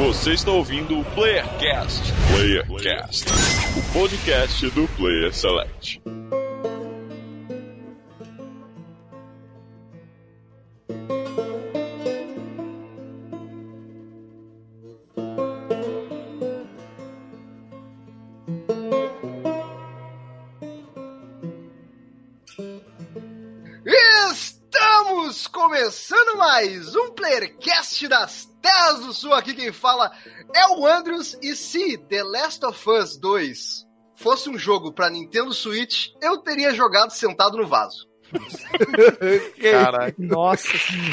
Você está ouvindo o Playercast. Playercast, o podcast do Player Select. Estamos começando mais um Playercast das Terras do Sul. Aqui quem fala é o Andrews. E se The Last of Us 2 fosse um jogo pra Nintendo Switch, eu teria jogado sentado no vaso. Caraca. Nossa.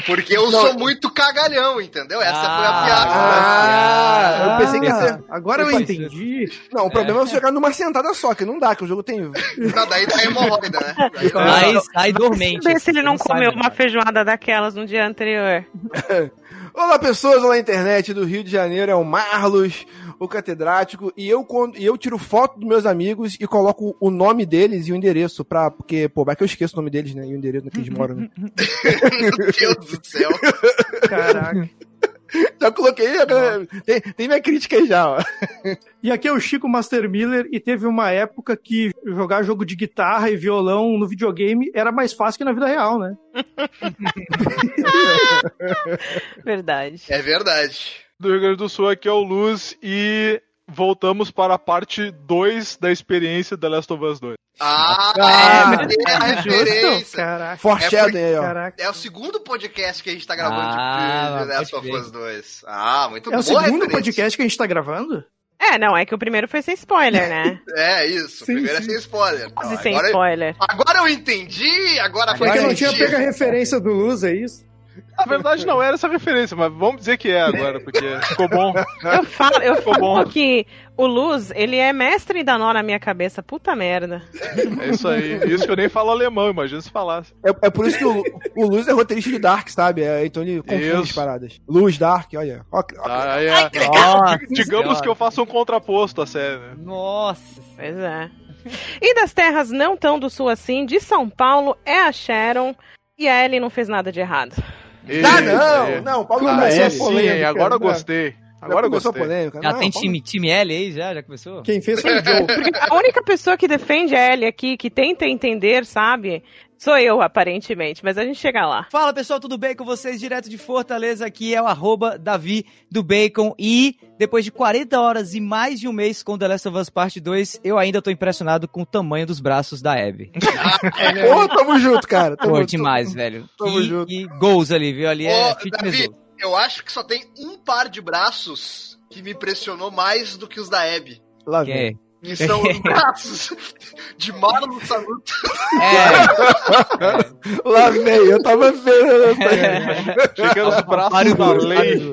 Porque eu sou muito cagalhão, entendeu? Essa foi a piada. Ah, eu pensei que ia ser. Agora eu Eu entendi. Não, o problema é você jogar numa sentada só, que não dá, que o jogo tem. Não, daí tá hemorroida, né? Daí Mas sai dormente. Saber se ele não sabe, comeu uma feijoada daquelas no dia anterior. Olá, pessoas, olá, internet do Rio de Janeiro, é o Marlos, o catedrático, e eu, quando- e eu tiro foto dos meus amigos e coloco o nome deles e o endereço, pra, porque, pô, vai que eu esqueço o nome deles, né, e o endereço que eles moram, né. Meu Deus do céu. Caraca. Já coloquei, já- tem, tem minha crítica aí já, ó. E aqui é o Chico Master Miller e teve uma época que jogar jogo de guitarra e violão no videogame era mais fácil que na vida real, né? Verdade. É verdade. do Rio Grande do Sul, aqui é o Luz e voltamos para a parte 2 da experiência da Last of Us 2. Ah, Ah, é a referência. Caraca. Foreshadowing aí, ó. Caraca. É o segundo podcast que a gente tá gravando Ah, de, de Last of. Us 2. Ah, muito É o segundo referência. podcast que a gente tá gravando? É, não, é que o primeiro foi sem spoiler, né? É isso. Sim, Primeiro sim. é sem spoiler. Quase Não, sem agora, spoiler. agora eu entendi, agora foi Porque não tinha pego a referência do Luz, é isso? Na verdade, não era essa referência, mas vamos dizer que é agora, porque ficou bom. Eu falo, eu Ficou falo bom. que o Luz, ele é mestre da nó na minha cabeça. Puta merda. É isso aí. Isso que eu nem falo alemão, imagina se falasse. É, é por isso que o, o Luz é roteirista de Dark, sabe? É, então ele confunde Isso. as paradas. Luz, Dark, olha. Ah, é. Nossa Digamos senhora. que eu faço um contraposto à série. né? Nossa. Pois é. E das terras não tão do sul assim, de São Paulo, é a Sharon. E a Ellie não fez nada de errado. Ah, Eita, não! Não, Paulo Ah, é a sim, polêmica, hein? agora eu gostei. Já Agora eu começou polêmica. Já Não, tem time, time L aí, já? Já começou? Quem fez foi o Joe. A única pessoa que defende a Ellie aqui, que tenta entender, sabe? Sou eu, aparentemente, mas a gente chega lá. Fala pessoal, tudo bem com vocês? Direto de Fortaleza, aqui é o arroba Davi do Bacon. E depois de 40 horas e mais de um mês com The Last of Us Part 2, eu ainda tô impressionado com o tamanho dos braços da Abby. Ô, tamo junto, cara. Tamo, Pô, demais, velho. tamo Que, junto. que gols ali, viu? Ali é Ô, fitness Davi, goals. Eu acho que só tem um par de braços que me impressionou mais do que os da Abby. Lá vem. Que são os braços de Marlon Sanuto. É, Lá vem, eu tava vendo. essa aí. Chega os braços Mário da lei.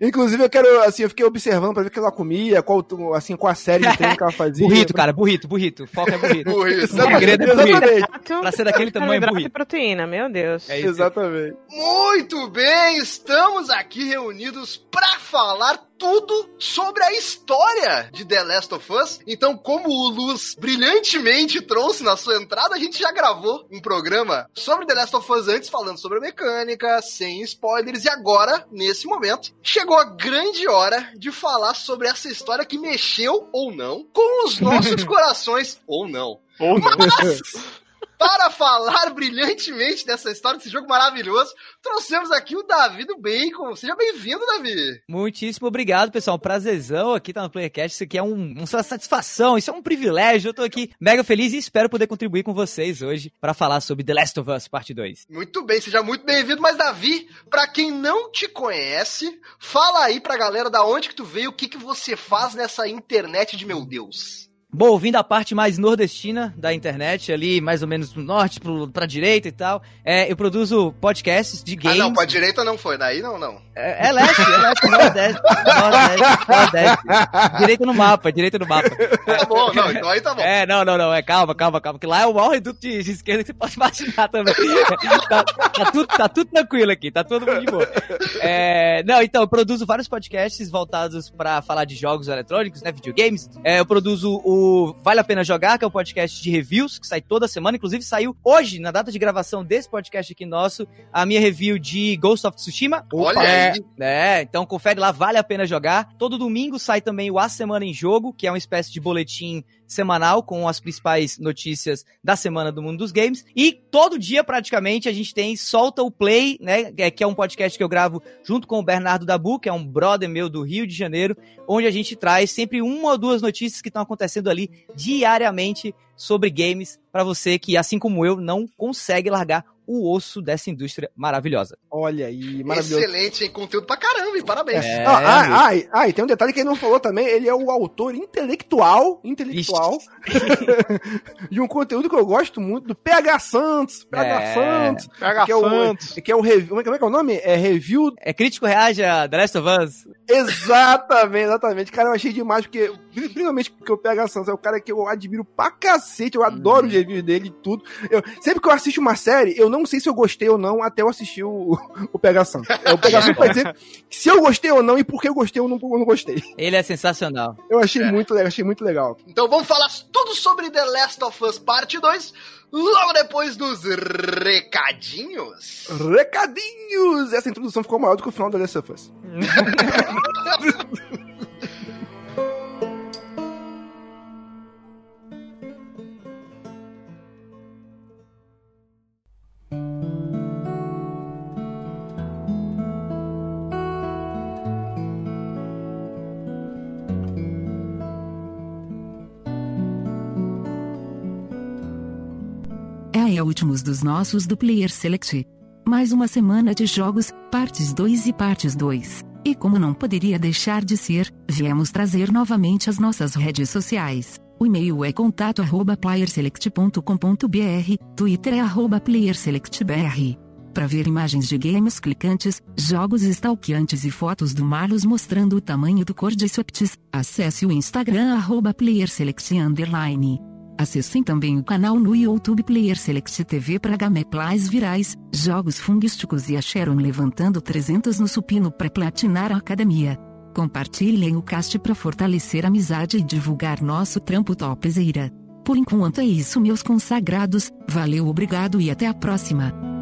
Inclusive, eu quero, assim, eu fiquei observando pra ver o que ela comia, qual, assim, qual a série de treino que ela fazia. Burrito, cara, burrito, burrito. O foco é burrito. Isso. O segredo é burrito. Exatamente, Pra ser daquele tamanho, e burrito. proteína, meu Deus. É isso. exatamente. Muito bem, estamos aqui reunidos pra falar tudo sobre a história de The Last of Us. Então, como o Luz brilhantemente trouxe na sua entrada, a gente já gravou um programa sobre The Last of Us antes, falando sobre a mecânica, sem spoilers, e agora, nesse momento, chegou a grande hora de falar sobre essa história que mexeu ou não com os nossos corações, ou não. Ou não. Mas, para falar brilhantemente dessa história, desse jogo maravilhoso, trouxemos aqui o Davi do Bacon. Seja bem-vindo, Davi. Muitíssimo obrigado, pessoal. Prazerzão aqui tá no Playercast. Isso aqui é um, uma satisfação, isso é um privilégio. Eu tô aqui mega feliz e espero poder contribuir com vocês hoje pra falar sobre The Last of Us Parte 2. Muito bem, seja muito bem-vindo. Mas, Davi, pra quem não te conhece, fala aí pra galera da onde que tu veio, o que que você faz nessa internet de meu Deus. Bom, vindo a parte mais nordestina da internet, ali mais ou menos do norte pro, pra direita e tal, é, eu produzo podcasts de Ah, games. não, pra direita não foi, daí não, não. É, é leste, é leste, nordeste, nordeste, nordeste. Direita no mapa, direita no mapa. Tá bom, não, então aí tá bom. É, não, não, não, é calma, calma, calma, que lá é o maior reduto de, de esquerda que você pode imaginar também. tá, tá tudo, tá tudo tranquilo aqui, tá todo mundo de boa. É, não, então, eu produzo vários podcasts voltados pra falar de jogos eletrônicos, né, videogames. É, eu produzo o o Vale a Pena Jogar, que é um podcast de reviews, que sai toda semana. Inclusive, saiu hoje, na data de gravação desse podcast aqui nosso, a minha review de Ghost of Tsushima. Olha É, aí. é, então confere lá, vale a pena jogar. Todo domingo sai também o A Semana em Jogo, que é uma espécie de boletim semanal com as principais notícias da semana do mundo dos games. E todo dia, praticamente, a gente tem Solta o Play, né? é- Que é um podcast que eu gravo junto com o Bernardo Dabu, que é um brother meu do Rio de Janeiro, onde a gente traz sempre uma ou duas notícias que estão acontecendo ali diariamente sobre games para você que, assim como eu, não consegue largar o osso dessa indústria maravilhosa. Olha aí, maravilhoso. Excelente, hein? Conteúdo pra caramba, hein? Parabéns. É, Ah, ah, ah, e- ah, e tem um detalhe que ele não falou também, ele é o autor intelectual, intelectual, de um conteúdo que eu gosto muito, do PH Santos, PH É. Santos, Pega que é o, Santos. que é o review, como é que é o nome? É review, É crítico reage a The Last of Us. exatamente, exatamente, cara, eu achei demais, porque, principalmente porque o PH Santos é o cara que eu admiro pra cacete, eu adoro os reviews dele e tudo, eu, sempre que eu assisto uma série, eu não sei se eu gostei ou não, até eu assistir o, o PH Santos, é, o PH Santos vai dizer se eu gostei ou não, e por que eu gostei ou não, eu não gostei, Ele é sensacional. eu achei muito legal, achei muito legal. Então vamos falar tudo sobre The Last of Us Parte 2 logo depois dos recadinhos. Recadinhos! Essa introdução ficou maior do que o final da Last of Us. É aí, últimos dos nossos do Player Select. Mais uma semana de jogos, partes 2 e partes 2. E como não poderia deixar de ser, viemos trazer novamente as nossas redes sociais. O e-mail é contato arroba playerselect.com.br, Twitter é arroba playerselectbr. Para ver imagens de games clicantes, jogos stalkeantes e fotos do Marlos mostrando o tamanho do Cordyceps, acesse o Instagram arroba playerselect. Acessem também o canal no YouTube Player Select TV para gameplays virais, jogos fungísticos e a Sharon levantando 300 no supino para platinar a academia. Compartilhem o cast para fortalecer a amizade e divulgar nosso trampo topzera. Por enquanto é isso meus consagrados, valeu obrigado e até a próxima.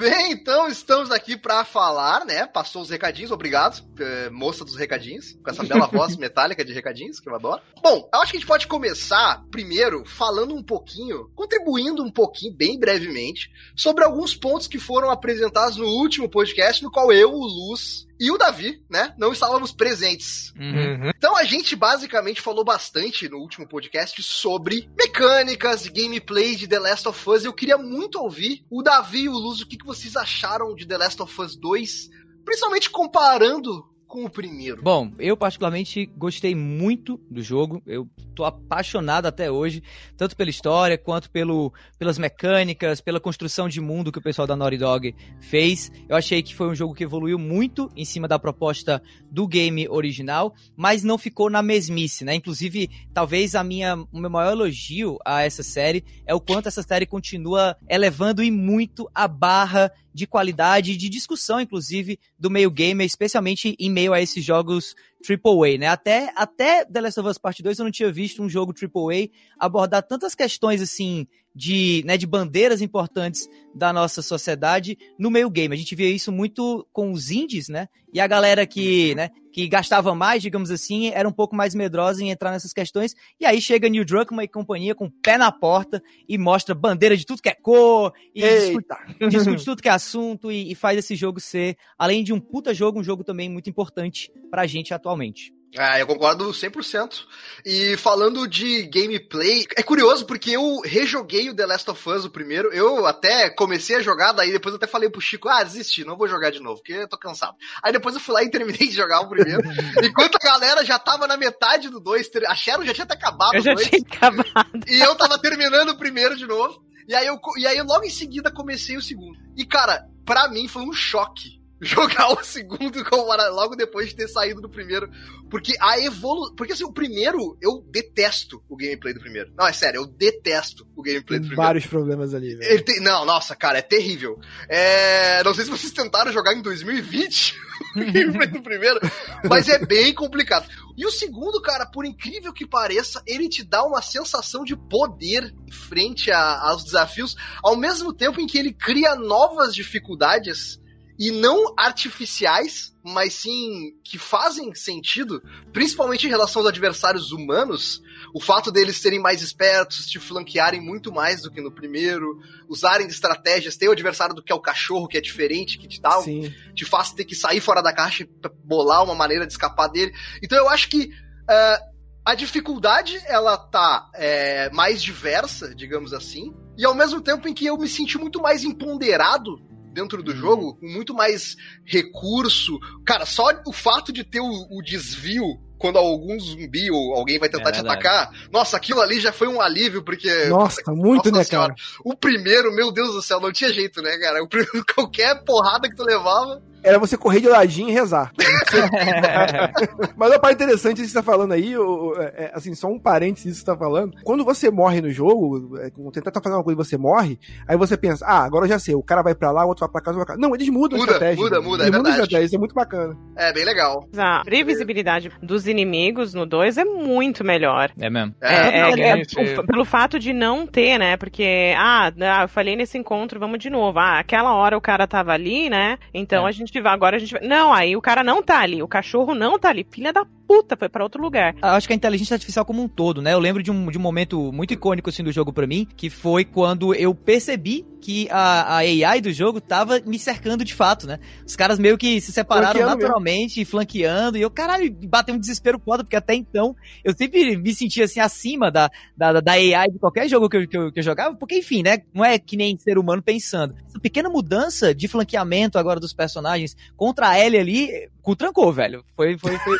Bem, então estamos aqui pra falar, né? Passou os recadinhos, obrigado, eh, moça dos recadinhos, com essa bela voz metálica de recadinhos, que eu adoro. Bom, eu acho que a gente pode começar primeiro falando um pouquinho, contribuindo um pouquinho, bem brevemente, sobre alguns pontos que foram apresentados no último podcast, no qual eu, o Luz e o Davi, né, não estávamos presentes. Uhum. Então a gente basicamente falou bastante no último podcast sobre mecânicas e gameplay de The Last of Us. Eu queria muito ouvir o Davi e o Luz o que, que vocês acharam de The Last of Us 2, principalmente comparando com o primeiro. Bom, eu particularmente gostei muito do jogo. Eu tô apaixonado até hoje, tanto pela história quanto pelo, pelas mecânicas, pela construção de mundo que o pessoal da Naughty Dog fez. Eu achei que foi um jogo que evoluiu muito em cima da proposta do game original, mas não ficou na mesmice, né? Inclusive, talvez a minha, o meu maior elogio a essa série é o quanto essa série continua elevando e muito a barra de qualidade de discussão, inclusive, do meio gamer, especialmente em meio a esses jogos AAA, né? Até, até The Last of Us Part 2 eu não tinha visto um jogo AAA abordar tantas questões, assim, de, né, de bandeiras importantes da nossa sociedade no meio game. A gente via isso muito com os indies, né? E a galera que, né, que gastava mais, digamos assim, era um pouco mais medrosa em entrar nessas questões. E aí chega Neil Druckmann e companhia com o pé na porta e mostra bandeira de tudo que é cor e discute, discute tudo que é assunto e, e faz esse jogo ser, além de um puta jogo, um jogo também muito importante pra gente atualmente. Ah, eu concordo 100%. E falando de gameplay, é curioso porque eu rejoguei o The Last of Us, o primeiro. Eu até comecei a jogar, daí depois eu até falei pro Chico, ah, desisti, não vou jogar de novo, porque eu tô cansado. Aí depois eu fui lá e terminei de jogar o primeiro. enquanto a galera já tava na metade do 2, a Sharon já tinha até acabado Eu já 2. tinha acabado. E eu tava terminando o primeiro de novo. E aí, eu, e aí eu logo em seguida comecei o segundo. E, cara, pra mim foi um choque jogar o segundo logo depois de ter saído do primeiro. Porque a evolu... Porque assim, o primeiro, eu detesto o gameplay do primeiro. Não, é sério, eu detesto o gameplay do Tem primeiro. vários problemas ali, velho. Não, nossa, cara, é terrível. É, Não sei se vocês tentaram jogar em 2020 o gameplay do primeiro, mas é bem complicado. E o segundo, cara, por incrível que pareça, ele te dá uma sensação de poder frente a- aos desafios, ao mesmo tempo em que ele cria novas dificuldades e não artificiais, mas sim que fazem sentido, principalmente em relação aos adversários humanos, o fato deles serem mais espertos, te flanquearem muito mais do que no primeiro, usarem estratégias, tem o adversário do que é o cachorro, que é diferente, que te dá, um- te faz ter que sair fora da caixa e bolar uma maneira de escapar dele. Então eu acho que ah, a dificuldade, ela tá é, mais diversa, digamos assim, e ao mesmo tempo em que eu me senti muito mais empoderado dentro do jogo, com muito mais recurso. Cara, só o fato de ter o, o desvio quando algum zumbi ou alguém vai tentar É te verdade. atacar, nossa, aquilo ali já foi um alívio, porque Nossa, muito, Nossa né, senhora. cara? o primeiro, meu Deus do céu, não tinha jeito, né, cara? O primeiro, qualquer porrada que tu levava. Era você correr de ladinho e rezar. Mas uma parte interessante que você tá falando aí, o- é, assim, só um parênteses isso que você tá falando. Quando você morre no jogo, é, quando tentar tá fazendo uma coisa e você morre, aí você pensa, ah, agora eu já sei, o cara vai pra lá, o outro vai pra outro vai pra cá. Não, eles mudam Muda, a estratégia. muda, muda, é eles mudam a verdade. estratégia, isso é muito bacana. É, bem legal. A previsibilidade dos inimigos no 2 é muito melhor. É mesmo. É, é, é, pelo fato de não ter, né? Porque, ah, ah, eu falei nesse encontro, vamos de novo. Ah, aquela hora o cara tava ali, né? Então É. a gente vai, agora a gente vai. Não, aí o cara não tá ali, o cachorro não tá ali. Filha da puta, foi pra outro lugar. Eu Acho que a inteligência artificial como um todo, né? Eu lembro de um, de um momento muito icônico assim do jogo pra mim, que foi quando eu percebi que a, a AI do jogo tava me cercando de fato, né? Os caras meio que se separaram Flanqueando mesmo. naturalmente, flanqueando, e eu, caralho, bateu um desespero foda, porque até então eu sempre me sentia assim acima da, da, da AI de qualquer jogo que eu, que, eu, que eu jogava, porque enfim, né? Não é que nem ser humano pensando. Essa pequena mudança de flanqueamento agora dos personagens contra a Ellie ali, cu trancou, velho. Foi, foi, foi.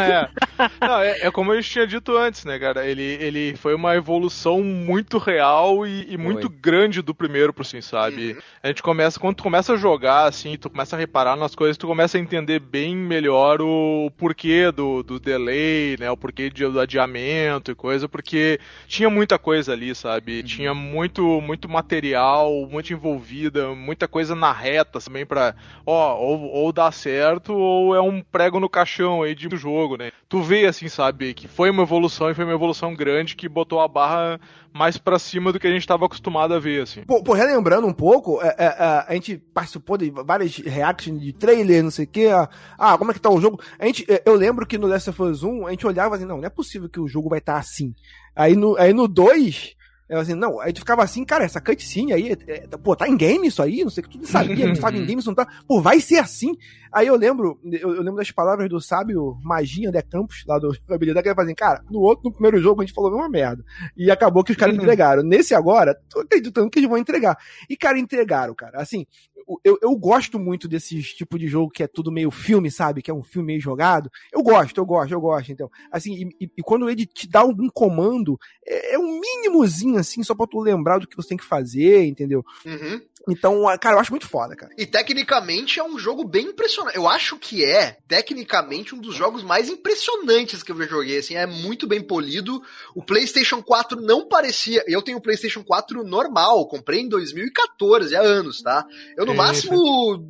é. Não, é, é como a gente tinha dito antes, né, cara? Ele, ele foi uma evolução muito real e, e muito grande do primeiro, por assim, sabe? A gente começa, quando tu começa a jogar, assim, tu começa a reparar nas coisas, tu começa a entender bem melhor o porquê do, do delay, né? O porquê de- do adiamento e coisa, porque tinha muita coisa ali, sabe? Tinha muito, muito material, muito envolvida, muita coisa na reta também pra, ó, ou, ou dá certo ou é um prego no caixão aí de jogo, né? Tu vê assim, sabe, que foi uma evolução e foi uma evolução grande que botou a barra mais pra cima do que a gente tava acostumado a ver, assim. Pô, pô, relembrando um pouco, é, é, é, a gente participou de várias reactions de trailer, não sei o quê. ah, como é que tá o jogo? A gente, é, eu lembro que no Last of Us 1, a gente olhava assim, não, não é possível que o jogo vai estar assim. Aí no, aí no 2, eu assim, não, aí tu ficava assim, cara, essa cutscene aí, é, é, pô, tá em game isso aí? Não sei o que tu não sabia, não estava em game, isso não tá. Pô, vai ser assim. Aí eu lembro, eu, eu lembro das palavras do sábio Maginha de Campos, lá do jogabilidade, que ele falou assim, cara, no outro, no primeiro jogo, a gente falou uma merda. E acabou que os caras entregaram. Nesse agora, tô acreditando que eles vão entregar. E, cara, entregaram, cara. Assim, eu- eu, gosto muito desses tipo de jogo que é tudo meio filme, sabe? Que é um filme meio jogado. Eu gosto, eu gosto, eu gosto. Então, assim, e, e- e quando ele te dá algum comando, é, é um mínimozinho, assim, só pra tu lembrar do que você tem que fazer, entendeu? Uhum. Então, cara, eu acho muito foda, cara. E tecnicamente é um jogo bem impressionante. Eu acho que é, tecnicamente, um dos jogos mais impressionantes que eu já joguei. Assim, é muito bem polido. O PlayStation 4 não parecia. Eu tenho o PlayStation 4 normal, comprei em 2014, há anos, tá? Eu no Sim, máximo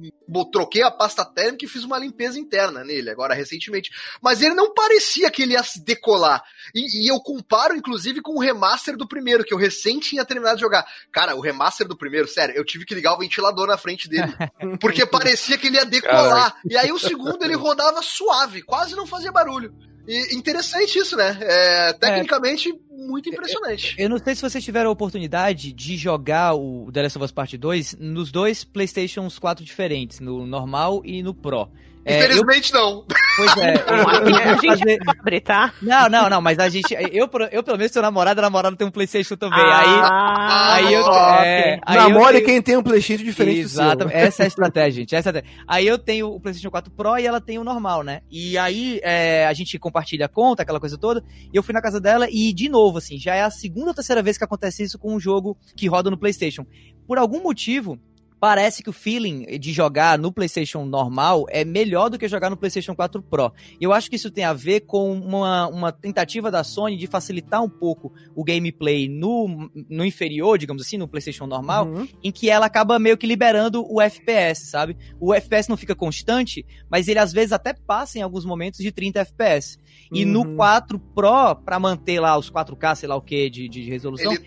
troquei a pasta térmica e fiz uma limpeza interna nele, agora recentemente. Mas ele não parecia que ele ia se decolar. E, e eu comparo, inclusive, com o remaster do primeiro, que eu recém tinha terminado de jogar. Cara, o remaster do primeiro, sério, eu tive que ligar o ventilador na frente dele. Porque parecia que ele ia decolar. E aí o segundo ele rodava suave, quase não fazia barulho. E interessante isso, né? É, tecnicamente, muito impressionante. Eu não sei se vocês tiveram a oportunidade de jogar o The Last of Us Part 2 nos dois PlayStations 4 diferentes, no normal e no Pro. É, eu, Infelizmente, não. Pois é. A Eu, gente fazer... abre, tá? Não, não, não, mas a gente. Eu, eu pelo menos, sou namorado, a namorada tem um PlayStation também. Ah, aí. Aí eu. É, aí eu Namore tenho- quem tem um Playstation diferente Exato, do seu. essa é a estratégia, gente. Essa é a estratégia. Aí eu tenho o PlayStation 4 Pro e ela tem o normal, né? E aí é, a gente compartilha a conta, aquela coisa toda. E eu fui na casa dela e, de novo, assim, já é a segunda ou terceira vez que acontece isso com um jogo que roda no PlayStation. Por algum motivo. Parece que o feeling de jogar no PlayStation normal é melhor do que jogar no PlayStation 4 Pro. E eu acho que isso tem a ver com uma, uma tentativa da Sony de facilitar um pouco o gameplay no, no inferior, digamos assim, no PlayStation normal, Uhum. em que ela acaba meio que liberando o FPS, sabe? O FPS não fica constante, mas ele às vezes até passa em alguns momentos de 30 FPS. E Uhum. no 4 Pro, pra manter lá os 4K, sei lá o que, de, de resolução, Ele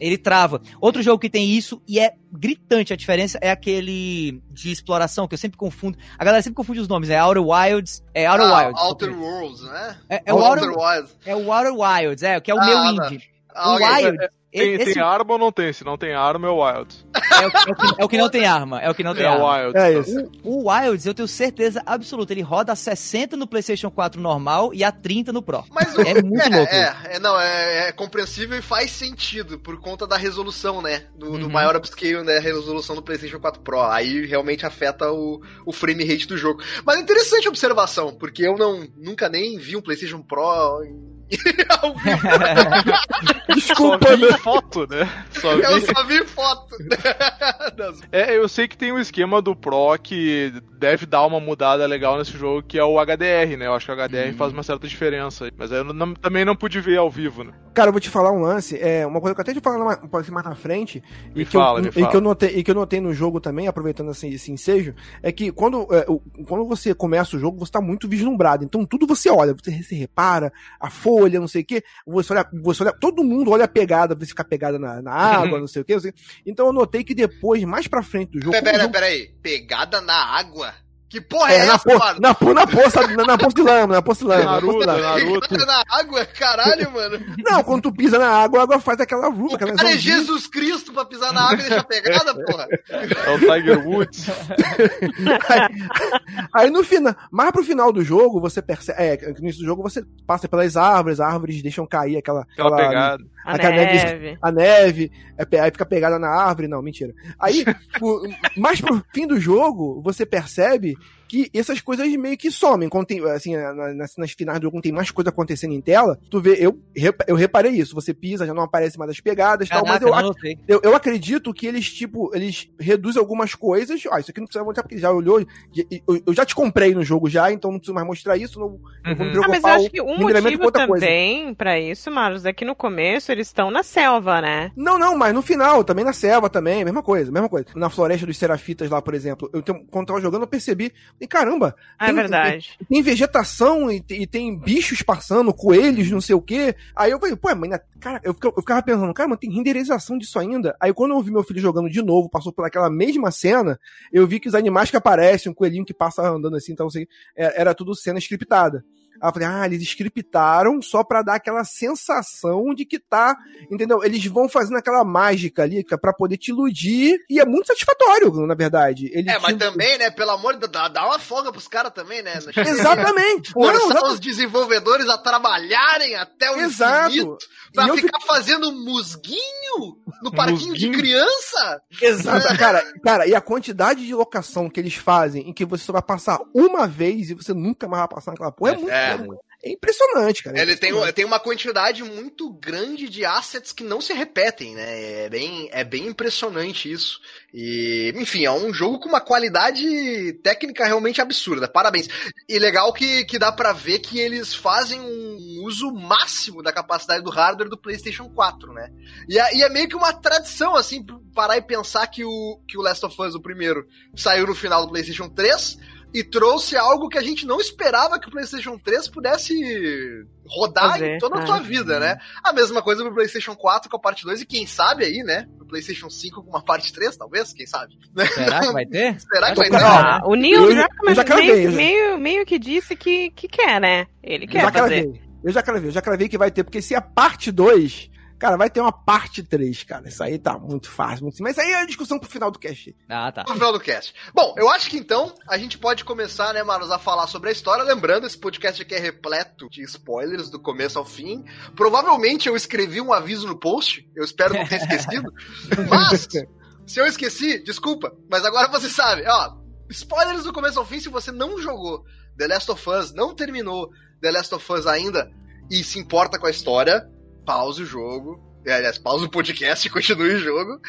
ele... trava. Outro jogo que tem isso, e é gritante a diferença, é aquele de exploração, que eu sempre confundo. A galera sempre confunde os nomes, é Outer Wilds, é Outer Ah, Wilds. Outer Worlds, né? É, é o Outer, Wilds. é o Outer Wilds, é, que é o Ah, meu tá. indie. Ah, o ok. Wild, Tem, esse tem arma ou não tem? Se não tem arma, é o Wild. é, o, é o que, é o que não tem arma, é o que não tem é o arma. Wild. É isso. O, o Wilds, eu tenho certeza absoluta, ele roda a 60 no PlayStation 4 normal e a 30 no Pro. Mas o- É muito é, louco. É, é, não, é, é compreensível e faz sentido por conta da resolução, né? Do, do Uhum. maior upscale, né? Resolução do PlayStation 4 Pro. Aí realmente afeta o, o frame rate do jogo. Mas é interessante a observação, porque eu não nunca nem vi um PlayStation Pro. Desculpa, Só né? vi foto, né? Só vi. Eu só vi foto. É, eu sei que tem um esquema do Pro que deve dar uma mudada legal nesse jogo, que é o HDR, né? Eu acho que o HDR faz uma certa diferença. aí. Mas eu não- também não pude ver ao vivo, né? Cara, eu vou te falar um lance, é uma coisa que eu até te falar mais, mais na frente, Me e, que fala, eu, me e, fala. que eu notei, e que eu notei no jogo também, aproveitando assim, esse ensejo, é que quando, é, quando você começa o jogo, você tá muito vislumbrado. Então tudo você olha, você se repara, a folha, não sei o quê, você olha, você olha, todo mundo olha a pegada, se ficar pegada na, na água, não sei o quê. não sei- Então eu notei que depois, mais pra frente do jogo. Pera, como o pera, jogo- pera aí. Pegada na água? Que porra é, é, na, essa, po, mano? na, po- na poça, na, na poça de lama, na poça de lama. na Naruto. Naruto. Na água? Caralho, mano. Não, quando tu pisa na água, a água faz aquela ruga, O aquela cara é. Jesus Cristo pra pisar na água e deixar pegada, porra. É o Tiger Woods. Aí no final, mais pro final do jogo, você percebe. É, no início do jogo você passa pelas árvores, as árvores deixam cair aquela. Aquela pegada. A aquela neve-. A neve, é, aí fica pegada na árvore. Não, mentira. Aí, mais pro fim do jogo, você percebe que essas coisas meio que somem. Quando tem, assim, na- nas, nas finais do jogo não tem mais coisa acontecendo em tela, tu vê, eu, eu reparei isso. Você pisa, já não aparece mais as pegadas e tal, mas eu, ac- eu, eu acredito que eles, tipo, eles reduzem algumas coisas. Ah, isso aqui não precisa mostrar porque já olhou. já- Eu, eu já te comprei no jogo já, então não preciso mais mostrar isso. Não, não vou me Uhum. Ah, mas eu acho que um motivo outra coisa. também pra isso, Marlos, é que no começo eles estão na selva, né? Não, não, mas no final, também na selva também, mesma coisa, mesma coisa. Na floresta dos Serafitas lá, por exemplo, eu tenho, quando tava jogando, eu percebi, e caramba, É Tem- verdade. tem vegetação e, te- e tem bichos passando, coelhos, não sei o quê. Aí eu falei, pô, mas, cara, eu ficava, eu ficava pensando, cara, mas tem renderização disso ainda. Aí quando eu vi meu filho jogando de novo, passou por aquela mesma cena, eu vi que os animais que aparecem, um coelhinho que passa andando assim, então assim, era, era tudo cena scriptada. Aí eu falei, ah, eles scriptaram só pra dar aquela sensação de que tá, entendeu? Eles vão fazendo aquela mágica ali é pra poder te iludir e é muito satisfatório, na verdade. Ele É, mas te- também, né, pelo amor de Deus, dá, dá uma folga pros caras também, né? Exatamente. a Forçar Não, os desenvolvedores a trabalharem até o Exato. infinito pra E eu ficar fazendo musguinho no parquinho de Musguinho? criança. Exato, cara, cara, e a quantidade de locação que eles fazem em que você só vai passar uma vez e você nunca mais vai passar naquela porra é, muito, É. é impressionante, cara. é Ele tem, impressionante. tem uma quantidade muito grande de assets que não se repetem, né? É bem, é bem impressionante isso. E, enfim, é um jogo com uma qualidade técnica realmente absurda. Parabéns. E legal que, que dá pra ver que eles fazem um uso máximo da capacidade do hardware do PlayStation 4, né? E é, e é meio que uma tradição, assim, parar e pensar que o, que o Last of Us, o primeiro, saiu no final do PlayStation 3 e trouxe algo que a gente não esperava que o PlayStation 3 pudesse rodar Fazer, em toda a é. sua vida, né? A mesma coisa pro PlayStation 4 com a parte 2 e quem sabe aí, né? O PlayStation 5 com uma parte 3, talvez, quem sabe? Será que vai ter? Será que vai ter? Ah, o Neil já, já- cravei, meio, meio, meio que disse que, que quer, né? Ele Eu quer já fazer. cravei. Eu já cravei, eu já cravei que vai ter, porque se a parte 2 Cara, vai ter uma parte 3, cara. Isso aí tá muito fácil. Muito... Mas aí é a discussão pro final do cast. Ah, tá. No final do cast. Bom, eu acho que então a gente pode começar, né, Marlos, a falar sobre a história. Lembrando, esse podcast aqui é repleto de spoilers do começo ao fim. Provavelmente eu escrevi um aviso no post. Eu espero não ter esquecido. Mas, se eu esqueci, desculpa. Mas agora você sabe. Ó, spoilers do começo ao fim se você não jogou The Last of Us, não terminou The Last of Us ainda e se importa com a história, pause o jogo. É, aliás, pause o podcast e continue o jogo.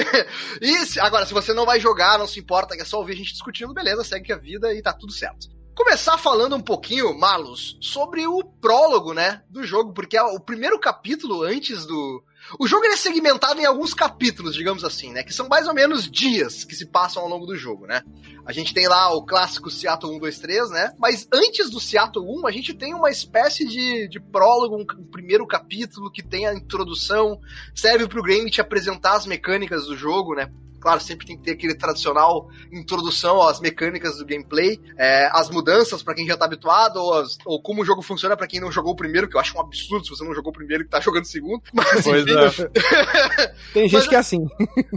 e se, agora, se você não vai jogar, não se importa, é só ouvir a gente discutindo, beleza, segue a vida e tá tudo certo. Começar falando um pouquinho, Malus, sobre o prólogo, né, do jogo, porque é o primeiro capítulo antes do, o jogo é segmentado em alguns capítulos, digamos assim, né? Que são mais ou menos dias que se passam ao longo do jogo, né? A gente tem lá o clássico Seattle 1, 2, 3, né? Mas antes do Seattle 1, a gente tem uma espécie de, de prólogo, um, um primeiro capítulo que tem a introdução, serve pro game te apresentar as mecânicas do jogo, né? claro, sempre tem que ter aquele tradicional introdução às mecânicas do gameplay, é, as mudanças para quem já tá habituado, ou, as, ou, como o jogo funciona para quem não jogou o primeiro, que eu acho um absurdo se você não jogou o primeiro e tá jogando o segundo. Mas pois enfim. É. tem gente mas, que é assim.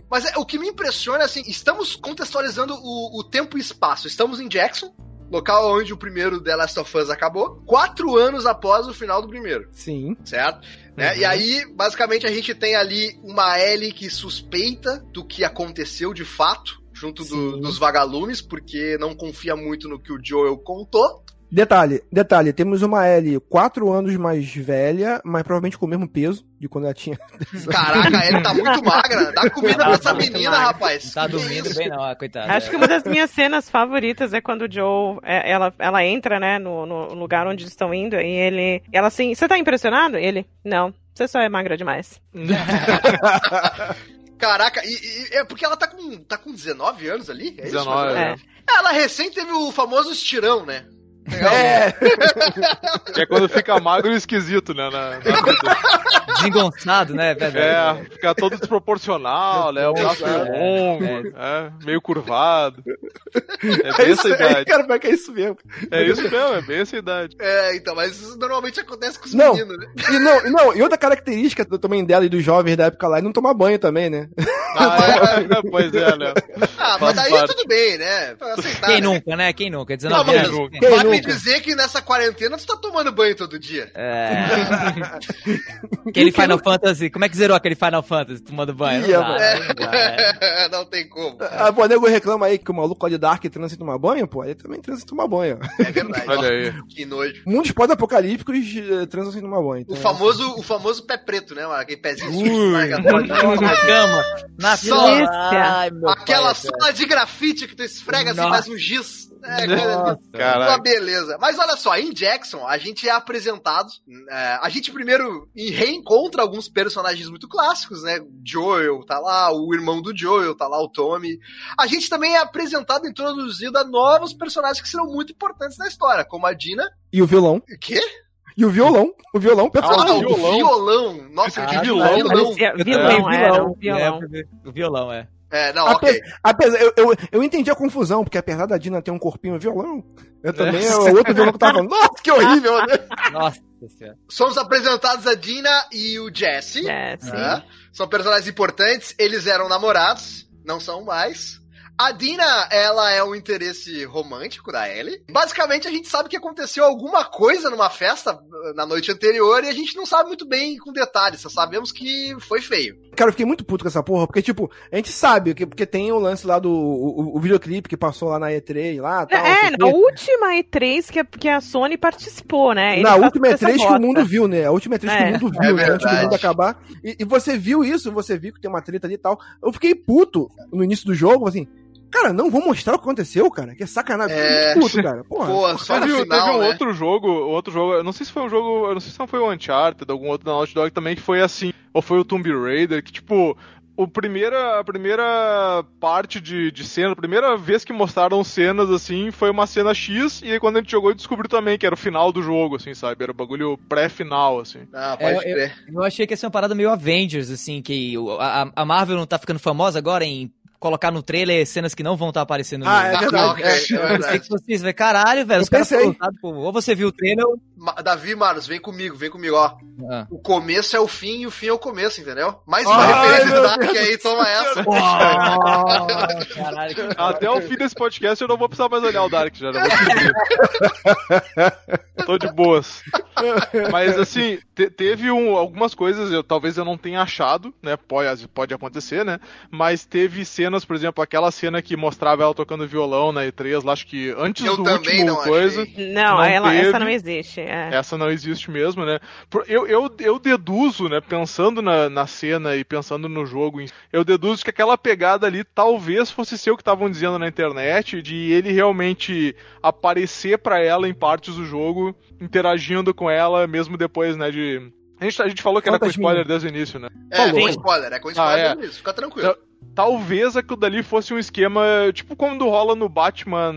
mas é, o que me impressiona é assim, estamos contextualizando o, o tempo e espaço. Estamos em Jackson, local onde o primeiro The Last of Us acabou, quatro anos após o final do primeiro. Sim. Certo? Né? Uhum. E aí, basicamente, a gente tem ali uma Ellie que suspeita do que aconteceu de fato, junto do, dos vagalumes, porque não confia muito no que o Joel contou. Detalhe, detalhe, temos uma Ellie quatro anos mais velha, mas provavelmente com o mesmo peso de quando ela tinha. Caraca, a Ellie tá muito magra. Dá comida pra essa menina, rapaz. Tá dormindo bem, não, coitada. Acho que uma das minhas cenas favoritas é quando o Joe, é, ela, ela entra, né, no, no lugar onde eles estão indo, e ele. Ela assim, você tá impressionado? Ele, não. Você só é magra demais. Caraca, e, e, é porque ela tá com, tá com 19 anos ali? É 19, isso, é. Ela recém teve o famoso estirão, né? É. que é quando fica magro e esquisito, né? Na, na Desengonçado, né? Velho? É, fica todo desproporcional, né? O braço é longo, é, meio curvado. É bem é essa idade. Cara, como é que é isso mesmo? É isso mesmo, é bem essa idade. É, então, mas isso normalmente acontece com os não, meninos, né? E, não, não, e outra característica também dela e dos jovens da época lá é não tomar banho também, né? Ah, é? pois é, né? Ah, mas daí é tudo bem, né? Aceitar, Quem né? nunca, né? Quem nunca? 19 não, anos. Quem nunca? Me dizer que nessa quarentena tu tá tomando banho todo dia. É. aquele Final Fantasy. Como é que zerou aquele Final Fantasy tomando banho? Não, dá, é. não, dá, é. não tem como. Ah, pô, nego reclama aí que o maluco de Dark transa sem tomar banho, pô. Ele também transa sem tomar banho. É verdade. Olha aí. Que nojo. Mundos pós-apocalípticos eh, transam sem tomar banho. Então, o, famoso, o famoso pé preto, né? Aquele pezinho uh, na cama. Na sala. Aquela pai, sala de grafite que tu esfrega assim, faz um giz. É, cara, uma beleza. Mas olha só, em Jackson, a gente é apresentado. É, a gente primeiro reencontra alguns personagens muito clássicos, né? Joel tá lá, o irmão do Joel tá lá, o Tommy. A gente também é apresentado, introduzido a novos personagens que serão muito importantes na história, como a Dina. E o vilão. O quê? E o violão. O violão, pessoal. Ah, o violão. violão. Nossa, ah, vilão. Vilão, vilão, é, o violão. o violão, é. É, não, Ape ok. Apesar, eu, eu, eu, entendi a confusão, porque apesar da Dina ter um corpinho violão, eu também, é. o outro violão que tava falando, nossa, que horrível, né? Nossa Somos apresentados a Dina e o Jesse. Jesse. Né? São personagens importantes, eles eram namorados, não são mais. A Dina, ela é um interesse romântico da Ellie. Basicamente, a gente sabe que aconteceu alguma coisa numa festa uh, na noite anterior e a gente não sabe muito bem com detalhes, só sabemos que foi feio. Cara, eu fiquei muito puto com essa porra, porque, tipo, a gente sabe, que, porque tem o lance lá do o, o videoclipe que passou lá na E3, lá, tal, É, na última E3 que a, que a Sony participou, né? Ele na última E3 que o mundo viu, né? A última E3 é. que o mundo viu, é né? Antes do mundo acabar. E, e você viu isso, você viu que tem uma treta ali e tal. Eu fiquei puto no início do jogo, assim, Cara, não vou mostrar o que aconteceu, cara. Que é sacanagem. É... Puto, cara. Porra. Pô, só teve, final, teve um né? outro jogo, outro jogo, eu não sei se foi um jogo, eu não sei se não foi o Uncharted, algum outro da Naughty Dog também, que foi assim, ou foi o Tomb Raider, que tipo, o primeira, a primeira parte de, de cena, a primeira vez que mostraram cenas assim, foi uma cena X, e aí quando a gente jogou, descobriu também que era o final do jogo, assim, sabe? Era o bagulho pré-final, assim. Ah, pode é, eu, eu, achei que ia ser uma parada meio Avengers, assim, que a, a Marvel não tá ficando famosa agora em colocar no trailer cenas que não vão estar aparecendo no Ah, é Ah, verdade. ok, é, é é verdade. que vocês vê, caralho, velho. Eu Os caras pensei. foram Ou você viu o trailer ou. Davi, Marlos, vem comigo, vem comigo, ó. Ah. O começo é o fim e o fim é o começo, entendeu? Mais uma Ai, referência do Dark aí, toma essa. Oh, caralho, que Até o fim desse podcast eu não vou precisar mais olhar o Dark, já, já vou. Tô de boas. Mas assim, te- teve um- algumas coisas, eu, talvez eu não tenha achado, né? Pode, pode acontecer, né? Mas teve cenas, por exemplo, aquela cena que mostrava ela tocando violão na E3, lá acho que antes Eu do último não coisa. achei. Não, Não ela, essa não existe. é. Essa não existe mesmo, né? Eu, eu, eu deduzo, né? Pensando na, na cena e pensando no jogo, eu deduzo que aquela pegada ali talvez fosse ser o que estavam dizendo na internet, de ele realmente aparecer pra ela em partes do jogo, interagindo com ela, mesmo depois, né? De. A gente, a gente falou que era com spoiler desde o início, né? É, Falou. com spoiler, é com spoiler Ah, é. mesmo, fica tranquilo. Talvez aquilo dali fosse um esquema, tipo quando rola no Batman,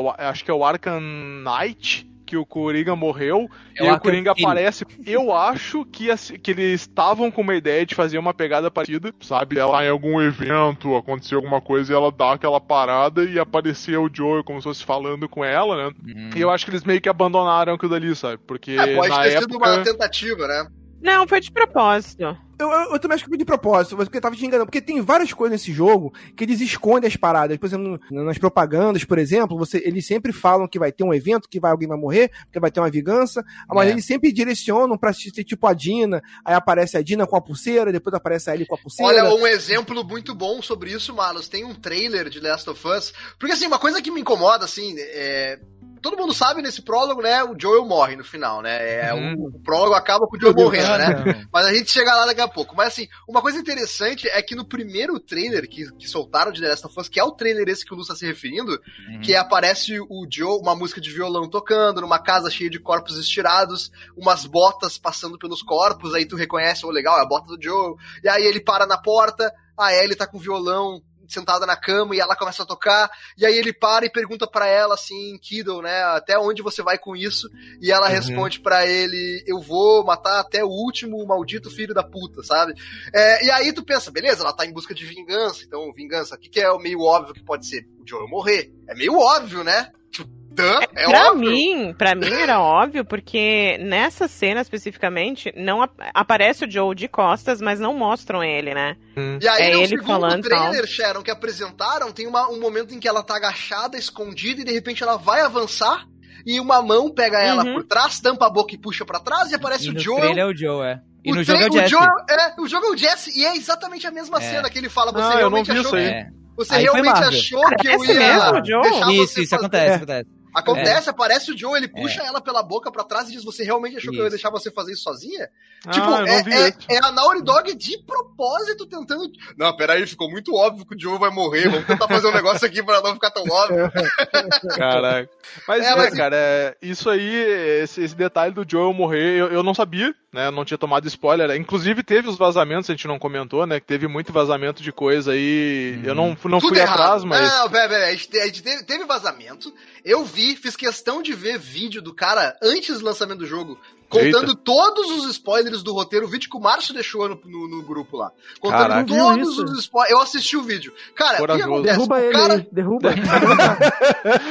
o- acho que é o Arkham Knight, que o Coringa morreu, É e o Coringa City. aparece. Eu acho que, que eles estavam com uma ideia de fazer uma pegada parecida, sabe? Ela em algum evento, aconteceu alguma coisa e ela dá aquela parada e aparecer o Joe como se fosse falando com ela, né? E eu acho que eles meio que abandonaram aquilo dali, sabe? Porque É, pode na ter época... sido uma tentativa, né? Não, foi de propósito. Eu, eu, eu também acho que foi de propósito, porque tava te enganando. Porque tem várias coisas nesse jogo que eles escondem as paradas. Por exemplo, nas propagandas, por exemplo, você, eles sempre falam que vai ter um evento, que vai, alguém vai morrer, que vai ter uma vingança. Mas É. eles sempre direcionam pra ser tipo a Dina. Aí aparece a Dina com a pulseira, depois aparece a Ellie com a pulseira. Olha, um exemplo muito bom sobre isso, Marlos, tem um trailer de Last of Us. Porque, assim, uma coisa que me incomoda, assim, é. Todo mundo sabe nesse prólogo, né? O Joel morre no final, né? É, Uhum. o, o prólogo acaba com o Joel morrendo, né? Não. Mas a gente chega lá daqui a pouco. Mas assim, uma coisa interessante é que no primeiro trailer que, que soltaram de The Last of Us, que é o trailer esse que o Lu está se referindo, Uhum. que aparece o Joe, uma música de violão tocando, numa casa cheia de corpos estirados, umas botas passando pelos corpos, aí tu reconhece, o legal, é a bota do Joe. E aí ele para na porta, a Ellie tá com o violão sentada na cama e ela começa a tocar, e aí ele para e pergunta pra ela assim, Kiddo, né, até onde você vai com isso? E ela Uhum. responde pra ele, eu vou matar até o último maldito filho da puta, sabe? É, e aí tu pensa, beleza, ela tá em busca de vingança, então vingança, o que, que é o meio óbvio que pode ser? O Joel morrer. É meio óbvio, né? Tipo, tã, é pra óbvio. mim, para mim era óbvio, porque nessa cena especificamente não ap- aparece o Joe de costas, mas não mostram ele, né? E aí, É no ele segundo falando, trailer, Sharon, que apresentaram, tem uma- um momento em que ela tá agachada, escondida, e de repente ela vai avançar, e uma mão pega ela Uhum. por trás, tampa a boca e puxa pra trás, e aparece E o no Joel. trailer é o Joe, é. E o no jogo é o o Jesse. Joel, é, o jogo é o Jesse, e é exatamente a mesma É. cena que ele fala. Você Ah, eu não realmente vi achou isso É. Você Aí realmente achou que eu Parece ia mesmo o Joe? deixar Isso, você isso fazer- acontece, É. acontece. Acontece, aparece o Joe, ele puxa ela pela boca pra trás e diz: Você realmente achou que eu ia Isso. deixar você fazer isso sozinha? Ah, tipo, não é, é, é a Naughty Dog de propósito tentando. Não, peraí, ficou muito óbvio que o Joe vai morrer. Vamos tentar fazer um negócio aqui pra não ficar tão óbvio. Caraca. Mas, É, é, mas- cara, é, isso aí, esse, esse detalhe do Joel morrer, eu, eu não sabia, né? Eu não tinha tomado spoiler. Inclusive, teve os vazamentos, a gente não comentou, né? Que teve muito vazamento de coisa aí. Eu não, não Tudo fui errado. atrás, mas. Não, pera, pera, a gente, teve vazamento. Eu vi, fiz questão de ver vídeo do cara antes do lançamento do jogo, contando todos os spoilers do roteiro, o vídeo que o Márcio deixou no, no, no grupo lá. Contando Caraca. todos os spoilers. Eu assisti o vídeo. Cara, o que acontece? Derruba o ele cara, derruba.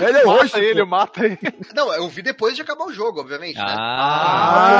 Ele é Mata roxo, ele, pô. mata ele. Não, eu vi depois de acabar o jogo, obviamente, né?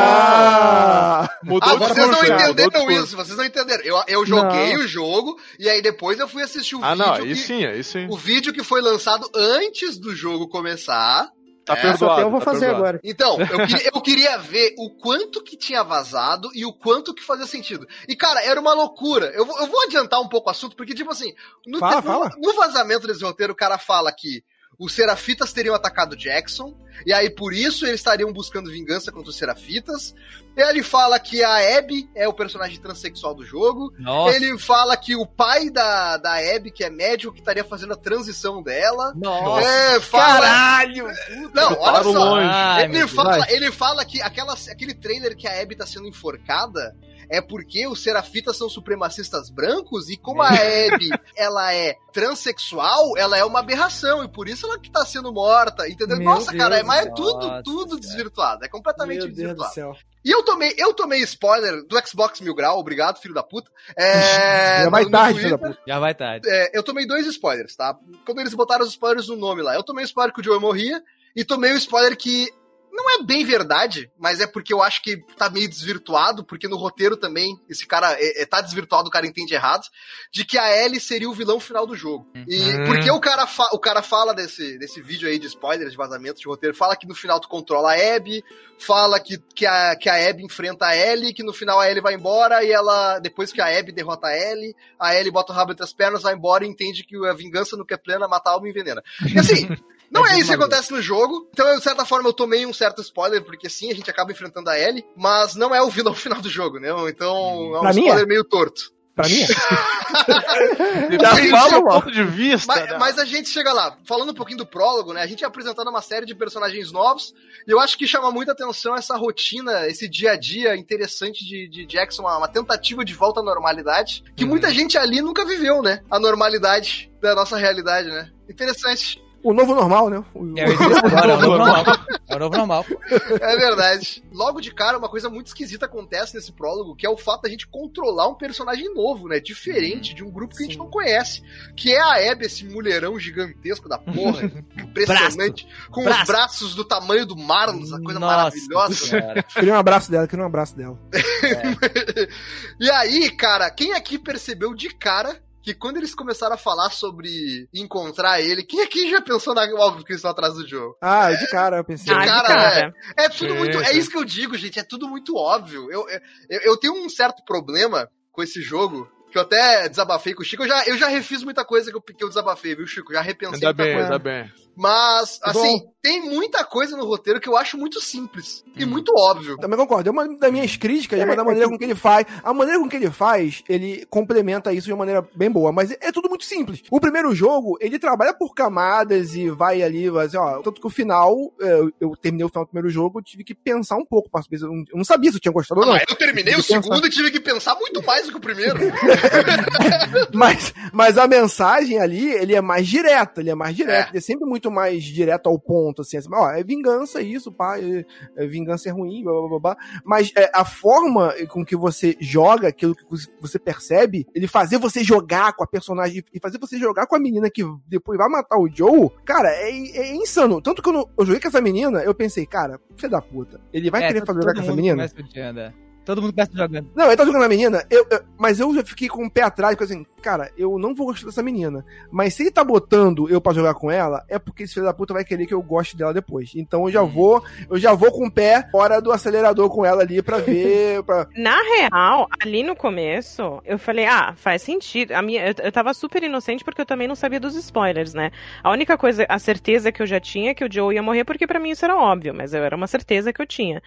Ah! Mudou Ah, o vocês discurso, não né? Mudou o entenderam isso, vocês não entenderam. Eu, eu joguei Não. o jogo e aí depois eu fui assistir o Ah, vídeo. não, aí que- sim, aí sim. O vídeo que foi lançado antes do jogo começar. Tá É, perdoado. Até eu vou tá fazer perdoado. agora. Então, eu queria, eu queria ver o quanto que tinha vazado e o quanto que fazia sentido. E, cara, era uma loucura. Eu, vou- eu vou adiantar um pouco o assunto, porque, tipo assim, no, Fala, no- fala. no vazamento desse roteiro, o cara fala que os Serafitas teriam atacado Jackson, e aí por isso eles estariam buscando vingança contra os Serafitas. Ele fala que a Abby é o personagem transexual do jogo. Nossa. Ele fala que o pai da, da Abby, que é médico, que estaria fazendo a transição dela. Nossa. É, fala. Caralho! Não, olha só. Ai, Ele fala, Deus. ele fala que aquela, aquele trailer que a Abby tá sendo enforcada é porque os serafitas são supremacistas brancos e como a Abby, ela é transexual, ela é uma aberração e por isso ela que tá sendo morta, entendeu? Meu Nossa, Deus cara, é, mas é tudo, Nossa, tudo cara. desvirtuado, é completamente Meu Deus do desvirtuado. céu. E eu tomei, eu tomei spoiler do Xbox Mil Grau, obrigado, filho da puta. É, Já vai no- no tarde, filho da puta. Já vai tarde. É, eu tomei dois spoilers, tá? Quando eles botaram os spoilers no nome lá, eu tomei o spoiler que o Joey morria e tomei o spoiler que não é bem verdade, mas é porque eu acho que tá meio desvirtuado, porque no roteiro também esse cara é, é- tá desvirtuado, o cara entende errado, de que a Ellie seria o vilão final do jogo. E Uhum. porque o cara, o cara fala desse, desse vídeo aí de spoilers, de vazamento de roteiro, fala que no final tu controla a Abby, fala que, que, a, que a Abby enfrenta a Ellie, que no final a Ellie vai embora e ela, depois que a Abby derrota a Ellie, a Ellie bota o rabo entre as pernas, vai embora e entende que a vingança que é plena, matar a alma e envenena. E assim, não é isso que acontece no jogo. Então, eu, de certa forma, eu tomei um certo spoiler, porque sim, a gente acaba enfrentando a Ellie, mas não é o vilão final do jogo, né? Então, é um Pra é. spoiler meio torto. Pra mim, é. Do fala, mano. ponto de vista. Mas, né? mas a gente chega lá. Falando um pouquinho do prólogo, né? A gente é apresentando uma série de personagens novos. E eu acho que chama muita atenção essa rotina, esse dia a dia interessante de, de Jackson, uma, uma tentativa de volta à normalidade. Que muita gente ali nunca viveu, né? A normalidade da nossa realidade, né? Interessante. O novo normal, né? O- É, agora, é o novo normal. É o novo normal. É verdade. Logo de cara, uma coisa muito esquisita acontece nesse prólogo, que é o fato da gente controlar um personagem novo, né? Diferente de um grupo que a gente não conhece. Que é a Abby, esse mulherão gigantesco da porra. impressionante. com os Braço. braços do tamanho do Marlon, essa coisa Nossa maravilhosa. Senhora. Queria um abraço dela, queria um abraço dela. E aí, cara, quem aqui percebeu de cara que quando eles começaram a falar sobre encontrar ele, quem aqui já pensou na óbvio que eles estão atrás do jogo? Ah, de cara, eu pensei. Ah, de cara, cara. É tudo Sim, muito. É isso que eu digo, gente. É tudo muito óbvio. Eu, eu, eu tenho um certo problema com esse jogo. Que eu até desabafei com o Chico. Eu já, eu já refiz muita coisa que eu, que eu desabafei, viu, Chico? Já repensei Ainda muita bem, coisa. ainda bem. Mas, assim, tem muita coisa no roteiro que eu acho muito simples e Hum. muito óbvio. Também concordo. É uma das minhas críticas, mas da maneira com que ele faz. A maneira com que ele faz, ele complementa isso de uma maneira bem boa. Mas é tudo muito simples. O primeiro jogo, ele trabalha por camadas e vai ali, vai assim, ó. Tanto que o final, é, eu, eu terminei o final do primeiro jogo, eu tive que pensar um pouco. Eu não, eu não sabia se eu tinha gostado ou não. Ah, eu terminei o Tem que pensar. segundo e tive que pensar muito mais do que o primeiro. Mas, mas a mensagem ali, ele é mais direto, ele é mais direto, É. ele é sempre muito mais direto ao ponto, assim, assim, ó, é vingança isso, pá, é, é vingança é ruim, blá, blá, blá, blá. Mas é, a forma com que você joga, aquilo que você percebe, ele fazer você jogar com a personagem e fazer você jogar com a menina que depois vai matar o Joe, cara, é, é insano. Tanto que quando eu joguei com essa menina, eu pensei, cara, filho da puta, ele vai É, querer fazer jogar com essa menina? Todo mundo começa jogando. Não, ele tá jogando a menina, eu, eu- mas eu já fiquei com o pé atrás, porque assim, cara, eu não vou gostar dessa menina. Mas se ele tá botando eu pra jogar com ela, é porque esse filho da puta vai querer que eu goste dela depois. Então eu já vou, eu já vou com o pé fora do acelerador com ela ali pra ver. Pra... Na real, ali no começo, eu falei, ah, faz sentido. A minha, eu, eu tava super inocente porque eu também não sabia dos spoilers, né? A única coisa, a certeza que eu já tinha é que o Joe ia morrer, porque pra mim isso era óbvio, mas eu era uma certeza que eu tinha.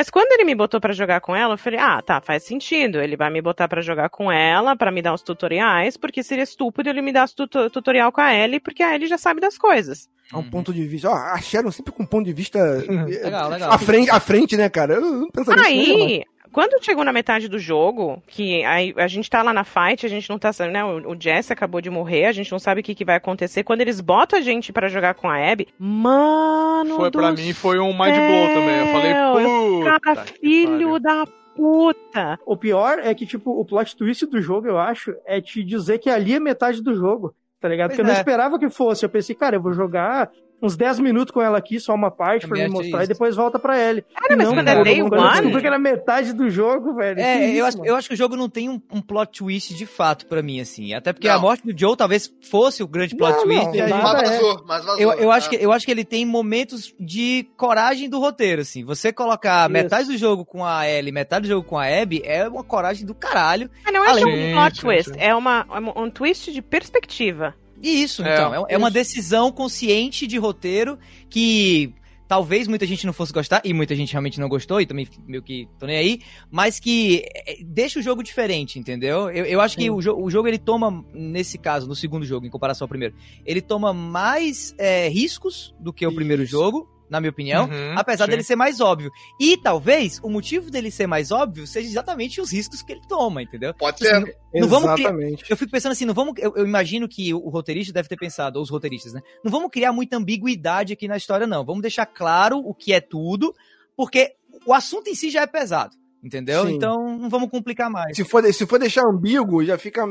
Mas quando ele me botou pra jogar com ela, eu falei, ah, tá, faz sentido. Ele vai me botar pra jogar com ela, pra me dar os tutoriais, porque seria estúpido ele me dar os tuto- tutorial com a Ellie, porque a Ellie já sabe das coisas. É um ponto de vista. Ó, a Sharon sempre com um ponto de vista eh, Legal, legal. à frente, à frente, né, cara? Eu não pensaria. Aí, quando chegou na metade do jogo, que aí a gente tá lá na fight, a gente não tá sabendo, né? O, o Jesse acabou de morrer, a gente não sabe o que, que vai acontecer. Quando eles botam a gente pra jogar com a Abby, mano. Foi do pra mim, foi um mind blow também. Eu falei, puta. Cara, filho pariu." da puta. O pior é que, tipo, o plot twist do jogo, eu acho, é te dizer que ali é metade do jogo, tá ligado? Pois Porque eu não é. esperava que fosse. Eu pensei, cara, eu vou jogar uns 10 minutos com ela aqui, só uma parte, pra me mostrar, isso. e depois volta pra ele. Cara, mas não, quando cara, é day quando eu one, descobri que era metade do jogo, velho. que É, isso, eu acho, mano? eu acho que o jogo não tem um, um plot twist de fato pra mim, assim. Até porque Não. a morte do Joe talvez fosse o grande plot Não, twist. não, mas é. vazou, mas vazou. Eu, eu, acho tá? que, eu acho que ele tem momentos de coragem do roteiro, assim. Você colocar Isso. metade do jogo com a Ellie, metade do jogo com a Abby, é uma coragem do caralho. Mas não é Além- é um plot twist, é uma, é um twist de perspectiva. E isso, É, então. É, é uma decisão consciente de roteiro que talvez muita gente não fosse gostar, e muita gente realmente não gostou, e também meio que tô nem aí, mas que é, deixa o jogo diferente, entendeu? Eu, eu acho que Sim. o, jo o jogo ele toma, nesse caso, no segundo jogo, em comparação ao primeiro, ele toma mais é, riscos do que o Isso. primeiro jogo. Na minha opinião, Uhum, apesar sim. dele ser mais óbvio. E talvez o motivo dele ser mais óbvio seja exatamente os riscos que ele toma, entendeu? Pode Tipo assim, ser. Não vamos criar- Exatamente. Eu fico pensando assim, não vamos. Eu, eu imagino que o, roteirista deve ter pensado, ou os roteiristas, né? Não vamos criar muita ambiguidade aqui na história, não. Vamos deixar claro o que é tudo, porque o assunto em si já é pesado, entendeu? Sim. Então não vamos complicar mais. Se for, se for deixar ambíguo, já fica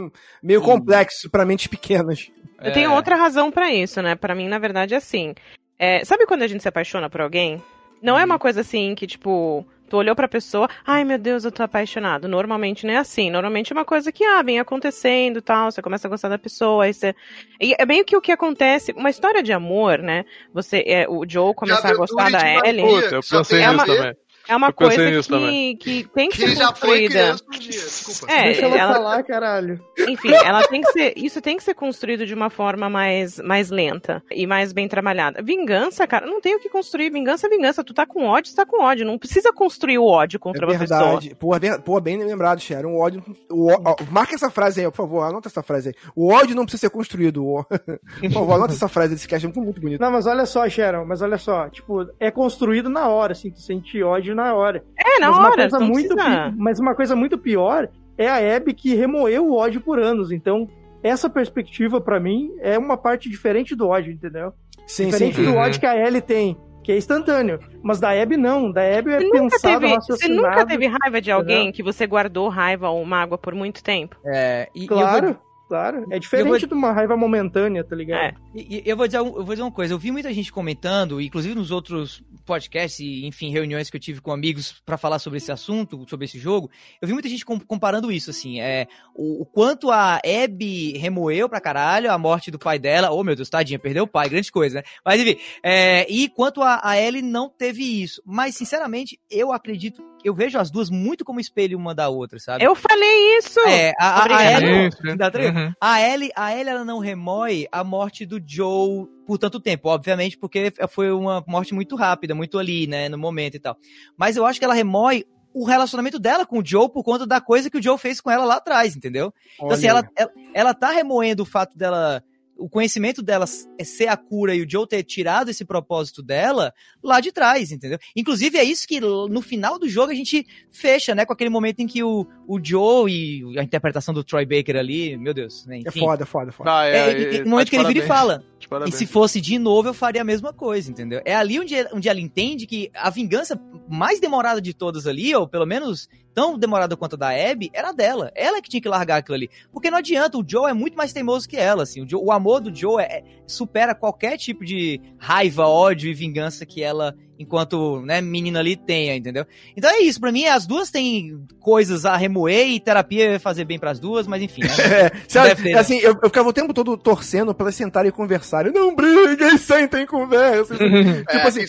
meio complexo pra mentes pequenas. Eu tenho É. outra razão pra isso, né? Pra mim, na verdade, é assim. É, sabe quando a gente se apaixona por alguém? Não é uma coisa assim que, tipo, tu olhou pra pessoa, ai meu Deus, eu tô apaixonado. Normalmente não é assim. Normalmente é uma coisa que, ah, vem acontecendo e tal, você começa a gostar da pessoa, aí você. E é meio que o que acontece. Uma história de amor, né? Você, é, o Joe começar a gostar da Ellie. magia. Puta, eu pensei É nisso uma- também. É uma coisa que, que tem que Que ser já foi construída. criança um dia, desculpa. É, Deixa ela, ela- falar, caralho. Enfim, ela tem que ser. Isso tem que ser construído de uma forma mais, mais lenta e mais bem trabalhada. Vingança, cara, não tem o que construir. Vingança é vingança. Tu tá com ódio, tu tá com ódio. Não precisa construir o ódio contra É pessoa. verdade. Pô, é ver- pô, bem lembrado, Sharon. O ódio. O, ó, marca essa frase aí, por favor. Anota essa frase aí. O ódio não precisa ser construído. O- por favor, anota essa frase desse cast. É muito, muito bonito. Não, mas olha só, Sharon, mas olha só, tipo, é construído na hora, assim, tu sente ódio na hora. É, na mas uma hora. coisa Não muito pi- Mas uma coisa muito pior é a Abby que remoeu o ódio por anos. Então, essa perspectiva, pra mim, é uma parte diferente do ódio, entendeu? Sim, diferente sim. do Uhum. ódio que a Ellie tem, que é instantâneo. Mas da Abby não, da Abby é pensado, teve, você nunca teve raiva de alguém entendeu? que você guardou raiva ou mágoa por muito tempo? É, e, e eu Claro, vou- claro. É diferente vou- de uma raiva momentânea, tá ligado? É. E, eu vou dizer, eu vou dizer uma coisa, eu vi muita gente comentando, inclusive nos outros podcasts e, enfim, reuniões que eu tive com amigos pra falar sobre esse assunto, sobre esse jogo, eu vi muita gente com- comparando isso, assim, é, o, o quanto a Abby remoeu pra caralho a morte do pai dela, oh meu Deus, tadinha, perdeu o pai, grande coisa, né? Mas enfim, é, e quanto a, a Ellie não teve isso, mas sinceramente, eu acredito, eu vejo as duas muito como espelho uma da outra, sabe? Eu falei isso! É, a, a, a. Ellie, ligado? Uhum. A Ellie, a Ellie, ela não remói a morte do Joe por tanto tempo, obviamente, porque foi uma morte muito rápida, muito ali, né, no momento e tal. Mas eu acho que ela remói o relacionamento dela com o Joe por conta da coisa que o Joe fez com ela lá atrás, entendeu? Então, assim, ela, ela, ela tá remoendo o fato dela. O conhecimento dela é ser a cura e o Joe ter tirado esse propósito dela lá de trás, entendeu? Inclusive, é isso que no final do jogo a gente fecha, né? Com aquele momento em que o, o Joe e a interpretação do Troy Baker ali, meu Deus, né? É Enfim, foda, foda, foda. Ah, é, é, é, no momento tá que ele vira e fala. de E se fosse de novo, eu faria a mesma coisa, entendeu? É ali onde, onde ela entende que a vingança mais demorada de todas ali, ou pelo menos tão demorada quanto a da Abby, era dela. Ela que tinha que largar aquilo ali. Porque não adianta, o Joe é muito mais teimoso que ela, assim. O, Joe- o amor do Joe é- é- supera qualquer tipo de raiva, ódio e vingança que ela, enquanto né, menina ali, tenha, entendeu? Então é isso, pra mim as duas têm coisas a remoer e terapia fazer bem pras duas, mas enfim, né? É, sabe, né? assim, eu, eu ficava o tempo todo torcendo pra elas sentarem e conversarem. Não briguem, sentem e conversem. É, tipo assim,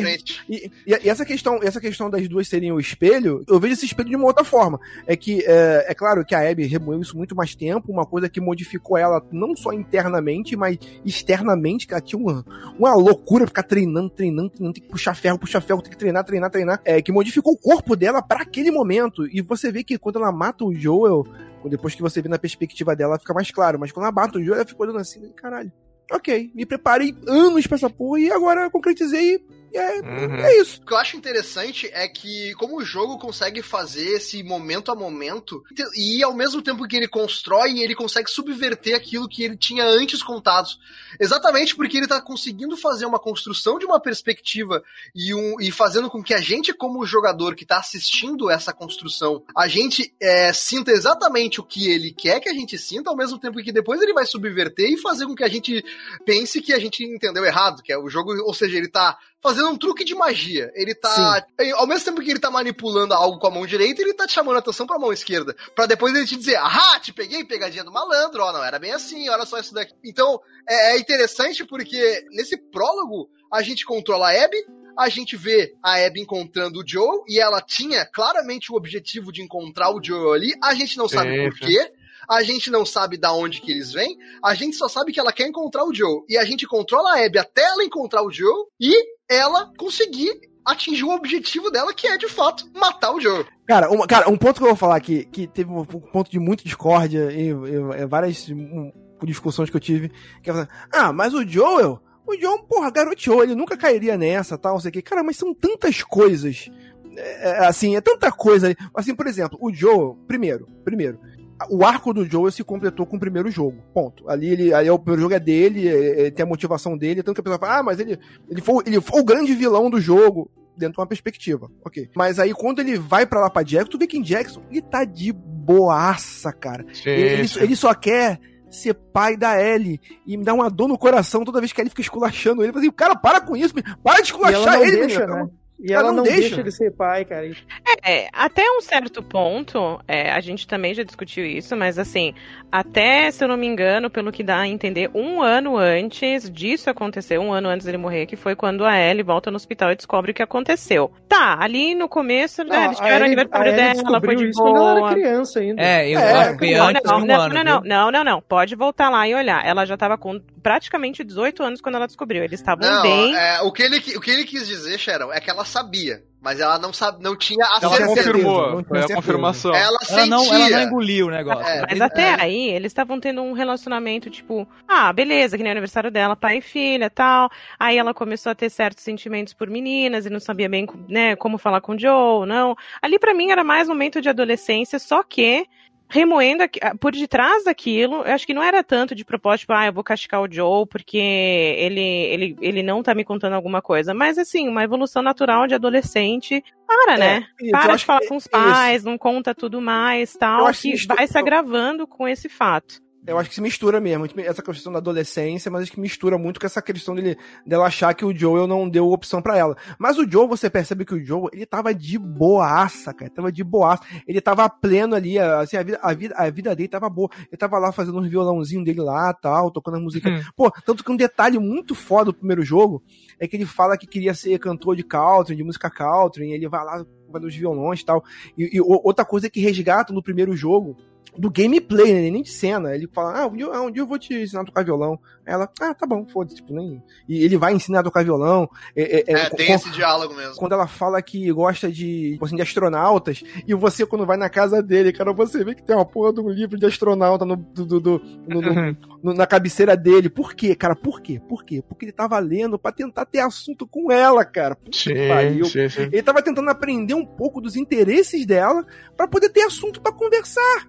frente. E, e- e essa questão, essa questão das duas serem o espelho, eu vejo esse espelho de uma outra forma. É que é, é claro que a Abby remoeu isso muito mais tempo, uma coisa que modificou ela não só internamente, mas externamente, que ela tinha uma, uma loucura ficar treinando, treinando, treinando, tem que puxar ferro, puxar ferro, tem que treinar, treinar, treinar. É, que modificou o corpo dela pra aquele momento. E você vê que quando ela mata o Joel, depois que você vê na perspectiva dela, fica mais claro. Mas quando ela mata o Joel, ela ficou olhando assim, caralho. Ok, me preparei anos pra essa porra e agora concretizei. É, Uhum. é isso. O que eu acho interessante é que, como o jogo consegue fazer esse momento a momento, e ao mesmo tempo que ele constrói, ele consegue subverter aquilo que ele tinha antes contado. Exatamente porque ele tá conseguindo fazer uma construção de uma perspectiva e, um, e fazendo com que a gente, como jogador que tá assistindo essa construção, a gente é, sinta exatamente o que ele quer que a gente sinta, ao mesmo tempo que depois ele vai subverter e fazer com que a gente pense que a gente entendeu errado, que é o jogo, ou seja, ele tá fazendo um truque de magia. Ele tá. Ao mesmo tempo que ele tá manipulando algo com a mão direita, ele tá te chamando a atenção pra mão esquerda. Pra depois ele te dizer, ah, te peguei, pegadinha do malandro, ó, não era bem assim, olha só isso daqui. Então, é, é interessante porque nesse prólogo a gente controla a Abby. A gente vê a Abby encontrando o Joe e ela tinha claramente o objetivo de encontrar o Joe ali. A gente não sabe Sim, por quê. A gente não sabe da onde que eles vêm. A gente só sabe que ela quer encontrar o Joe. E a gente controla a Abby até ela encontrar o Joe e ela conseguir atingir o objetivo dela, que é de fato matar o Joe. Cara, uma, cara, um ponto que eu vou falar aqui, que teve um, um ponto de muita discórdia e, e- e várias um, discussões que eu tive, que é ah, mas o Joel, O John, porra, garoteou, ele nunca cairia nessa, tal, não sei o que. Cara, mas são tantas coisas. É, é, assim, é tanta coisa. Assim, por exemplo, o Joe, primeiro, primeiro, o arco do Joe se completou com o primeiro jogo. Ponto. Ali, ele, ali é o primeiro jogo é dele, é, é, tem a motivação dele, tanto que a pessoa fala, ah, mas ele, ele, foi, ele foi o grande vilão do jogo dentro de uma perspectiva. Ok. Mas aí quando ele vai para lá pra Jackson, tu vê que em Jackson ele tá de boaça, cara. Sim, ele, sim. ele só quer ser pai da Ellie. E me dá uma dor no coração toda vez que a Ellie fica esculachando ele. Eu falo assim, cara, para com isso, para de esculachar ele, deixa, né? E ela, não, deixa. ele ser pai, cara. É, até um certo ponto, é, a gente também já discutiu isso, mas assim, até, se eu não me engano, pelo que dá a entender, um ano antes disso acontecer, um ano antes dele morrer, que foi quando a Ellie volta no hospital e descobre o que aconteceu. Tá, ali no começo, né, Ah, eles tiveram o aniversário dela, foi descobriu de isso quando ela era boa. criança ainda. É, eu É, acho que foi Não, antes não, de um não, ano. não, não, não, não, não. Pode voltar lá e olhar. Ela já tava com praticamente 18 anos quando ela descobriu. Eles estavam Não, bem. é, o, que ele, o que ele quis dizer, Sharon, é que ela sabia, mas ela não, sabe, não tinha a Ela certeza, confirmou. não Foi a certeza. confirmação. Ela Ela não, ela não engoliu o negócio. É, Mas ele- até é. aí, eles estavam tendo um relacionamento, tipo, ah, beleza, que nem o aniversário dela, pai e filha tal. Aí ela começou a ter certos sentimentos por meninas e não sabia bem, né, como falar com o Joe, não. Ali pra mim era mais momento de adolescência, só que remoendo ah, por detrás daquilo, eu acho que não era tanto de propósito, tipo, ah, eu vou castigar o Joe porque ele, ele, ele não tá me contando alguma coisa. Mas assim, uma evolução natural de adolescente. Para, né? É, isso, eu Para de falar que- com os isso. pais, não conta tudo mais, tal, que que vai se agravando com esse fato. Eu acho que se mistura mesmo, essa questão da adolescência, mas acho que mistura muito com essa questão dele, dela achar que o Joel não deu opção pra ela. Mas o Joe, você percebe que o Joe, ele tava de boaça, cara, tava de boaça. Ele tava pleno ali, assim, a vida, a vida, a vida dele tava boa. Ele tava lá fazendo uns violãozinhos dele lá, tal, tocando a música. Hum. Pô, tanto que um detalhe muito foda do primeiro jogo é que ele fala que queria ser cantor de country, de música country, e ele vai lá fazer os violões e tal. E, e o- outra coisa que resgata no primeiro jogo, do gameplay, né? Nem de cena. Ele fala, ah, um dia, ah, um dia eu vou te ensinar a tocar violão. Ela, ah, tá bom, foda-se, tipo, nem. E ele vai ensinar a tocar violão. É, é, é, É, tem com- esse diálogo mesmo. quando ela fala que gosta de, tipo assim, de astronautas, e você, quando vai na casa dele, cara, você vê que tem uma porra de um livro de astronauta no, do, do- do- no- no- no- na cabeceira dele. Por quê, cara? Por quê? Por quê? Porque ele tava lendo pra tentar ter assunto com ela, cara. Puta Sim, pariu. sim, sim. Ele tava tentando aprender um pouco dos interesses dela pra poder ter assunto pra conversar.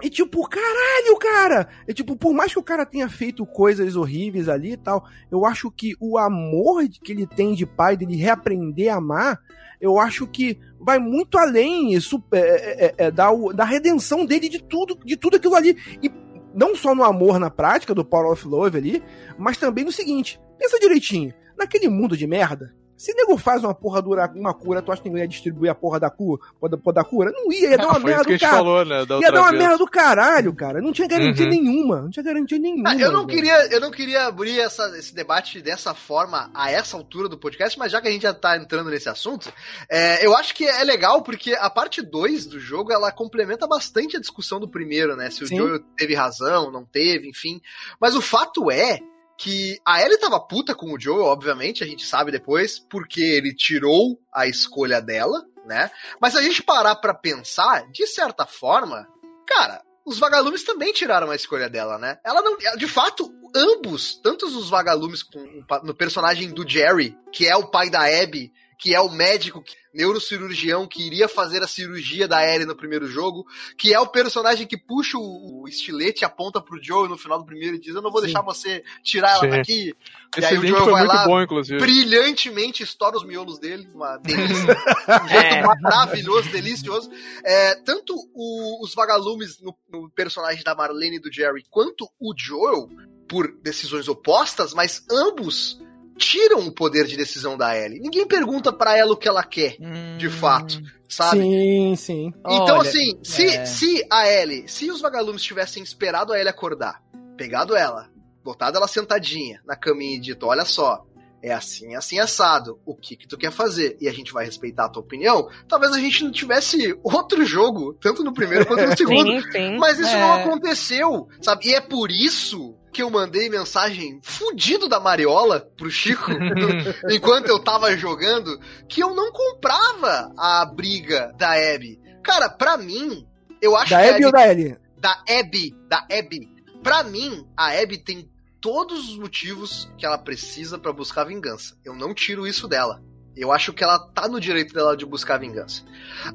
E tipo, caralho, cara! E tipo, por mais que o cara tenha feito coisas horríveis ali e tal, eu acho que o amor que ele tem de pai, dele reaprender a amar, eu acho que vai muito além isso, é, é, é, é, da, da redenção dele de tudo, de tudo aquilo ali. E não só no amor na prática, do Power of Love ali, mas também no seguinte: pensa direitinho, naquele mundo de merda. Se nego faz uma porra dura, uma cura, tu acha que ninguém ia distribuir a porra da cura, porra da, porra da cura? Não ia, ia dar uma Ah, merda do gente cara. falou, né? Ia outra dar uma vez. merda do caralho, cara. Não tinha garantia Uhum. nenhuma. Não tinha garantia nenhuma. Ah, eu não queria, eu não queria abrir essa- esse debate dessa forma a essa altura do podcast, mas já que a gente já tá entrando nesse assunto, é, eu acho que é legal porque a parte 2 do jogo ela complementa bastante a discussão do primeiro, né? Se o Sim. Joel teve razão, não teve, enfim. Mas o fato é que a Ellie tava puta com o Joel, obviamente, a gente sabe depois, porque ele tirou a escolha dela, né? Mas se a gente parar pra pensar, de certa forma, cara, os vagalumes também tiraram a escolha dela, né? Ela não. De fato, ambos, tantos os vagalumes com, no personagem do Jerry, que é o pai da Abby, que é o médico, que- neurocirurgião que iria fazer a cirurgia da Ellie no primeiro jogo, que é o personagem que puxa o, o estilete e aponta pro Joe no final do primeiro e diz: Eu não vou Sim. deixar você tirar ela Sim. daqui. E Esse aí o foi vai lá, bom, brilhantemente estoura os miolos dele, uma delícia. um jeito É. maravilhoso, delicioso. É, tanto o- os vagalumes no, no personagem da Marlene e do Jerry, quanto o Joel, por decisões opostas, mas ambos tiram o poder de decisão da Ellie. Ninguém pergunta pra ela o que ela quer, de Hum, fato, sabe? Sim, sim. Então, Olha, assim, se, é. se a Ellie, se os vagalumes tivessem esperado a Ellie acordar, pegado ela, botado ela sentadinha na caminha e dito, olha só, é assim, assim, assado, o que que tu quer fazer? E a gente vai respeitar a tua opinião, talvez a gente não tivesse outro jogo, tanto no primeiro quanto no segundo. Sim, sim. Mas isso É. não aconteceu, sabe? E é por isso que eu mandei mensagem fudido da Mariola pro Chico enquanto eu tava jogando, que eu não comprava a briga da Abby. Cara, pra mim, eu acho Da que a Abby ou da Ellie? da Abby, da Abby. Pra mim, a Abby tem todos os motivos que ela precisa pra buscar vingança. Eu não tiro isso dela. Eu acho que ela tá no direito dela de buscar vingança.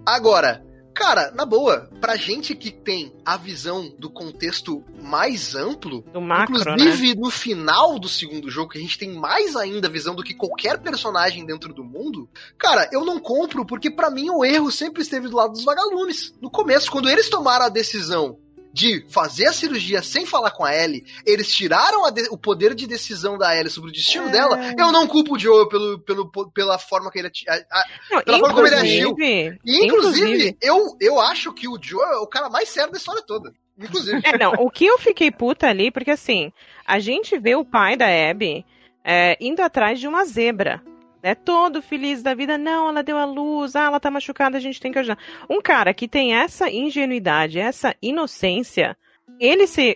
Agora, cara, na boa, pra gente que tem a visão do contexto mais amplo, macro, né? inclusive no final do segundo jogo, que a gente tem mais ainda visão do que qualquer personagem dentro do mundo, cara, eu não compro porque pra mim o erro sempre esteve do lado dos vagalumes. No começo, quando eles tomaram a decisão de fazer a cirurgia sem falar com a Ellie, eles tiraram a de- o poder de decisão da Ellie sobre o destino É. dela, eu não culpo o Joel pelo, pelo, pela forma que ele... a- a- Não, pela forma como ele inclusive, e, inclusive, eu, eu acho que o Joel é o cara mais sério da história toda. Inclusive. É, não, o que eu fiquei puta ali, porque assim, a gente vê o pai da Abby é, indo atrás de uma zebra. Né, todo feliz da vida, não, ela deu a luz, ah, ela tá machucada, a gente tem que ajudar. Um cara que tem essa ingenuidade, essa inocência, ele se.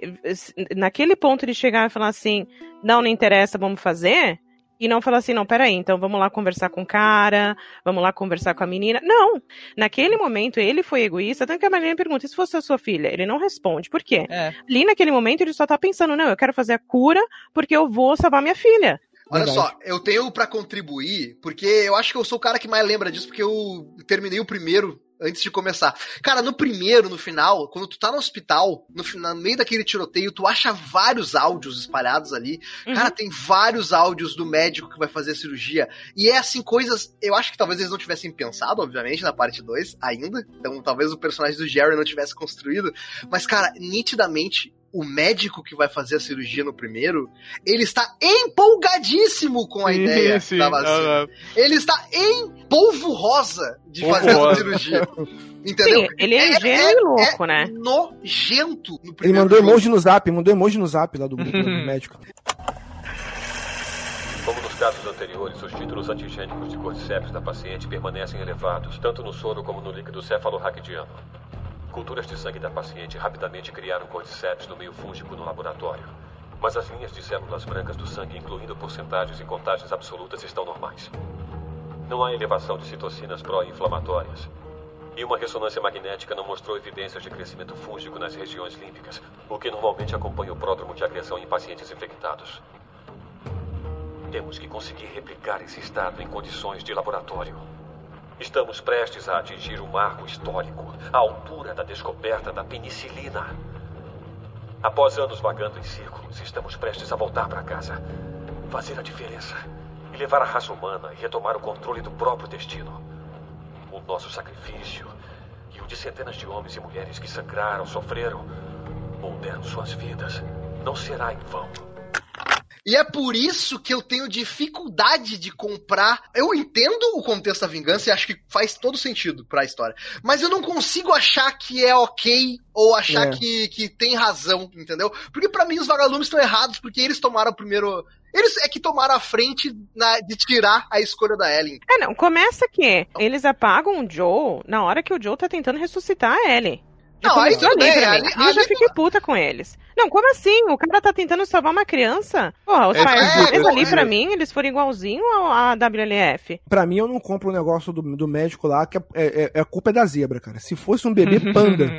Naquele ponto ele chegar e falar assim, não, não interessa, vamos fazer. E não falar assim, não, peraí, então vamos lá conversar com o cara, vamos lá conversar com a menina. Não! Naquele momento ele foi egoísta, tanto que a Marlene pergunta, e se fosse a sua filha? Ele não responde. Por quê? É. ali naquele momento ele só tá pensando, não, eu quero fazer a cura porque eu vou salvar minha filha. Olha Verdade. só, eu tenho pra contribuir, porque eu acho que eu sou o cara que mais lembra disso, porque eu terminei o primeiro antes de começar. Cara, no primeiro, no final, quando tu tá no hospital, no, final, no meio daquele tiroteio, tu acha vários áudios espalhados ali. Uhum. Cara, tem vários áudios do médico que vai fazer a cirurgia. E é assim, coisas. Eu acho que talvez eles não tivessem pensado, obviamente, na parte 2 ainda. Então talvez o personagem do Jerry não tivesse construído. Mas, cara, nitidamente. O médico que vai fazer a cirurgia no primeiro, ele está empolgadíssimo com a Sim, ideia sim, da vacina. aham. Ele está em polvo rosa de Polvo fazer a rosa. cirurgia. Entendeu? Sim, ele é ingênuo e louco, né? Nojento no Ele primeiro mandou jogo. emoji no zap, mandou emoji no zap lá do grupo do médico. Como nos casos anteriores, os títulos antigênicos de cordyceps da paciente permanecem elevados, tanto no soro como no líquido cefalorraquidiano. Culturas de sangue da paciente rapidamente criaram cordyceps no meio fúngico no laboratório. Mas as linhas de células brancas do sangue, incluindo porcentagens e contagens absolutas, estão normais. Não há elevação de citocinas pró-inflamatórias. E uma ressonância magnética não mostrou evidências de crescimento fúngico nas regiões límbicas, o que normalmente acompanha o pródromo de agressão em pacientes infectados. Temos que conseguir replicar esse estado em condições de laboratório. Estamos prestes a atingir um marco histórico, à altura da descoberta da penicilina. Após anos vagando em círculos, estamos prestes a voltar para casa, fazer a diferença e levar a raça humana e retomar o controle do próprio destino. O nosso sacrifício e o de centenas de homens e mulheres que sangraram, sofreram ou deram suas vidas não será em vão. E é por isso que eu tenho dificuldade de comprar. Eu entendo o contexto da vingança e acho que faz todo sentido pra história. Mas eu não consigo achar que é ok ou achar É. que, que tem razão, entendeu? Porque pra mim os vagalumes estão errados, porque eles tomaram o primeiro. Eles é que tomaram a frente na- de tirar a escolha da Ellen. É, não, começa que eles apagam o Joe na hora que o Joe tá tentando ressuscitar a Ellie. Já Não, aí começou ali bem, pra mim. ali- eu já fiquei puta com eles. Não, como assim? O cara tá tentando salvar uma criança? Porra, os É, pais é, deles é, ali, é. pra mim, eles foram igualzinho a WLF. Pra mim, eu não compro o negócio do, do médico lá, que é, é, é a culpa é da zebra, cara. Se fosse um bebê panda,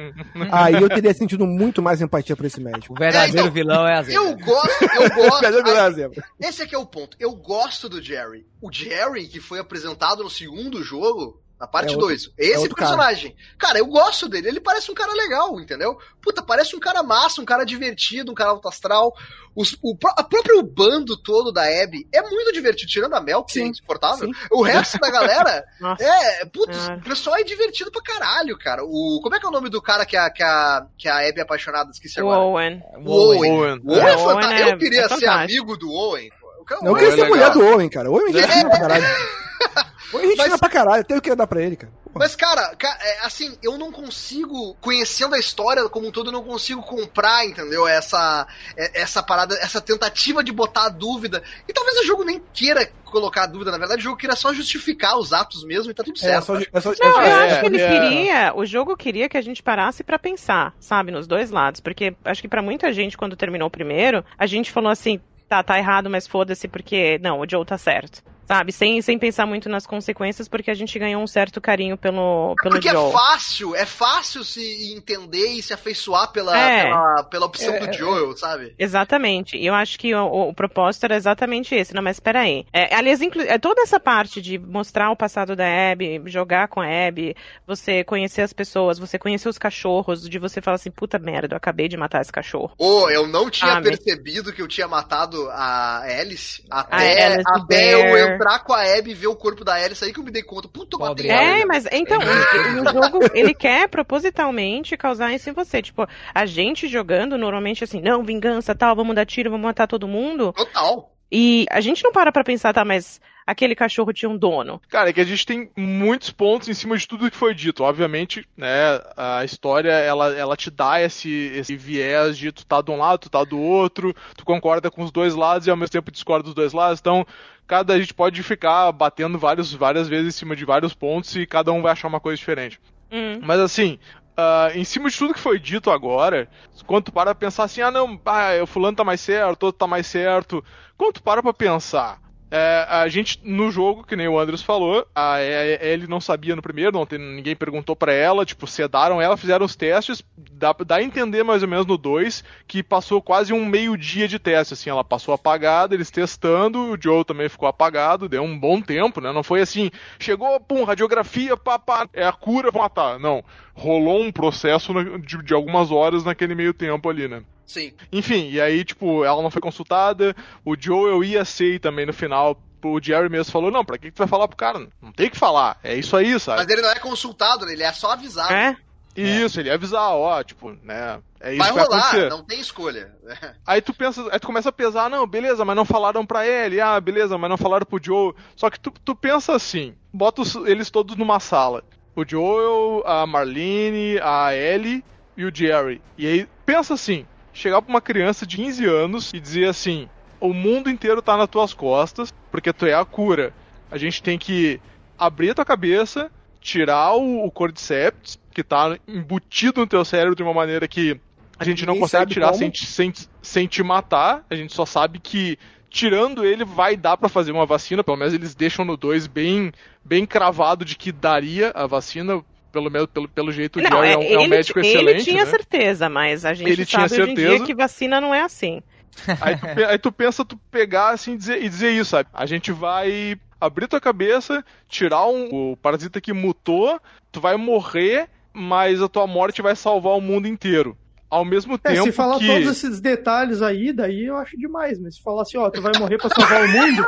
aí eu teria sentido muito mais empatia por esse médico. O verdadeiro É, então, vilão é a zebra. Eu gosto, eu gosto. Cadê a zebra? Esse aqui é o ponto. Eu gosto do Jerry. O Jerry, que foi apresentado no segundo jogo, na parte É outro- 2. Esse outro cara. personagem. Cara. eu gosto dele. Ele parece um cara legal, entendeu? Puta, parece um cara massa, um cara divertido, um cara alto astral. Os, o, a próprio bando todo da Abby é muito divertido, tirando a Mel, que é Sim, insuportável. sim. O resto da galera é, putz, Cara. o pessoal é divertido pra caralho, cara. O, como é que é o nome do cara que a, que a, que a Abby é apaixonada? Esqueci O agora. Owen. O Owen. Owen. O Owen é É, fantástico. é- eu queria é ser fantástico. amigo do Owen. Cara- eu queria ser é mulher do Owen, cara. O Owen é fina pra caralho. O gente Mas- pra caralho. Até eu queria dar pra ele, cara. Porra. Mas, cara, ca- é, assim, eu não consigo, conhecendo a história como um todo, eu não consigo comprar, entendeu? Essa, é- essa parada, essa tentativa de botar a dúvida. E talvez o jogo nem queira colocar a dúvida, na verdade, o jogo queira só justificar os atos mesmo e tá tudo É, certo. só, é só, é Não, só- eu É, acho que ele é. queria, o jogo queria que a gente parasse pra pensar, sabe, nos dois lados, porque acho que pra muita gente quando terminou o primeiro, a gente falou assim, tá, tá errado, mas foda-se porque não, o Joe tá certo. Sabe? Sem, sem pensar muito nas consequências, porque a gente ganhou um certo carinho pelo, pelo Porque Joe. é fácil, é fácil se entender e se afeiçoar pela, É. pela, pela opção É, do Joel, sabe? Exatamente. E eu acho que o, o- o propósito era exatamente esse. Não, mas peraí. É, aliás, inclu- é toda essa parte de mostrar o passado da Abby, jogar com a Abby, você conhecer as pessoas, você conhecer os cachorros, de você falar assim, puta merda, eu acabei de matar esse cachorro. Ô, eu não tinha Sabe? percebido que eu tinha matado a Alice A até, Alice até eu. Entrar com a Abby e ver o corpo da Alice aí que eu me dei conta. Puta, eu matei. É, mas então, e- e o jogo, ele quer propositalmente causar isso em você. Tipo, a gente jogando normalmente assim, não, vingança, tal, vamos dar tiro, vamos matar todo mundo. Total. E a gente não para pra pensar, tá, mas aquele cachorro tinha um dono. Cara, é que a gente tem muitos pontos em cima de tudo que foi dito. Obviamente, né, a história, ela, ela te dá esse, esse viés de tu tá de um lado, tu tá do outro, tu concorda com os dois lados e ao mesmo tempo discorda dos dois lados. Então, cada a gente pode ficar batendo vários, várias vezes em cima de vários pontos e cada um vai achar uma coisa diferente. Hum. Mas assim, ah, em cima de tudo que foi dito agora, quando tu para pra pensar assim, ah não, ah, o fulano tá mais certo, outro tá mais certo. Quando tu para pra pensar, é, a gente no jogo, que nem o Andres falou, a Ellie não sabia no primeiro, não tem, ninguém perguntou pra ela, tipo, sedaram ela, fizeram os testes, dá, dá a entender mais ou menos no 2 que passou quase um meio dia de teste, assim, ela passou apagada, eles testando, o Joe também ficou apagado, deu um bom tempo, né? Não foi assim, chegou, pum, radiografia, pá, pá, é a cura, matar. Não, rolou um processo de, de algumas horas naquele meio tempo ali, né? Sim. Enfim, e aí, tipo, ela não foi consultada, o Joel ia ser também no final. O Jerry mesmo falou, não, pra que que tu vai falar pro cara? Não tem que falar, é isso aí, sabe? Mas ele não é consultado, né? ele é só avisado. É? Isso, ele ia avisar, ó, tipo, né, é isso Vai que vai rolar, acontecer. não tem escolha. Aí tu pensa, aí tu começa a pesar, não, beleza, mas não falaram pra ele, ah, beleza, mas não falaram pro Joe. Só que tu, tu pensa assim, bota os- eles todos numa sala. O Joel, a Marlene, a Ellie e o Jerry. E aí, pensa assim, chegar pra uma criança de 15 anos e dizer assim, o mundo inteiro tá nas tuas costas, porque tu é a cura. A gente tem que abrir a tua cabeça, tirar o, o Cordyceps, que tá embutido no teu cérebro de uma maneira que a gente não Ninguém consegue sabe tirar sem, sem, sem te matar. A gente só sabe que tirando ele vai dar pra fazer uma vacina. Pelo menos eles deixam no 2 bem, bem cravado de que daria a vacina. Pelo, menos- pelo, pelo jeito, o Não, Jerry é, é, um, é um ele, médico ele excelente. tinha né? certeza, mas a gente Ele tinha sabe hoje em dia certeza. que vacina não é assim. Aí tu, aí tu pensa tu pegar assim dizer, e dizer isso, sabe? A gente vai abrir tua cabeça, tirar um, o parasita que mutou, tu vai morrer, mas a tua morte vai salvar o mundo inteiro. Ao mesmo É, tempo se falar que. todos esses detalhes aí, daí eu acho demais. Mas se falar assim, ó, tu vai morrer pra salvar o mundo,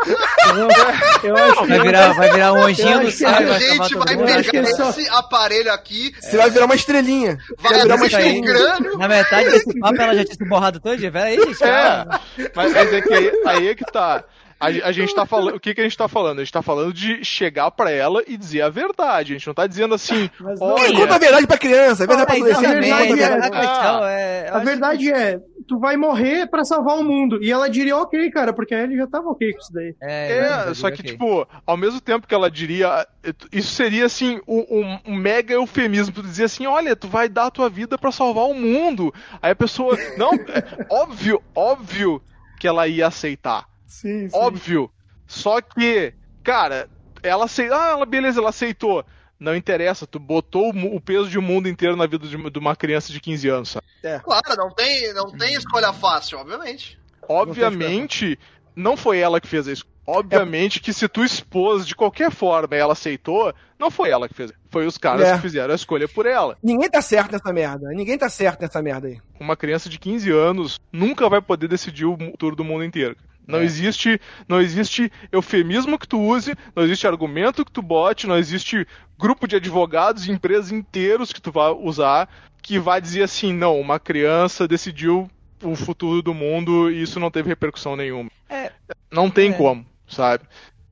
eu, eu acho que. Vai virar, vai virar um anjinho Eu do céu A gente vai pegar é só- esse aparelho aqui, Você vai virar uma estrelinha. vai Vai virar uma um estrelinha. Na metade desse papo ela já tinha se borrado todo dia. Pera aí, gente. É, mas, mas é que aí, aí é que tá. A, a gente tá falando. O que, que a gente tá falando? A gente tá falando de chegar pra ela e dizer a verdade. A gente não tá dizendo assim. Mas não, Olha, conta a verdade pra criança? A verdade pra adolescente. a é- verdade. a é... eu A verdade é, tu vai morrer pra salvar o mundo. E ela diria, ok, cara, porque ele já tava ok com isso daí. É, É, só que, ok. tipo, ao mesmo tempo que ela diria. Isso seria, assim, um, um- um mega eufemismo. Tu dizer assim: olha, tu vai dar a tua vida pra salvar o mundo. Aí a pessoa. Não, é óbvio, óbvio que ela ia aceitar. Sim, sim. Óbvio. Só que, cara, ela aceitou. Ah, ela, beleza, ela aceitou. Não interessa, tu botou o, peso de um mundo inteiro na vida de, de uma criança de 15 anos, sabe? Claro, não tem, não tem escolha fácil, obviamente. Obviamente, não foi ela que fez isso. Obviamente que se tu expôs de qualquer forma e ela aceitou, não foi ela que fez. Foi os caras É. que fizeram a escolha por ela. Ninguém tá certo nessa merda. Ninguém tá certo nessa merda aí. Uma criança de 15 anos nunca vai poder decidir o futuro do mundo inteiro. Não É. existe, não existe eufemismo que tu use, não existe argumento que tu bote, não existe grupo de advogados e empresas inteiros que tu vai usar que vai dizer assim, não, uma criança decidiu o futuro do mundo e isso não teve repercussão nenhuma. É. Não tem É. como, sabe?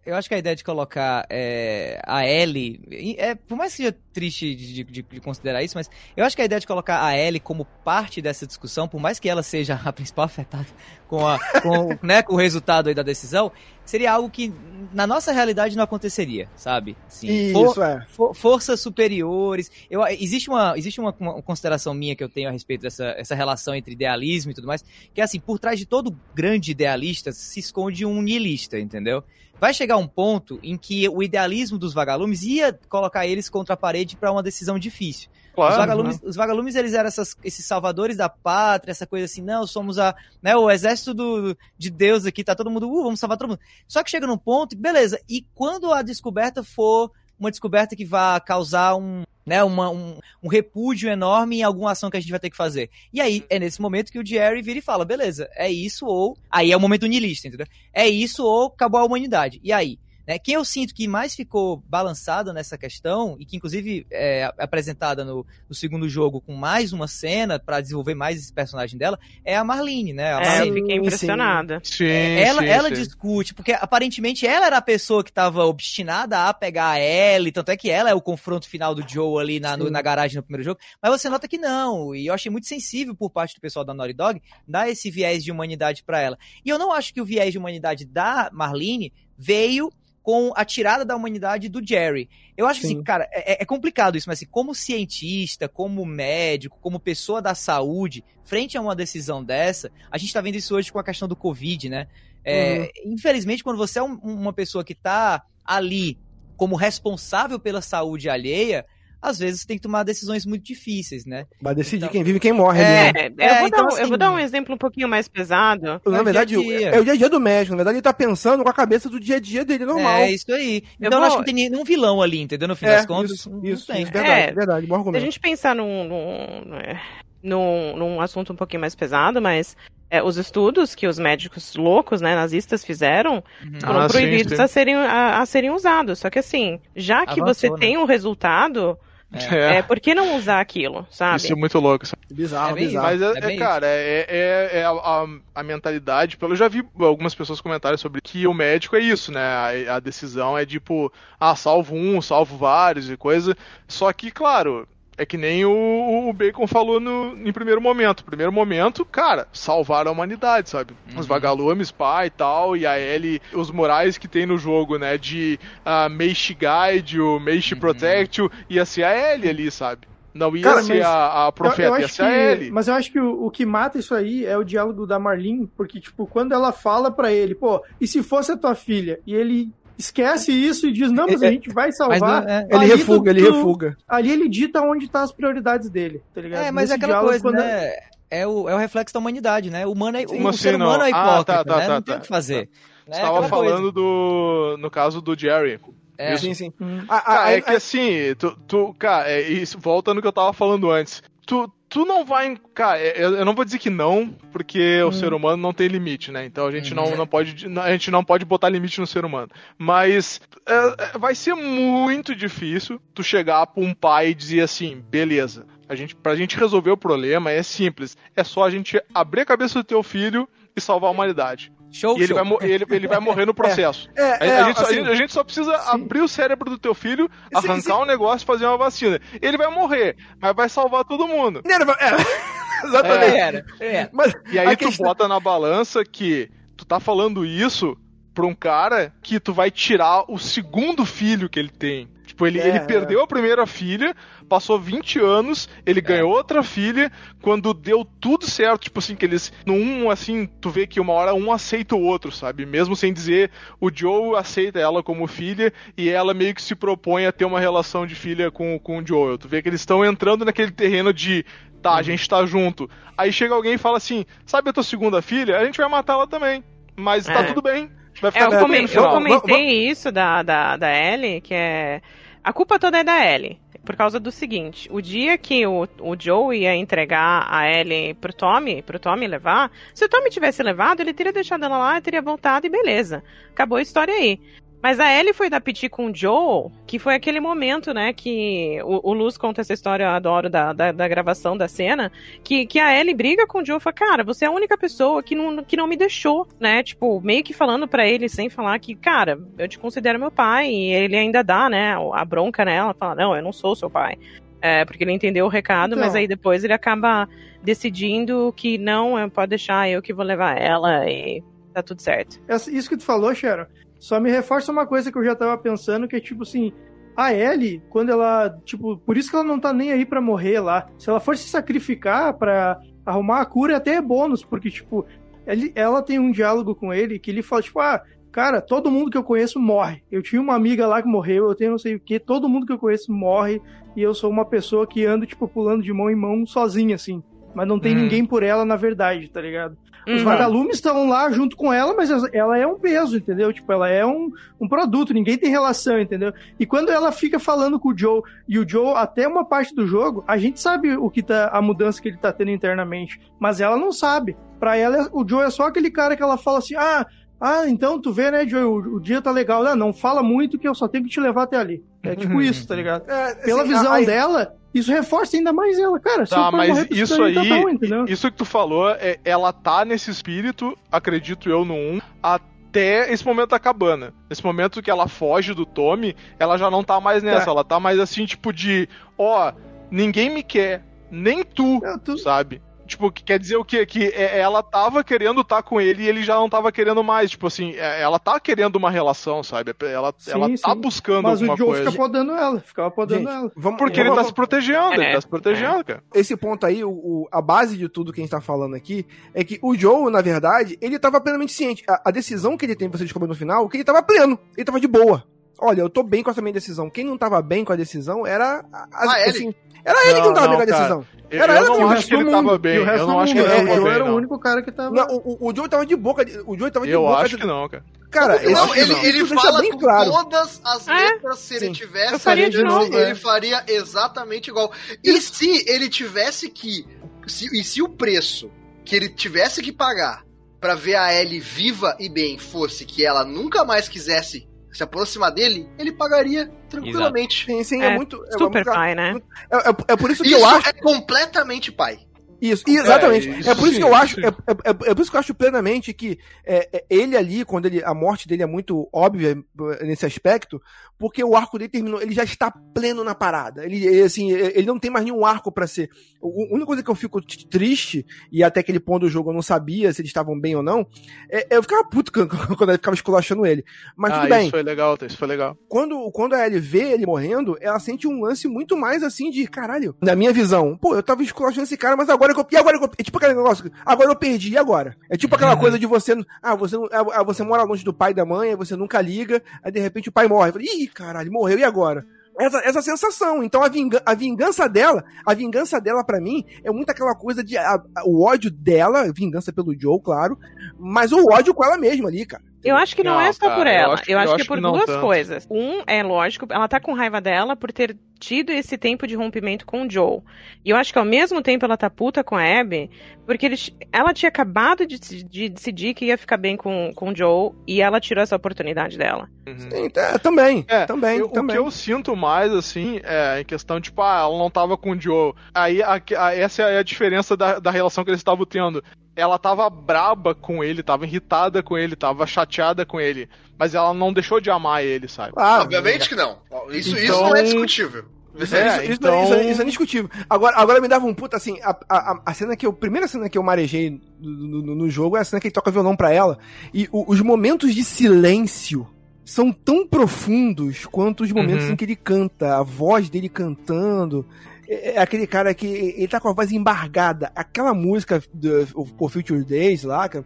Eu acho que a ideia de colocar é, a Ellie. É, por mais que seja triste de, de- de considerar isso, mas eu acho que a ideia de colocar a Ellie como parte dessa discussão, por mais que ela seja a principal afetada com, a, com, né, com o resultado da decisão, seria algo que na nossa realidade não aconteceria, sabe? Assim, for- Isso, é. for- forças superiores. Eu, existe uma, existe uma, uma consideração minha que eu tenho a respeito dessa essa relação entre idealismo e tudo mais, que é assim, por trás de todo grande idealista se esconde um niilista, entendeu? Vai chegar um ponto em que o idealismo dos vagalumes ia colocar eles contra a parede para uma decisão difícil. Claro, os, vagalumes, os vagalumes, eles eram essas, esses salvadores da pátria, essa coisa assim, não, somos a, né, o exército do, de Deus aqui, tá todo mundo, uh, vamos salvar todo mundo. Só que chega num ponto, beleza, e quando a descoberta for uma descoberta que vá causar um, né, uma, um, um, repúdio enorme em alguma ação que a gente vai ter que fazer. E aí, é nesse momento que o Jerry vira e fala, beleza, é isso ou... Aí é o momento nihilista, entendeu? É isso ou acabou a humanidade. E aí? Né? Quem eu sinto que mais ficou balançado nessa questão, e que inclusive é apresentada no, no segundo jogo com mais uma cena para desenvolver mais esse personagem dela, é a Marlene, né? A é, Marlene, eu fiquei impressionada. Sim, ela sim, ela sim. discute, porque aparentemente ela era a pessoa que estava obstinada a pegar a Ellie, tanto é que ela é o confronto final do Joe ali na, no, na garagem no primeiro jogo, mas você nota que não, e eu achei muito sensível por parte do pessoal da Naughty Dog dar esse viés de humanidade para ela. E eu não acho que o viés de humanidade da Marlene veio com a tirada da humanidade do Jerry. Eu acho Sim. assim, cara, é, é, complicado isso, mas assim, como cientista, como médico, como pessoa da saúde, frente a uma decisão dessa, a gente tá vendo isso hoje com a questão do Covid, né? É, uhum. Infelizmente, quando você é um, uma pessoa que tá ali como responsável pela saúde alheia, às vezes tem que tomar decisões muito difíceis, né? Vai decidir então, quem vive e quem morre. É, né? eu, vou então, dar, assim, eu, vou dar, um exemplo um pouquinho mais pesado. Na verdade, dia -dia. é o dia a dia do médico. Na verdade, ele tá pensando com a cabeça do dia a dia dele normal. É isso aí. Então, eu, vou... eu acho que não tem nenhum vilão ali, entendeu? No fim é, das contas. Isso, isso, isso verdade, é, verdade. Bom argumento. Se a gente pensar num, num, num, num assunto um pouquinho mais pesado, mas é, os estudos que os médicos loucos, né, nazistas fizeram, uhum. foram ah, proibidos sim, sim. A, serem, a, a, serem usados. Só que assim, já que Avançou, você né? tem um resultado, é. é. por que não usar aquilo, sabe? Isso é muito louco. Sabe? Bizarro, é bizarro. Mas, é, é cara, é, é, é a, a, a, mentalidade. Eu já vi algumas pessoas comentarem sobre que o médico é isso, né? A, a decisão é tipo, ah, salvo um, salvo vários e coisa. Só que, claro, é que nem o, o Bacon falou no, em primeiro momento. Primeiro momento, cara, salvar a humanidade, sabe? Uhum. Os vagalumes, pá e tal, e a Ellie, os morais que tem no jogo, né? De uh, Meishi Guide, o Meishi uhum. Protect, ia ser a Ellie ali, sabe? Não ia Cara, ser a, a profeta, eu, eu ia ser que, a Ellie. Mas eu acho que o, o, que mata isso aí é o diálogo da Marlene, porque, tipo, quando ela fala para ele, pô, e se fosse a tua filha? E ele esquece isso e diz, não, mas a gente vai salvar. Não, é, ele refuga, tu, ele refuga. Ali ele dita onde estão tá as prioridades dele, tá ligado? É, mas Nesse é aquela coisa, quando... né? É o, é o reflexo da humanidade, né? O, humano é, Sim, o ser humano é hipócrita, ah, tá, tá, né? Tá, não tem o que fazer. Tá. Né? Você tava falando coisa. do... no caso do Jerry. É. Sim, sim. Hum. Ah, cara, é que assim, tu, tu, cara, é, isso volta no que eu tava falando antes. Tu, tu não vai. Cara, eu, eu não vou dizer que não, porque hum. o ser humano não tem limite, né? Então a gente, hum. não, não pode, a gente não pode botar limite no ser humano. Mas é, vai ser muito difícil tu chegar pra um pai e dizer assim: beleza, a gente, pra gente resolver o problema é simples. É só a gente abrir a cabeça do teu filho e salvar a humanidade. Show, e ele show. vai, ele, ele vai morrer no processo. É, é, a, a, gente, assim, a, gente, só precisa sim. abrir o cérebro do teu filho, arrancar sim, sim. um negócio e fazer uma vacina. Ele vai morrer, mas vai salvar todo mundo. É, exatamente. É, é. Mas, e aí tu questão... bota na balança que tu tá falando isso pra um cara que tu vai tirar o segundo filho que ele tem. Tipo, ele, É, ele é. perdeu a primeira filha, passou 20 anos, ele ganhou outra filha, quando deu tudo certo, tipo assim, que eles, no um, assim, tu vê que uma hora um aceita o outro, sabe? Mesmo sem dizer, o Joe aceita ela como filha, e ela meio que se propõe a ter uma relação de filha com, com o Joel. Tu vê que eles estão entrando naquele terreno de, tá, a gente tá junto. Aí chega alguém e fala assim, sabe a tua segunda filha? A gente vai matar ela também, mas tá É. tudo bem. Vai É, ficar eu, no eu final. comentei isso da, da, da Ellie, que é. A culpa toda é da Ellie. Por causa do seguinte, o dia que o, o Joe ia entregar a Ellie pro Tommy, pro Tommy levar, se o Tommy tivesse levado, ele teria deixado ela lá, teria voltado e beleza. Acabou a história aí. Mas a Ellie foi dar piti com o Joe, que foi aquele momento, né, que o, o Luz conta essa história, eu adoro, da, da, da gravação da cena, que, que a Ellie briga com o Joe e fala, cara, você é a única pessoa que não, que não me deixou, né, tipo, meio que falando pra ele, sem falar que, cara, eu te considero meu pai, e ele ainda dá, né, a bronca nela, fala, não, eu não sou seu pai. É, porque ele entendeu o recado, Então. mas aí depois ele acaba decidindo que não, pode deixar, eu que vou levar ela, e tá tudo certo. Essa- Isso que tu falou, Sharon, só me reforça uma coisa que eu já tava pensando, que é tipo assim, a Ellie, quando ela, tipo, por isso que ela não tá nem aí pra morrer lá. Se ela for se sacrificar pra arrumar a cura, até é bônus, porque, tipo, ele- ela tem um diálogo com ele que ele fala, tipo, ah, cara, todo mundo que eu conheço morre. Eu tinha uma amiga lá que morreu, eu tenho não sei o que, todo mundo que eu conheço morre, e eu sou uma pessoa que ando, tipo, pulando de mão em mão sozinha, assim. Mas não tem Hum. ninguém por ela, na verdade, tá ligado? Os Uhum. vagalumes estão lá junto com ela, mas ela é um peso, entendeu? Tipo, ela é um, um produto, ninguém tem relação, entendeu? E quando ela fica falando com o Joe, e o Joe, até uma parte do jogo, a gente sabe o que tá, a mudança que ele tá tendo internamente, mas ela não sabe. Pra ela, o Joe é só aquele cara que ela fala assim, ah, ah, então tu vê, né, Joe, o, o dia tá legal. Não, não fala muito que eu só tenho que te levar até ali. É tipo isso, tá ligado? É, Pela assim, visão aí- dela, isso reforça ainda mais ela, cara. Tá, mas isso tá aí- bom, entendeu? Isso que tu falou, é, ela tá nesse espírito, acredito eu, no 1, até esse momento da cabana. Nesse momento que ela foge do Tommy, ela já não tá mais nessa. Tá. Ela tá mais assim, tipo, de: ó, ninguém me quer, nem tu, Eu tô- sabe? Tipo, que quer dizer o quê? Que é- ela tava querendo estar com ele e ele já não tava querendo mais. Tipo assim, é- ela tá querendo uma relação, sabe? Ela, Sim, ela tá sim. buscando Mas o alguma Joe coisa. fica podando ela, ficava podando Gente, ela. vamos, Porque ele vamos- tá se protegendo, ele É. tá se protegendo, cara. esse ponto aí, o, o- a base de tudo que a gente tá falando aqui, é que o Joe, na verdade, ele tava plenamente ciente. A, a decisão que ele tem, você descobriu no final, que ele tava pleno, ele tava de boa. Olha, eu tô bem com essa minha decisão. Quem não tava bem com a decisão era. A, a- Ah, ele? assim, era ele que não Não, tava bem não, com a decisão. Eu, Era eu ela que não acho que ele do tava mundo- bem. Eu não acho que mundo, ele é, tava o Joe bem. era o não. único cara que tava. Não, o, o Joe tava de boca. O Joe tava de Eu boca. acho que não, cara. Cara, Eu esse- Não, ele, não. ele fala bem com claro. todas as É? letras. Se ele Sim. tivesse Eu faria de novo, ele é. faria exatamente igual. E se ele tivesse que. Se, e se o preço que ele tivesse que pagar pra ver a Ellie viva e bem fosse que ela nunca mais quisesse se aproximar dele, ele pagaria tranquilamente. Sim, sim, é, É, muito. é Super muito- pai, né? É, é- é por isso que Isso eu acho. é completamente pai. Isso, exatamente. isso É, por isso sim, que eu acho, é, é- é- é por isso que eu acho plenamente que é, é, ele ali, quando ele, a morte dele é muito óbvia eh, nesse aspecto, porque o arco dele terminou, ele já está pleno na parada. Ele, ele, assim, ele não tem mais nenhum arco pra ser. O- A única coisa que eu fico triste, e até aquele ponto do jogo eu não sabia se eles estavam bem ou não, é, eu ficava puto quando eu ficava esculachando ele. Mas ah, tudo bem isso foi legal? Isso foi legal. quando, quando a Ellie vê ele morrendo, ela sente um lance muito mais assim de caralho. Na minha visão, pô, eu tava esculachando esse cara, mas agora que eu. E agora eu. É tipo aquele negócio, agora eu perdi, e agora? É tipo aquela Uhum. coisa de você. Ah, você, não- ah, você mora longe do pai e da mãe, aí você nunca liga, aí de repente o pai morre. Falei, Ih, caralho, morreu, e agora? Essa, essa sensação. Então a, vinga, a vingança dela, a vingança dela pra mim é muito aquela coisa de. a- a- o ódio dela, vingança pelo Joe, claro, mas o ódio com ela mesma ali, cara. Eu acho que não, Não, é só cara, por eu ela. acho que- eu acho eu que é acho por que duas tanto. coisas. Um, é lógico, ela tá com raiva dela por ter tido esse tempo de rompimento com o Joe. E eu acho que ao mesmo tempo ela tá puta com a Abby, porque eles, ela tinha acabado de, de decidir que ia ficar bem com, com o Joe e ela tirou essa oportunidade dela. Sim, é, também, É, também, eu- também. O que eu sinto mais, assim, é em questão, tipo, ah, ela não tava com o Joe. Aí, a- a- essa é a diferença da, da relação que eles estavam tendo. Ela tava braba com ele, tava irritada com ele, tava chateada com ele. Mas ela não deixou de amar ele, sabe? Ah, Obviamente que não. Isso, isso Então- não é discutível. Isso, É, isso, isso- então- isso, isso é indiscutível. Agora, agora me dava um puta assim. A, a, a cena que eu. primeira cena que eu marejei no, no- no jogo é a cena que ele toca violão pra ela. E o- os momentos de silêncio são tão profundos quanto os momentos Uhum. em que ele canta. A voz dele cantando. É é aquele cara que ele tá com a voz embargada. Aquela música do Future Days lá, cara,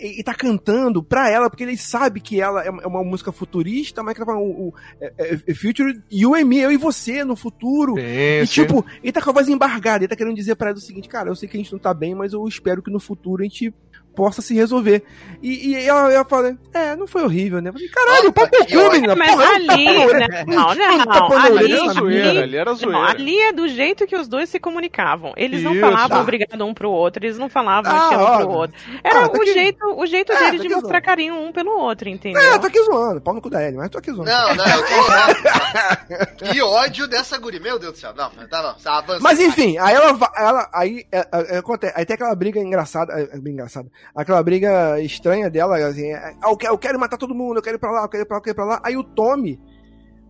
ele tá cantando pra ela, porque ele sabe que ela é uma- é uma música futurista, mas que tá falando o, o- é- é Future You and Me, eu e você no futuro. E tipo, ele tá com a voz embargada, ele tá querendo dizer pra ela o seguinte, cara, eu sei que a gente não tá bem, mas eu espero que no futuro a gente possa se resolver. E, e ela, ela fala, é, não foi horrível, né? Eu falei, caralho, Nossa, papo ódio. menina, Mas porra, ali, né? não, não, Tapa na ali, orelha era zoeira, ali era Não, zoeira. ali é do jeito que os dois se comunicavam. Eles não Isso. falavam Ah. obrigado um pro outro, eles não falavam Ah, amo pro outro. Era Ah, tá o, aqui. jeito, o jeito É, deles tá de aqui mostrar zoando. carinho um pelo outro, entendeu? É, tô aqui zoando, pau no cu da Ellie, mas tô aqui zoando. Não, não, eu tô. que ódio dessa guria. Meu Deus do céu. Não, tá não. Tá, avança. Mas enfim, aí ela, ela aí, é, é, acontece, aí tem aquela briga engraçada, é, é bem engraçada, aquela briga estranha dela, assim, é, ah, eu, quero, eu quero matar todo mundo, eu quero ir pra lá, eu quero ir pra lá, eu quero ir pra lá. Aí o Tommy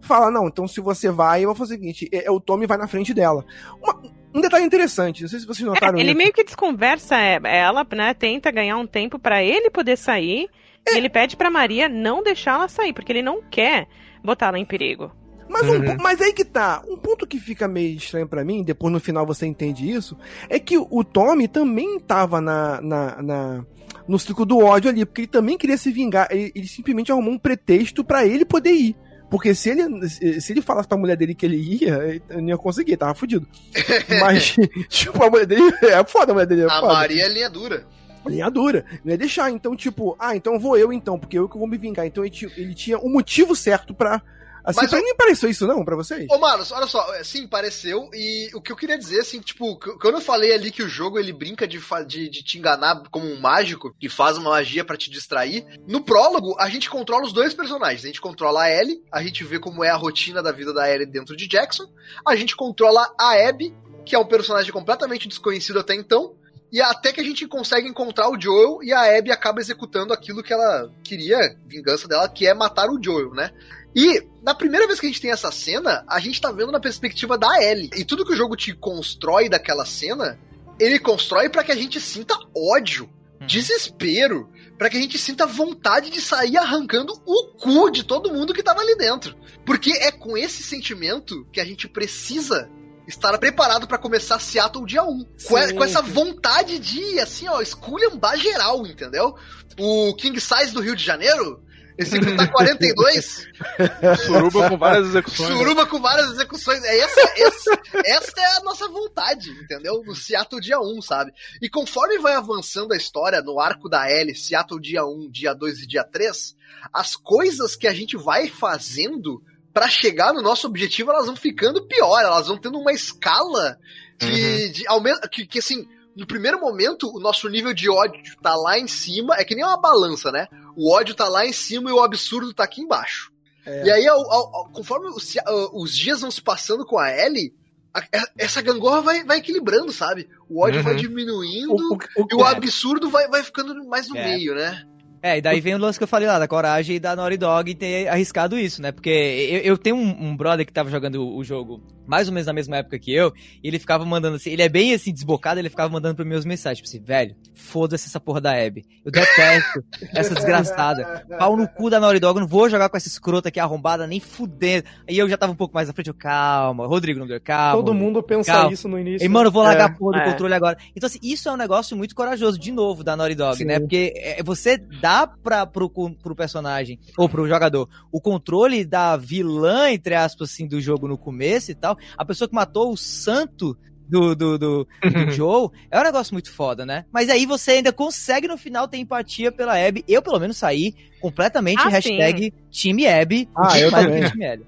fala, não, então se você vai, eu vou fazer o seguinte, é, é, o Tommy vai na frente dela. Uma- um detalhe interessante, não sei se vocês notaram É, ele isso. meio que desconversa é, ela, né? Tenta ganhar um tempo pra ele poder sair. É. E ele pede pra Maria não deixá-la sair, porque ele não quer botá-la em perigo. Mas, um Uhum. mas aí que tá. Um ponto que fica meio estranho pra mim, depois no final você entende isso, é que o Tommy também tava na, na, na- no ciclo do ódio ali, porque ele também queria se vingar. Ele, ele simplesmente arrumou um pretexto pra ele poder ir. Porque se ele, se ele falasse pra mulher dele que ele ia, ele não ia conseguir, tava fudido. Mas, tipo, a mulher dele é foda, a mulher dele é A foda. Maria é linha dura. Linha dura. Não ia deixar. Então, tipo, ah, então vou eu então, porque eu que vou me vingar. Então ele, ti- ele tinha o motivo certo pra. Assim, Mas pra eu- mim não pareceu isso, não, pra vocês? Ô, Marlos, olha só, é, sim, pareceu, e o que eu queria dizer, assim, tipo, quando eu falei ali que o jogo, ele brinca de, de, de te enganar como um mágico, que faz uma magia pra te distrair, no prólogo, a gente controla os dois personagens, a gente controla a Ellie, a gente vê como é a rotina da vida da Ellie dentro de Jackson, a gente controla a Abby, que é um personagem completamente desconhecido até então, e até que a gente consegue encontrar o Joel e a Abby acaba executando aquilo que ela queria, vingança dela, que é matar o Joel, né? E na primeira vez que a gente tem essa cena, a gente tá vendo na perspectiva da Ellie. E tudo que o jogo te constrói daquela cena, ele constrói pra que a gente sinta ódio, desespero, pra que a gente sinta vontade de sair arrancando o cu de todo mundo que tava ali dentro. Porque é com esse sentimento que a gente precisa estar preparado pra começar Seattle dia 1. Com, Sim. com essa vontade de, assim, ó, esculhambar geral, entendeu? O King Size do Rio de Janeiro, esse que tá 42, Suruba com várias execuções. né? Suruba com várias execuções. É essa, essa, essa é a nossa vontade, entendeu? No Seattle dia 1, sabe? E conforme vai avançando a história no arco da L, Seattle dia 1, dia 2 e dia 3, as coisas que a gente vai fazendo pra chegar no nosso objetivo, elas vão ficando pior, elas vão tendo uma escala de, de aumento, que, que assim, no primeiro momento, o nosso nível de ódio tá lá em cima, é que nem uma balança, né? O ódio tá lá em cima e o absurdo tá aqui embaixo. É. E aí, ao- ao- ao- conforme os, ah, os dias vão se passando com a Ellie, a- a- essa gangorra vai, vai equilibrando, sabe? O ódio Uhum. vai diminuindo O- o- o- e o absurdo vai, vai ficando mais no É. meio, né? É, e daí vem o lance que eu falei lá, da coragem da Naughty Dog ter arriscado isso, né? Porque eu, eu tenho um, um brother que tava jogando o, o jogo mais ou menos na mesma época que eu, e ele ficava mandando assim, ele é bem assim, desbocado, ele ficava mandando para meus mensagens, tipo assim, velho, foda-se essa porra da Abby. Eu detesto essa desgraçada. Pau no cu da Naughty Dog, eu não vou jogar com essa escrota aqui arrombada, nem fudendo. Aí eu já tava um pouco mais à frente, eu, calma, Rodrigo não deu, calma. Todo mundo pensa calma. isso no início. E, mano, eu vou largar É. a porra do É. controle agora. Então, assim, isso é um negócio muito corajoso, de novo, da Naughty Dog, Sim. né? Porque é, você dá pra, pro, pro personagem, ou pro jogador, o controle da vilã, entre aspas, assim, do jogo no começo e tal. A pessoa que matou o santo do, do, do, do Joe, é um negócio muito foda, né? Mas aí você ainda consegue no final ter empatia pela Abby. Eu, pelo menos, saí completamente Ah, hashtag Time Abby. Ah, eu também.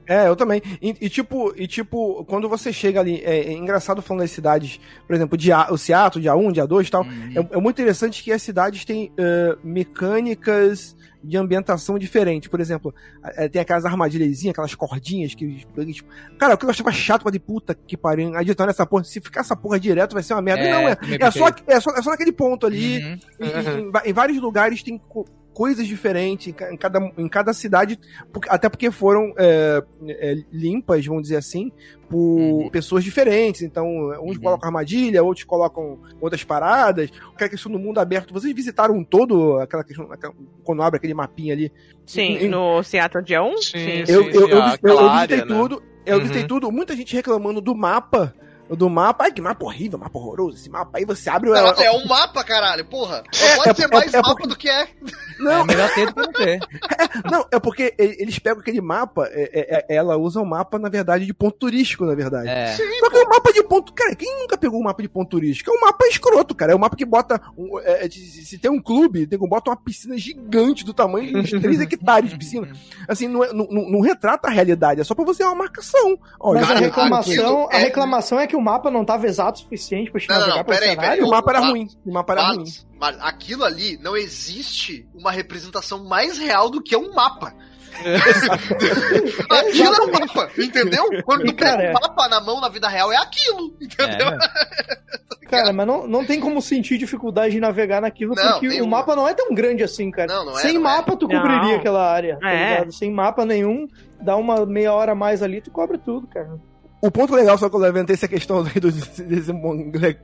É, eu também. E, e, tipo, e tipo, quando você chega ali, é, é engraçado falando das cidades, por exemplo, dia, o Seattle, dia 1, dia 2 e tal, Uhum. é, é muito interessante que as cidades têm eh, mecânicas de ambientação diferentes. Por exemplo, eh, tem aquelas armadilhazinhas, aquelas cordinhas que. Tipo, cara, o que eu achava chato, de puta que pariu, editando essa porra, se ficar essa porra direto vai ser uma merda. É, não, é, é, só, é, só, é só naquele ponto ali. Uhum. E- em, va- em vários lugares tem coisas diferentes, em ca- em cada, em cada cidade, até porque foram é, é, limpas, vamos dizer assim, por Uhum. pessoas diferentes. Então, uns Uhum. colocam armadilha, outros colocam outras paradas. Aquela questão do mundo aberto. Vocês visitaram todo aquela questão, aquela- quando abre aquele mapinha ali? Sim, Em- no Seattle dia 1? Sim, eu, sim, eu, eu, sim, eu, eu área, visitei né? tudo. Eu Uhum. visitei tudo. Muita gente reclamando do mapa. Do mapa, ai que mapa horrível, mapa horroroso, esse mapa. Aí você abre o. Não, é um mapa, caralho, porra. É, pode é- ser é- mais é mapa porque- do que é. Não, É melhor ter do que não ter. Não, é porque eles pegam aquele mapa, é- é- é- ela usa o mapa, na verdade, de ponto turístico, na verdade. É. Só que o mapa de ponto. Cara, quem nunca pegou um mapa de ponto turístico? É um mapa escroto, cara. É um mapa que bota. um- é, é, de- se tem um clube, tem que bota uma piscina gigante do tamanho de uns 3 hectares de piscina. Assim, não, é- não, não- não retrata a realidade, é só pra você ter uma marcação. Olha, Mas a Cara, reclamação, a é- reclamação é que o mapa não tava exato o suficiente pra te Não, não, navegar não, pelo peraí, cenário. peraí. o mapa era Mas- ruim. O mapa era ruim. Mas, mas aquilo ali não existe uma representação mais real do que um mapa. aquilo é um mapa, entendeu? Quando tu pega é. um mapa na mão na vida real, é aquilo, entendeu? É, Cara, mas não, não tem como sentir dificuldade de navegar naquilo, Não, porque o mapa não é tão grande assim, cara. Não, não é, Sem não é. mapa, tu Não. cobriria aquela área, tá É. ligado? Sem mapa nenhum, dá uma meia hora a mais ali, tu cobre tudo, cara. O ponto legal, só que eu levantei essa questão do, desse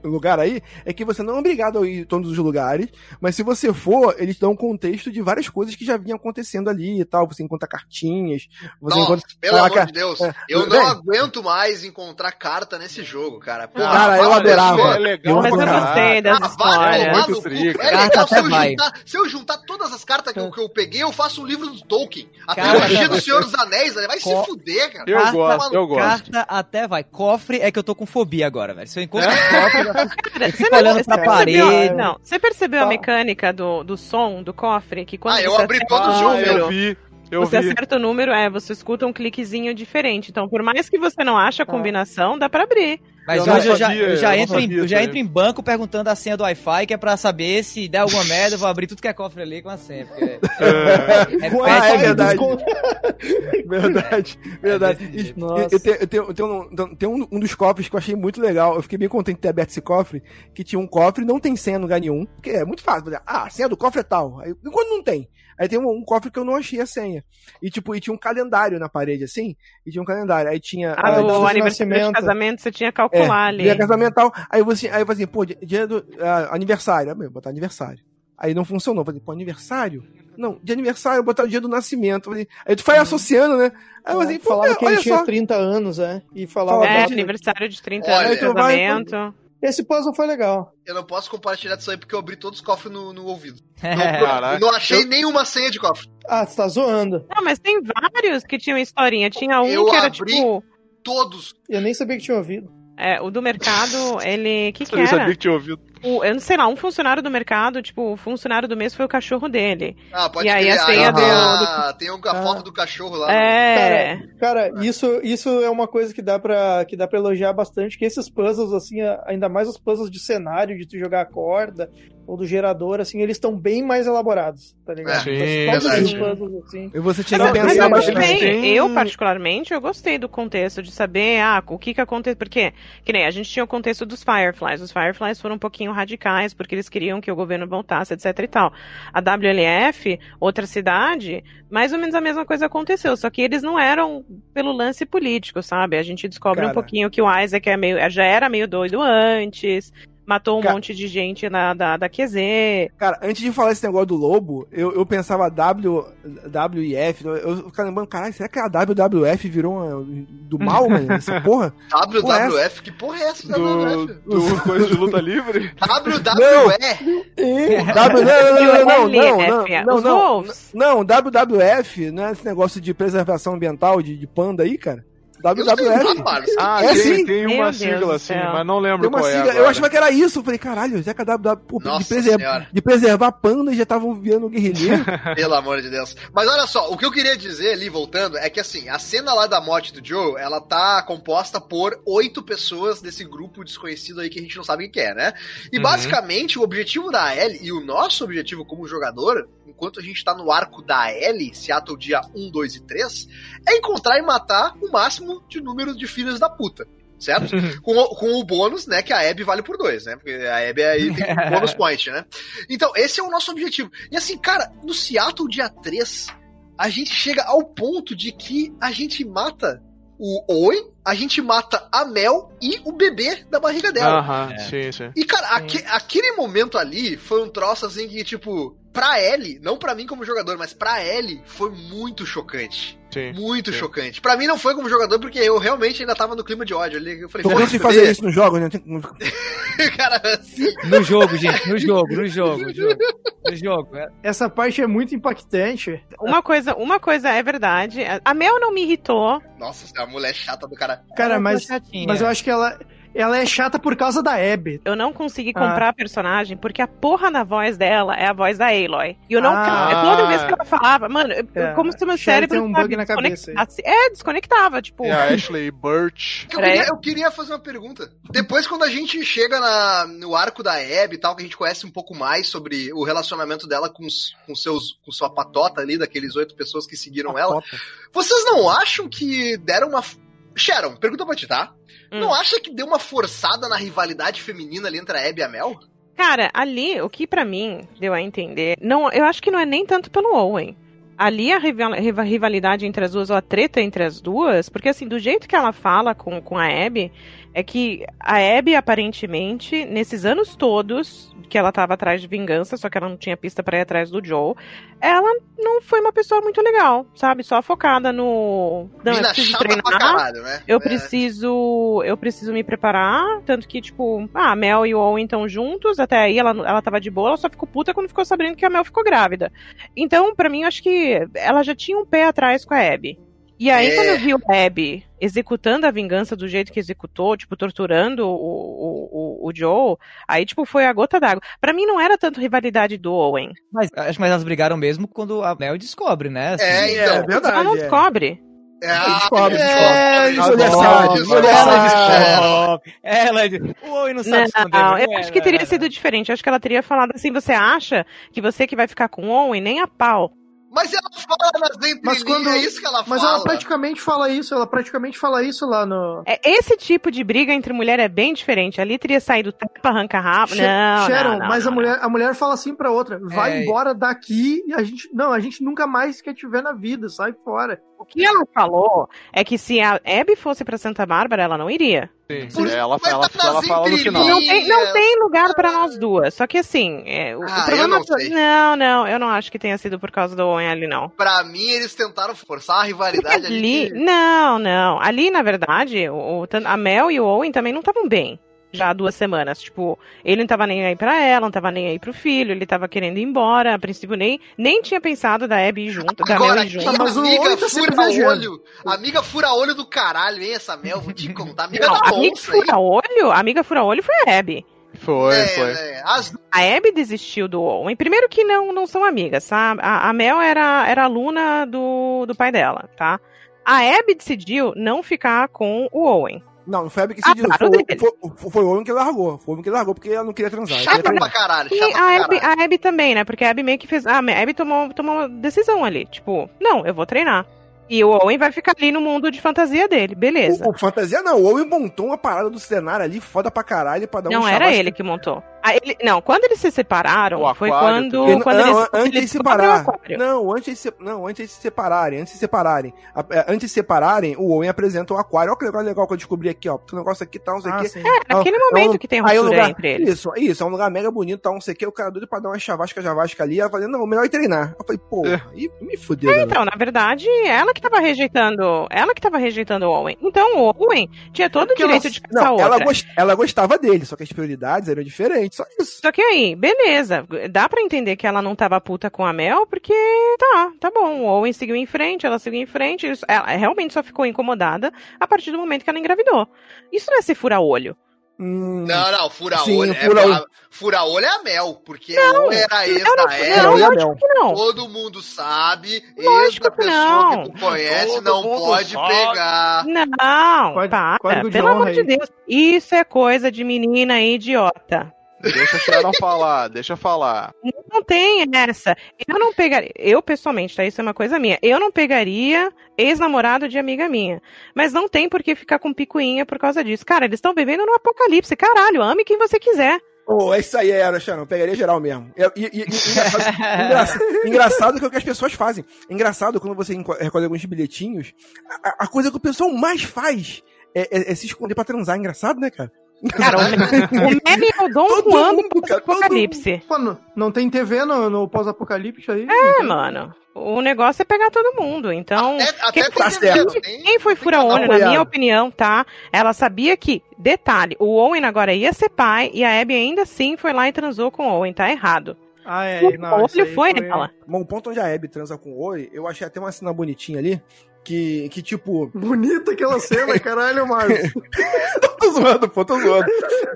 lugar aí, é que você não é obrigado a ir em todos os lugares, mas se você for, eles dão um contexto de várias coisas que já vinham acontecendo ali e tal. Você encontra cartinhas, você Nossa, encontra. pelo amor de Deus, é. eu não Bem, aguento mais encontrar carta nesse jogo, cara. Porra, Cara, eu adorava. É legal Mas eu gostei Ah, vai histórias. tomar no Muito É legal se eu, vai. juntar, se eu juntar todas as cartas que eu, que eu peguei, eu faço um livro do Tolkien. A trilogia do Senhor dos Anéis, né? vai Co- se fuder, cara. Eu Carta- gosto, eu gosto. Carta até vai. Cofre é que eu tô com fobia agora, velho. Se eu encontro um cofre, eu já fico- não- olhando você pra percebeu- parede. Não, você percebeu a Tá. mecânica do, do som do cofre? Que quando Ah, eu abri todos o os Ah, número, eu vi, eu você vi. acerta o número, é, você escuta um cliquezinho diferente. Então, por mais que você não ache a combinação, dá pra abrir. Mas Eu hoje eu já, sabia, eu já eu entro, em, sabia eu já entro em banco perguntando a senha do Wi-Fi, que é pra saber se der alguma merda, eu vou abrir tudo que é cofre ali com a senha. Porque É, é, Ah, é Wi-Fi verdade. Verdade, verdade. E- Nossa. eu tenho, um, tem um, dos cofres que eu achei muito legal. Eu fiquei bem contente de ter aberto esse cofre. Que tinha um cofre, não tem senha no lugar nenhum. Porque é muito fácil. Ah, a senha do cofre é tal. Aí, enquanto não tem. Aí tem um, um cofre que eu não achei a senha. E tipo, e tinha um calendário na parede, assim. E tinha um calendário. Aí tinha. Ah, ah, o aniversário de casamento você tinha que calcular ali. Dia casamental. Aí você, aí eu falei assim, pô, dia- do ah, aniversário. Aí eu botar aniversário. Aí não funcionou. Eu falei, pô, aniversário? Não, de aniversário, eu botar o dia do nascimento. Aí tu vai associando, né? Aí eu falei, assim, pô, falava que ele tinha só. 30 anos, é. E falava. Fala, É, aniversário de 30 Olha, anos tu vai- casamento. Esse puzzle foi legal. Eu não posso compartilhar disso aí porque eu abri todos os cofres no, no ouvido. É. Não, eu não achei nenhuma senha de cofre. Ah, você tá zoando. Não, mas tem vários que tinham historinha. Tinha um Eu que era abri- tipo. Todos. Eu nem sabia que tinha ouvido. É, o do mercado, ele. que que eu nem sabia era? que tinha ouvido. O- eu não sei lá, um funcionário do mercado, tipo, o funcionário do mês foi o cachorro dele. Ah, pode E aí crer. a senha tem, do- a, tem um, a Ah. foto do cachorro lá. É. Cara, isso, isso é uma coisa que dá pra que dá para elogiar bastante, que esses puzzles assim, ainda mais os puzzles de cenário, de tu jogar a corda ou do gerador, assim, eles estão bem mais elaborados, tá ligado? Sim, Todos os puzzles assim. E você tinha que mas pensar eu, bastante. eu, particularmente, eu gostei do contexto de saber ah, o que que aconteceu. Porque, que nem a gente tinha o contexto dos Fireflies. Os Fireflies foram um pouquinho radicais, porque eles queriam que o governo voltasse, etc e tal. A WLF, outra cidade, mais ou menos a mesma coisa aconteceu. Só que eles não eram pelo lance político, sabe? A gente descobre Cara. um pouquinho que o Isaac é meio, já era meio doido antes. Matou um Ca- monte de gente na, da, da QZ. Cara, antes de falar esse negócio do lobo, eu, eu pensava W, W e F. Eu ficava lembrando, caralho, será que a WWF virou uma, do mal, mano? Essa porra? WWF, que porra é essa Do, WWF? do coisa de luta livre. WWE? W, não, não, não, não, não, não, não, Wolves. não, WWF, não é esse negócio de preservação ambiental de, de panda aí, cara? WWF. Marcos. Ah, É tem, sim. tem uma sigla assim, mas não lembro Tem uma qual é sigla, agora. eu achava que era isso. Eu falei, caralho, será que a WW, pô, de, de preservar panda já estavam virando guerrilheiro? Pelo amor de Deus. Mas olha só, o que eu queria dizer ali, voltando, é que assim, a cena lá da morte do Joe, ela tá composta por oito pessoas desse grupo desconhecido aí que a gente não sabe quem que é, né? E Uhum. basicamente o objetivo da Ellie e o nosso objetivo como jogador, enquanto a gente tá no arco da Ellie, Seattle dia 1, 2 e 3, é encontrar e matar o máximo de número de filhos da puta. Certo? com, o, com o bônus, né? Que a Abby vale por dois, né? Porque a Abby aí tem um bônus point, né? Então, esse é o nosso objetivo. E assim, cara, no Seattle dia 3, a gente chega ao ponto de que a gente mata o Owen, a gente mata a Mel e o bebê da barriga dela. Aham, É. sim, sim. E, cara, aque- aquele momento ali foi um troço assim que, tipo, pra Ellie, não pra mim como jogador, mas pra Ellie foi muito chocante. Sim. Muito Sim. chocante. Pra mim não foi como jogador, porque eu realmente ainda tava no clima de ódio ali. Eu falei, Tô cansado de "Foda-se, fazer bebê." isso nos jogos, né? Cara, assim, No jogo, gente, no jogo, no jogo, no jogo. No jogo. é. Essa parte é muito impactante. Uma coisa, uma coisa é verdade. A Mel não me irritou. nossa, você é uma mulher chata do cara. Cara, Ela mas, mas eu acho que ela, ela é chata por causa da Abby. Eu não consegui Ah. comprar a personagem porque a porra na voz dela é a voz da Aloy. E eu não. Ah. Toda vez que ela falava, mano, eu- É, como se o meu cérebro tem um sabe, bug na cabeça. É, desconectava, tipo. E a Ashley Burch. Eu queria, eu queria fazer uma pergunta. Depois, quando a gente chega na- no arco da Abby e tal, que a gente conhece um pouco mais sobre o relacionamento dela com, os- com seus com sua patota ali, daqueles oito pessoas que seguiram ela, vocês não acham que deram uma. Sharon, pergunta pra ti, tá? Hum. Não acha que deu uma forçada na rivalidade feminina ali entre a Abby e a Mel? Cara, ali, o que pra mim deu a entender. Não, eu acho que não é nem tanto pelo Owen. ali a rival- riva- rivalidade entre as duas, ou a treta entre as duas, porque assim, do jeito que ela fala com, com a Abby, é que a Abby, aparentemente, nesses anos todos que ela tava atrás de vingança, só que ela não tinha pista pra ir atrás do Joe, ela não foi uma pessoa muito legal, sabe? Só focada no. Não, eu preciso treinar. caralho, né? Eu É. preciso. Eu preciso me preparar. Tanto que, tipo, ah, a Mel e o Owen estão juntos. Até aí ela, ela tava de boa, ela só ficou puta quando ficou sabendo que a Mel ficou grávida. Então, pra mim, eu acho que ela já tinha um pé atrás com a Abby. E aí, É. quando eu vi o Abby executando a vingança do jeito que executou, tipo, torturando o, o, o, o Joe, aí, tipo, foi a gota d'água. Pra mim, não era tanto rivalidade do Owen. Mas acho que elas brigaram mesmo quando a Mel descobre, né? assim. É, então. É verdade. ela não é. descobre. É, ah, Descobre, é, descobre. descobre, Descobre, descobre, descobre. descobre. Ela, ela, o Owen não sabe esconder. Não, mas eu acho que teria ela- sido diferente. Eu acho que ela teria falado assim: você acha que você que vai ficar com o Owen, nem a pau. Mas ela fala nas entrelinhas, Mas quando- é isso que ela Mas fala. ela praticamente fala isso, ela praticamente fala isso lá no. É, esse tipo de briga entre mulher é bem diferente. Ali teria saído tapa, arranca rabo. Sh- Não, Sharon, não, não, mas não, a mulher, a mulher fala assim pra outra: vai É. embora daqui e a gente. Não, a gente nunca mais quer te ver na vida, sai fora. O que ela falou é que se a Abby fosse pra Santa Bárbara, ela não iria. Sim, Por- sim, ela, mas ela, ela fala no final. Não tem, não tem lugar pra nós duas. Só que assim, é, o, o Ah, problema. eu não sei. não, não, eu não acho que tenha sido por causa do Owen ali, não. Pra mim, eles tentaram forçar a rivalidade ali. ali, não, não. Ali, na verdade, o, o- a Mel e o Owen também não estavam bem. Já há duas semanas. Tipo, ele não tava nem aí pra ela, não tava nem aí pro filho, ele tava querendo ir embora. A princípio, nem, nem tinha pensado da Abby ir junto, da Mel Agora, ir que junto. mas o amiga tá fura viajando. olho. Amiga fura olho do caralho, hein, essa Mel? Vou te contar. Amiga Não, da amiga onça, hein? fura-olho, amiga fura-olho foi a Abby. Foi, É, foi. é, as A Abby desistiu do Owen. Primeiro que não, não são amigas, tá? A, a Mel era, era aluna do, do pai dela, tá? A Abby decidiu não ficar com o Owen. Não, não foi a Abby que Ah, decidiu. claro foi, foi, foi, o homem que largou. Foi o homem que largou porque ela não queria transar. chata queria pra caralho, E chata pra a Abby, caralho. a Abby também, né? Porque a Abby meio que fez. A Abby tomou, tomou uma decisão ali. Tipo, não, eu vou treinar. E o Owen vai ficar ali no mundo de fantasia dele, beleza. O, o fantasia não, o Owen montou uma parada do cenário ali, foda pra caralho, pra dar um Não era ele que montou. Ah, ele- não, quando eles se separaram, O foi aquário quando, Porque- quando não, eles, antes de separar. aquário. Não, antes de se, não, antes de se separarem, antes de se separarem. A- é, antes de se separarem, o Owen apresenta o aquário. Olha que legal, legal que eu descobri aqui, ó. O negócio aqui tá, não sei o Ah, quê. É, naquele É um- momento é um- que tem o ruptura lugar, entre eles. Isso, isso, é um lugar mega bonito, tá, não sei o que. O cara doido pra dar uma chavasca, javasca ali. Ela falei, não, melhor ir treinar. Eu falei, pô, É. aí me fudeu, né? Então, na verdade, ela que tava rejeitando. Ela que tava rejeitando o Owen. Então, o Owen tinha todo o direito ela- de caçar Não, outra. ela, gost- ela gostava dele, só que as prioridades eram diferentes, só isso. Só que aí, beleza. Dá pra entender que ela não tava puta com a Mel, porque tá, tá bom. O Owen seguiu em frente, ela seguiu em frente. Ela realmente só ficou incomodada a partir do momento que ela engravidou. Isso não é ser fura-olho. Hum, Não, não, fura Sim, olho. fura é, olho. a- fura olho é a Mel, porque não, era ex não, da não. Todo mundo sabe, ex da pessoa não. que tu conhece Todo não mundo pode sabe. pegar. Não, Código- para. Pelo amor de. Deus. Isso é coisa de menina idiota. Deixa a Sharon falar, deixa falar. Não tem essa. Eu não pegaria. Eu, pessoalmente, tá? Isso é uma coisa minha. Eu não pegaria ex-namorado de amiga minha. Mas não tem por que ficar com picuinha por causa disso. Cara, eles estão vivendo no apocalipse. Caralho, ame quem você quiser. Pô, é isso aí, era, Xaron. Pegaria geral mesmo. E, e- e- engraçado, engraçado, engraçado que é o que as pessoas fazem. Engraçado quando você recolhe alguns bilhetinhos, a, a coisa que o pessoal mais faz é, é- é se esconder pra transar. Engraçado, né, cara? Cara, o, meme é o Dom Todo Juan mundo, do cara, todo apocalipse. Pô, não, tem TV no, no pós-apocalipse aí? É, mano. O negócio é pegar todo mundo. Então. Até, até quem, tá TV certo. também. quem foi fura olho, na minha opinião, tá? Ela sabia que, detalhe, o Owen agora ia ser pai e a Abby ainda assim foi lá e transou com o Owen. Tá errado. Ah, é. o Não, olho aí foi nela. Bom, o ponto onde a Abby transa com o Oi, eu achei até uma cena bonitinha ali, que, que tipo... Bonita aquela cena, caralho, Marcos. tô zoando, pô, tô zoando.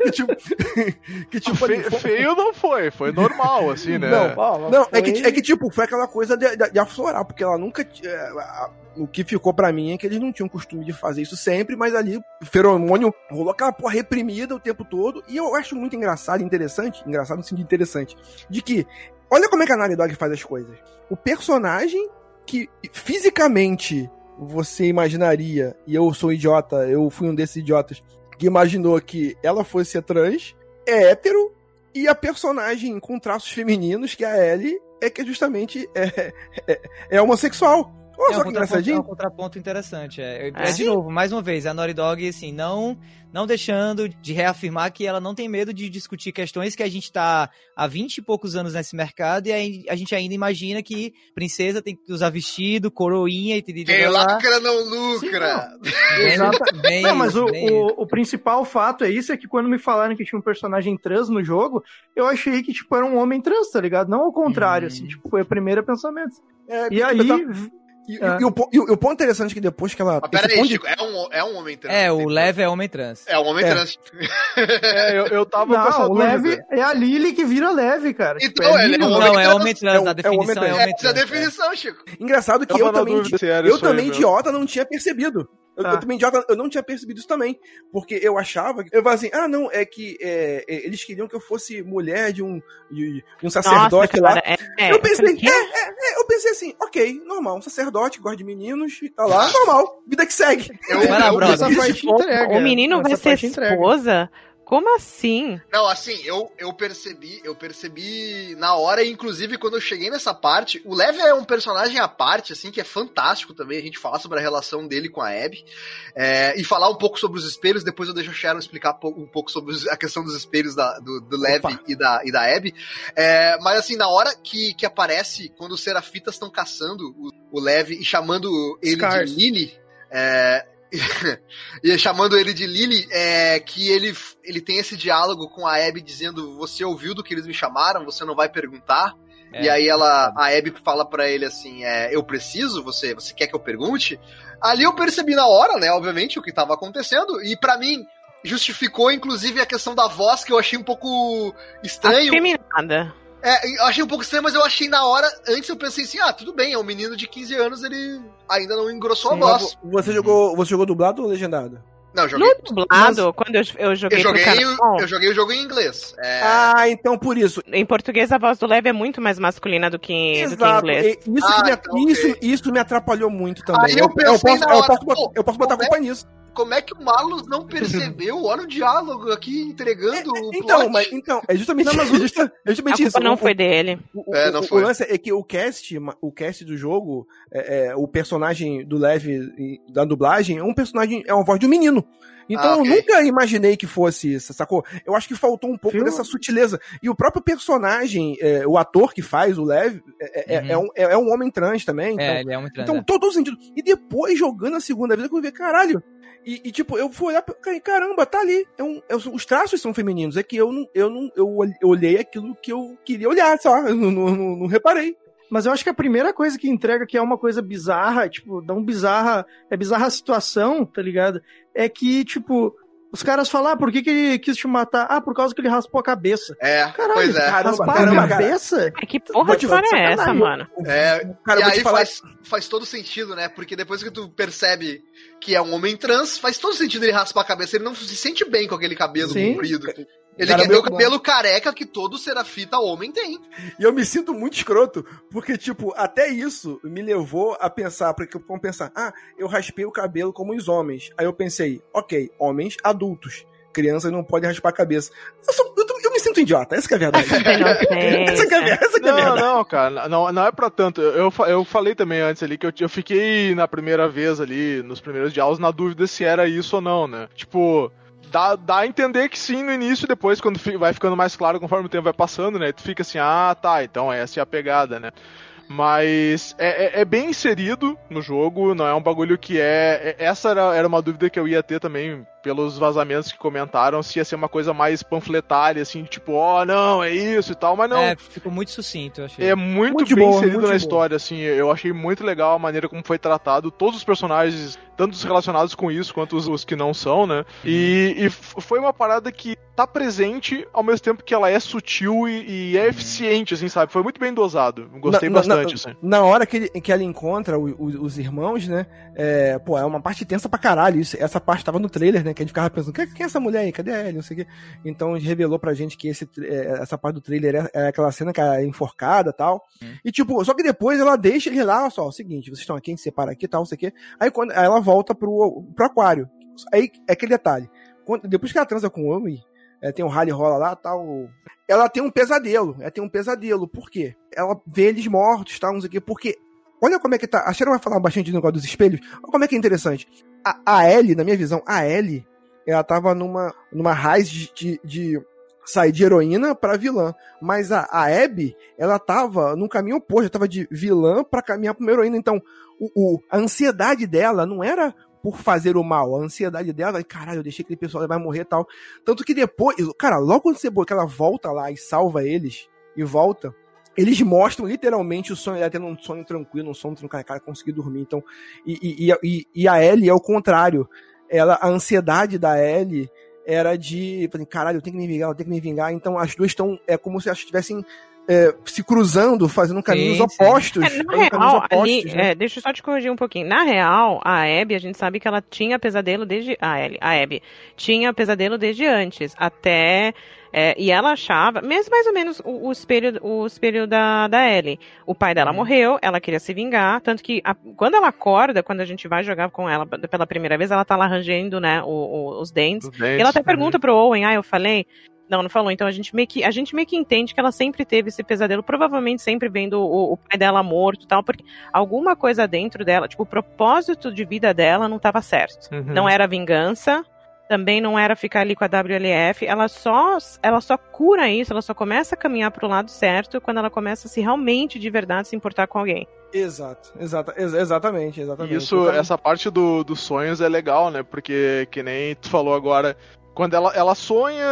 Que tipo... que tipo... ali, Fe- foi- feio não foi, foi normal, assim, né? Não, Não, é que, é que, tipo, foi aquela coisa de, de, de aflorar, porque ela nunca. t- é, a- O que ficou pra mim é que eles não tinham costume de fazer isso sempre, mas ali o feromônio rolou aquela porra reprimida o tempo todo. E eu acho muito engraçado e interessante, engraçado no sentido interessante, de que, olha como é que a Naughty Dog faz as coisas. O personagem que fisicamente você imaginaria, e eu sou um idiota, eu fui um desses idiotas, que imaginou que ela fosse trans, é hétero, e a personagem com traços femininos, que é a Ellie, é que justamente é, é, é homossexual. Olha é só um que contraponto, é um contraponto interessante. É, É. é, de novo, mais uma vez, a Naughty Dog, assim, não, não deixando de reafirmar que ela não tem medo de discutir questões que a gente tá há 20 e poucos anos nesse mercado e aí a gente ainda imagina que princesa tem que usar vestido, coroinha e tudo Quem lacra não lucra. Bem, Não, mas o, o, o principal fato é isso, é que quando me falaram que tinha um personagem trans no jogo, eu achei que, tipo, era um homem trans, tá ligado? Não ao contrário, Hum. assim, tipo, foi o primeiro pensamento. É, E aí, E, É. e e o- e o ponto interessante é que depois que ela. Mas pera aí, de- Chico, é um, é um homem trans. É, o Tem- Lev é homem trans. É um homem É. trans. É, eu, eu tava com essa não, o. Leve é a Lily que vira leve, cara. Então, Tipo, ele é um não. homem Não, é trans. homem trans, É a é definição homem é trans. homem Essa é a trans. definição, Chico. Engraçado que eu na também, dúvida eu também idiota, não tinha percebido. Eu, Tá. eu também idiota, eu não tinha percebido isso também. Porque eu achava, eu falava assim, ah, não, é que é, é, eles queriam que eu fosse mulher de um, de, de um sacerdote Nossa, lá. cara, é, é, eu pensei, falei, "Quê?" é, eu pensei assim, ok, normal, um sacerdote gosta de meninos, tá lá, normal, vida que segue. Eu, eu-. Essa parte entrega. O menino vai ser esposa? Como assim? Não, assim, eu, eu percebi, eu percebi na hora, inclusive quando eu cheguei nessa parte, o Lev é um personagem à parte, assim, que é fantástico também, a gente falar sobre a relação dele com a Abby, é, e falar um pouco sobre os espelhos, depois eu deixo o Sharon explicar um pouco sobre a questão dos espelhos da- do, do Lev e da, e da Abby, É, mas assim, na hora que, que aparece, quando os Serafitas estão caçando o, o Lev e chamando ele Scars. de Lily, é, e chamando ele de Lily, é que ele, ele tem esse diálogo com a Abby dizendo: Você ouviu do que eles me chamaram? Você não vai perguntar? É. E aí ela, a Abby fala pra ele assim: é, Eu preciso? Você, você quer que eu pergunte? Ali eu percebi na hora, né, obviamente, o que tava acontecendo, e pra mim justificou inclusive a questão da voz que eu achei um pouco estranho. Afeminada. É, eu achei um pouco estranho, mas eu achei na hora, antes eu pensei assim: Ah, tudo bem, é um menino de 15 anos, ele ainda não engrossou a voz. Você jogou, você jogou dublado ou legendado? Não, eu joguei. No dublado, quando eu, eu joguei, Eu joguei, canal, eu joguei o jogo em inglês. É, Ah, então por isso. em português a voz do Leve é muito mais masculina do que, do que em Exato. inglês. Isso, Ah, que me, então, isso, ok. isso me atrapalhou muito também. Aí eu pensei posso, na eu hora, posso, botar- pô, eu posso botar é- culpa nisso. Como é que o Marlos não percebeu? Olha o diálogo aqui entregando o Então, plot. mas, então, é justamente, Não, mas é justa- é A justamente culpa isso. não O- foi dele. O, É, o- não o- foi. o lance é que o cast, o cast do jogo, é, é, o personagem do Lev e- da dublagem é um personagem, é uma voz de um menino. Então Ah, eu ok. nunca imaginei que fosse isso, sacou? Eu acho que faltou um pouco Viu? dessa sutileza. E o próprio personagem, é, o ator que faz o Lev, é, é- Uhum. é um, é- é um homem trans também. Então, É, ele é homem trans. então, é. todo o sentido. E depois, jogando a segunda vez, eu vi, caralho. E, e, tipo, eu fui olhar, e, caramba, tá ali. É um- é- os traços são femininos. É que eu não, eu não, eu ol- eu olhei aquilo que eu queria olhar, só. Eu não, não, não- não reparei. Mas eu acho que a primeira coisa que entrega que é uma coisa bizarra, tipo, dá um bizarra, é bizarra a situação, tá ligado? É que, tipo, os caras falam, ah, por que, que ele quis te matar? Ah, por causa que ele raspou a cabeça. É, Caralho, pois é. Caramba, raspar caramba, a cara. cabeça? É que porra de história é essa, mano? É, Cara, e aí falar. faz, faz todo sentido, né? Porque depois que tu percebe que é um homem trans, faz todo sentido ele raspar a cabeça. Ele não se sente bem com aquele cabelo Sim. comprido. Ele quer ter o cabelo careca que todo serafita homem tem. E eu me sinto muito escroto, porque, tipo, até isso me levou a pensar, porque vamos pensar, ah, eu raspei o cabelo como os homens. Aí eu pensei, ok, homens adultos. Crianças não podem raspar a cabeça. Eu, sou- eu eu me sinto idiota, essa que é a verdade. essa que é, a ver- essa que é a Não, verdade. não, cara, não, não é pra tanto. Eu, eu falei também antes ali que eu, eu fiquei na primeira vez ali, nos primeiros diálogos, na dúvida se era isso ou não, né? Tipo, dá, dá a entender que sim no início, depois, quando vai ficando mais claro conforme o tempo vai passando, né? Tu fica assim, ah, tá, então essa é a pegada, né? Mas é, é- é bem inserido no jogo, não é um bagulho que é. é- Essa era, era uma dúvida que eu ia ter também, pelos vazamentos que comentaram, se ia ser uma coisa mais panfletária, assim, tipo, ó, não, é isso e tal, mas não. É, ficou muito sucinto, eu achei. É muito, Muito de bem boa, inserido muito na boa. história, assim. Eu achei muito legal a maneira como foi tratado. Todos os personagens, tanto os relacionados com isso quanto os, os que não são, né? E, e f- foi uma parada que tá presente ao mesmo tempo que ela é sutil e, e é eficiente, assim, sabe? Foi muito bem dosado. Gostei na- bastante, na, assim. Na hora que, ele- que ela encontra o- o- os irmãos, né? É, pô, é uma parte tensa pra caralho. Isso, essa parte tava no trailer, né? Que a gente ficava pensando, quem, quem é essa mulher aí? Cadê ela? Não sei o quê. Então revelou pra gente que esse, é, essa parte do trailer é, é aquela cena que ela é enforcada e tal. E tipo, só que depois ela deixa ele lá, só, é o seguinte, vocês estão aqui, a gente separa aqui e tal, não sei o quê. Aí quando aí ela volta pro, pro aquário. Aí é aquele detalhe. Quando- depois que ela transa com o homem, é, tem um rally rola lá tal. Ela tem um pesadelo. Ela tem um pesadelo. Por quê? Ela vê eles mortos, tal, não sei o quê. Porque. Olha como é que tá. A Sharon vai falar bastante do negócio dos espelhos. Olha como é que é interessante. A, a Ellie, na minha visão, a Ellie, ela tava numa, numa raiz de, de, de sair de heroína pra vilã. Mas a, a Abby, ela tava num caminho oposto. Ela tava de vilã pra caminhar pra uma heroína. Então, o, o, a ansiedade dela não era por fazer o mal. A ansiedade dela, caralho, eu deixei aquele pessoal vai morrer e tal. Tanto que depois, cara, logo quando você que ela volta lá e salva eles e volta, eles mostram literalmente o sonho dela tendo um sonho tranquilo, um sonho tranquilo, cara, conseguir dormir. Então, e, e, e, e a Ellie é o contrário. Ela, a ansiedade da Ellie era de, caralho, eu tenho que me vingar, eu tenho que me vingar. Então as duas estão, é como se elas estivessem é, se cruzando, fazendo caminhos sim, sim. opostos. É, na real, opostos, ali, né? é, deixa eu só te corrigir um pouquinho. Na real, a Abby, a gente sabe que ela tinha pesadelo desde. A Ellie, a Abby tinha pesadelo desde antes, até. É, e ela achava, mesmo mais ou menos o, o espelho, o espelho da, da Ellie. O pai dela uhum. morreu, ela queria se vingar, tanto que a, quando ela acorda, quando a gente vai jogar com ela pela primeira vez, ela tá lá rangendo, né, o, o, os dentes. Os dentes e ela até pergunta pro Owen, ah, eu falei, não, não falou. Então a gente meio que, a gente meio que entende que ela sempre teve esse pesadelo, provavelmente sempre vendo o, o pai dela morto e tal, porque alguma coisa dentro dela, tipo, o propósito de vida dela não estava certo. Uhum. Não era vingança, também não era ficar ali com a WLF, ela só, ela só cura isso, ela só começa a caminhar para o lado certo quando ela começa a se realmente de verdade se importar com alguém. Exato, exata, ex exatamente, exatamente. Isso, então, essa parte do, dos sonhos é legal, né? Porque, que nem tu falou agora, quando ela, ela sonha,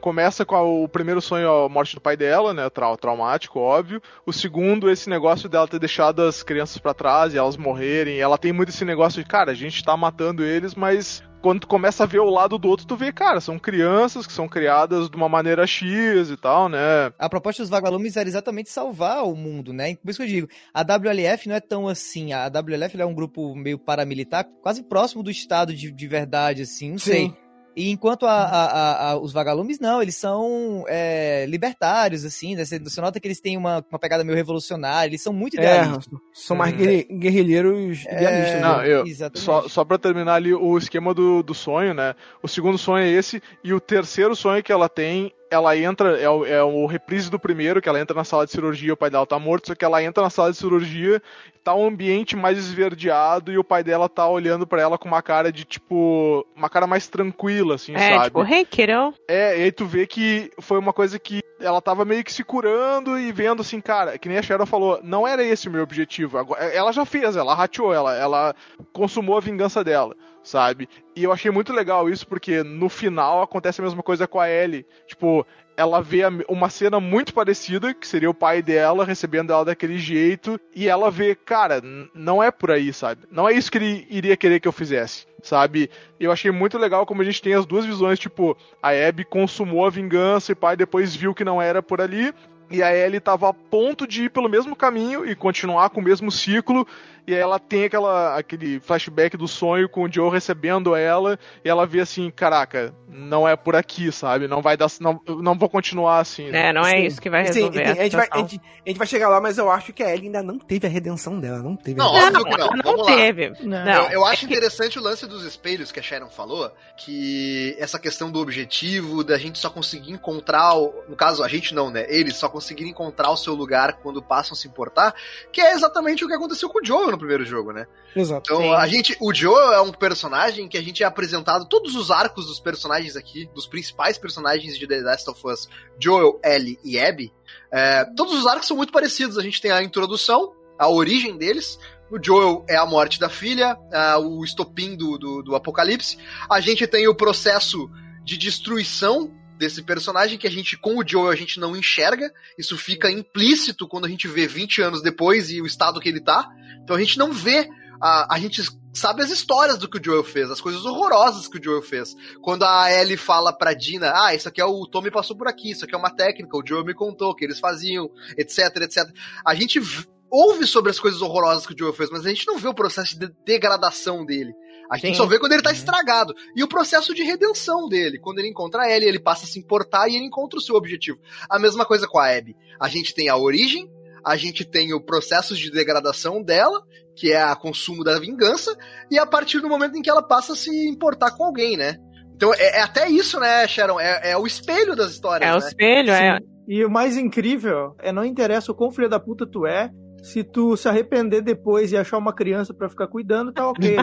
começa com a, o primeiro sonho, a morte do pai dela, né? Trau, traumático, óbvio. O segundo, esse negócio dela ter deixado as crianças para trás e elas morrerem. Ela tem muito esse negócio de, cara, a gente tá matando eles, mas quando tu começa a ver o lado do outro, tu vê, cara, são crianças que são criadas de uma maneira X e tal, né? A proposta dos vagalumes era exatamente salvar o mundo, né? Por isso que eu digo, a WLF não é tão assim. A WLF é um grupo meio paramilitar, quase próximo do Estado de, de verdade, assim, não Sim. sei. E enquanto a, a, a, os vagalumes, não, eles são é, libertários, assim, né? você, você, nota que eles têm uma, uma pegada meio revolucionária, eles são muito é, idealistas. É, são mais hum. guerrilheiros é, idealistas. Não, né? eu, só, só pra terminar ali o esquema do, do sonho, né? O segundo sonho é esse, e o terceiro sonho que ela tem ela entra, é o, é o reprise do primeiro, que ela entra na sala de cirurgia, o pai dela tá morto, só que ela entra na sala de cirurgia, tá um ambiente mais esverdeado e o pai dela tá olhando para ela com uma cara de tipo, uma cara mais tranquila, assim, é, sabe? tipo, hey, kiddo. É, e aí tu vê que foi uma coisa que ela tava meio que se curando e vendo assim, cara, que nem a Sharon falou, não era esse o meu objetivo. Ela já fez, ela rateou, ela, ela consumou a vingança dela sabe? E eu achei muito legal isso porque no final acontece a mesma coisa com a Ellie. Tipo, ela vê uma cena muito parecida, que seria o pai dela recebendo ela daquele jeito, e ela vê, cara, não é por aí, sabe? Não é isso que ele iria querer que eu fizesse, sabe? Eu achei muito legal como a gente tem as duas visões, tipo, a Abby consumou a vingança e o pai depois viu que não era por ali, e a Ellie estava a ponto de ir pelo mesmo caminho e continuar com o mesmo ciclo, e aí ela tem aquela, aquele flashback do sonho com o Joe recebendo ela, e ela vê assim, caraca, não é por aqui, sabe? Não vai dar, não, não vou continuar assim. É, não é Sim. isso que vai resolver. Sim, a, gente vai, a, gente, a, gente vai, chegar lá, mas eu acho que a Ellie ainda não teve a redenção dela, não teve. Não, não, não, não, não teve. Não. Eu, eu acho interessante o lance dos espelhos que a Sharon falou, que essa questão do objetivo, da gente só conseguir encontrar, no caso a gente não, né? Eles só conseguirem encontrar o seu lugar quando passam a se importar, que é exatamente o que aconteceu com o Joe no primeiro jogo, né? Exato. Então, Sim. a gente, o Joe é um personagem que a gente é apresentado todos os arcos dos personagens aqui, dos principais personagens de The Last of Us, Joel, Ellie e Abby. É, todos os arcos são muito parecidos. A gente tem a introdução, a origem deles, o Joel é a morte da filha, uh, o estopim do, do, do, apocalipse. A gente tem o processo de destruição desse personagem que a gente, com o Joel, a gente não enxerga. Isso fica implícito quando a gente vê 20 anos depois e o estado que ele tá. Então a gente não vê. A, a gente sabe as histórias do que o Joel fez, as coisas horrorosas que o Joel fez. Quando a Ellie fala pra Dina, ah, isso aqui é o Tommy passou por aqui, isso aqui é uma técnica, o Joel me contou que eles faziam, etc, etc. A gente ouve sobre as coisas horrorosas que o Joel fez, mas a gente não vê o processo de degradação dele. A gente Sim. só vê quando ele tá uhum. estragado. E o processo de redenção dele. Quando ele encontra a Ellie, ele passa a se importar e ele encontra o seu objetivo. A mesma coisa com a Abby. A gente tem a origem, a gente tem o processo de degradação dela, que é a consumo da vingança, e a partir do momento em que ela passa a se importar com alguém, né? Então é, é até isso, né, Sharon? É, é o espelho das histórias. É o né? espelho, é. Sim. E o mais incrível é não interessa o quão filho da puta tu é, se tu se arrepender depois e achar uma criança pra ficar cuidando, tá ok.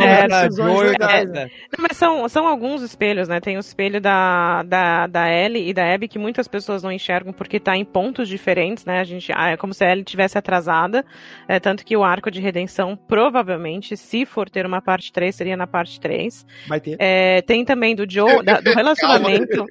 Era, legais, né? Não, Mas são, são alguns espelhos, né? Tem o espelho da, da, da Ellie e da Abby que muitas pessoas não enxergam porque tá em pontos diferentes, né? A gente, ah, é como se a Ellie tivesse atrasada. É, tanto que o arco de redenção, provavelmente, se for ter uma parte 3, seria na parte 3. Vai ter. É, tem também do Joe, da- do relacionamento.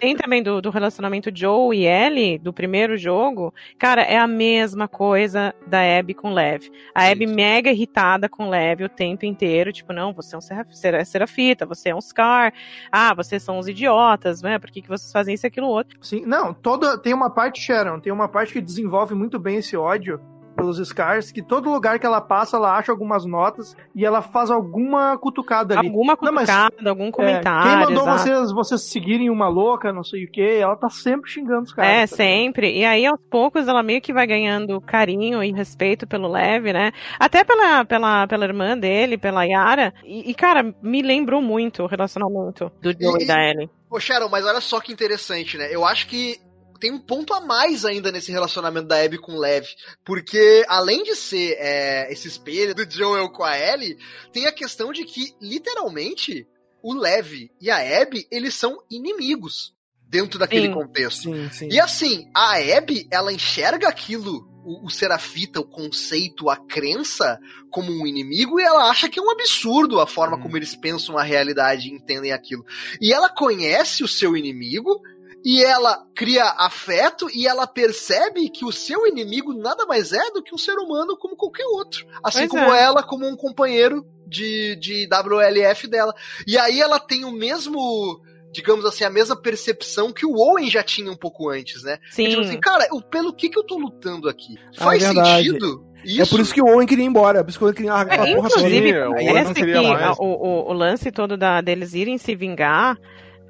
tem também do, do relacionamento Joe e Ellie, do primeiro jogo. Cara, é a mesma coisa da Abby com Lev. A Abby mega irritada com Lev o tempo inteiro. Tipo, não, você é um seraf- sera- serafita, você é um Scar. Ah, vocês são uns idiotas, né? Por que, que vocês fazem isso e aquilo outro? Sim, não, toda tem uma parte Sharon, tem uma parte que desenvolve muito bem esse ódio pelos Scars, que todo lugar que ela passa, ela acha algumas notas e ela faz alguma cutucada ali. Alguma Não, mas- cutucada, algum É, comentário. quem mandou exato. vocês, vocês seguirem uma louca, não sei o que, ela tá sempre xingando os caras. É, tá sempre. E aí, aos poucos, ela meio que vai ganhando carinho e respeito pelo Lev, né? Até pela, pela, pela irmã dele, pela Yara. E, e, cara, me lembrou muito o relacionamento do Joe e, E- da Ellie. Ô, Sharon, mas olha só que interessante, né? Eu acho que tem um ponto a mais ainda nesse relacionamento da Abby com o Lev. Porque, além de ser é, esse espelho do Joel com a Ellie, tem a questão de que, literalmente, o Lev e a Abby, eles são inimigos dentro daquele Sim. contexto. Sim, sim. E assim, a Abby, ela enxerga aquilo, o, o Serafita, o conceito, a crença, como um inimigo, e ela acha que é um absurdo a forma como eles pensam a realidade e entendem aquilo. E ela conhece o seu inimigo, e ela cria afeto, e ela percebe que o seu inimigo nada mais é do que um ser humano como qualquer outro. Assim Pois como é. ela, como um companheiro de, de WLF dela. E aí ela tem o mesmo digamos assim, a mesma percepção que o Owen já tinha um pouco antes, né? Sim. Tipo assim, cara, eu- pelo que que eu tô lutando aqui? Ah, Faz sentido? É por isso que o Owen queria ir embora, é por isso que o Owen queria largar É, aquela porra toda. inclusive, não parece que o, o, o lance todo da, deles irem se vingar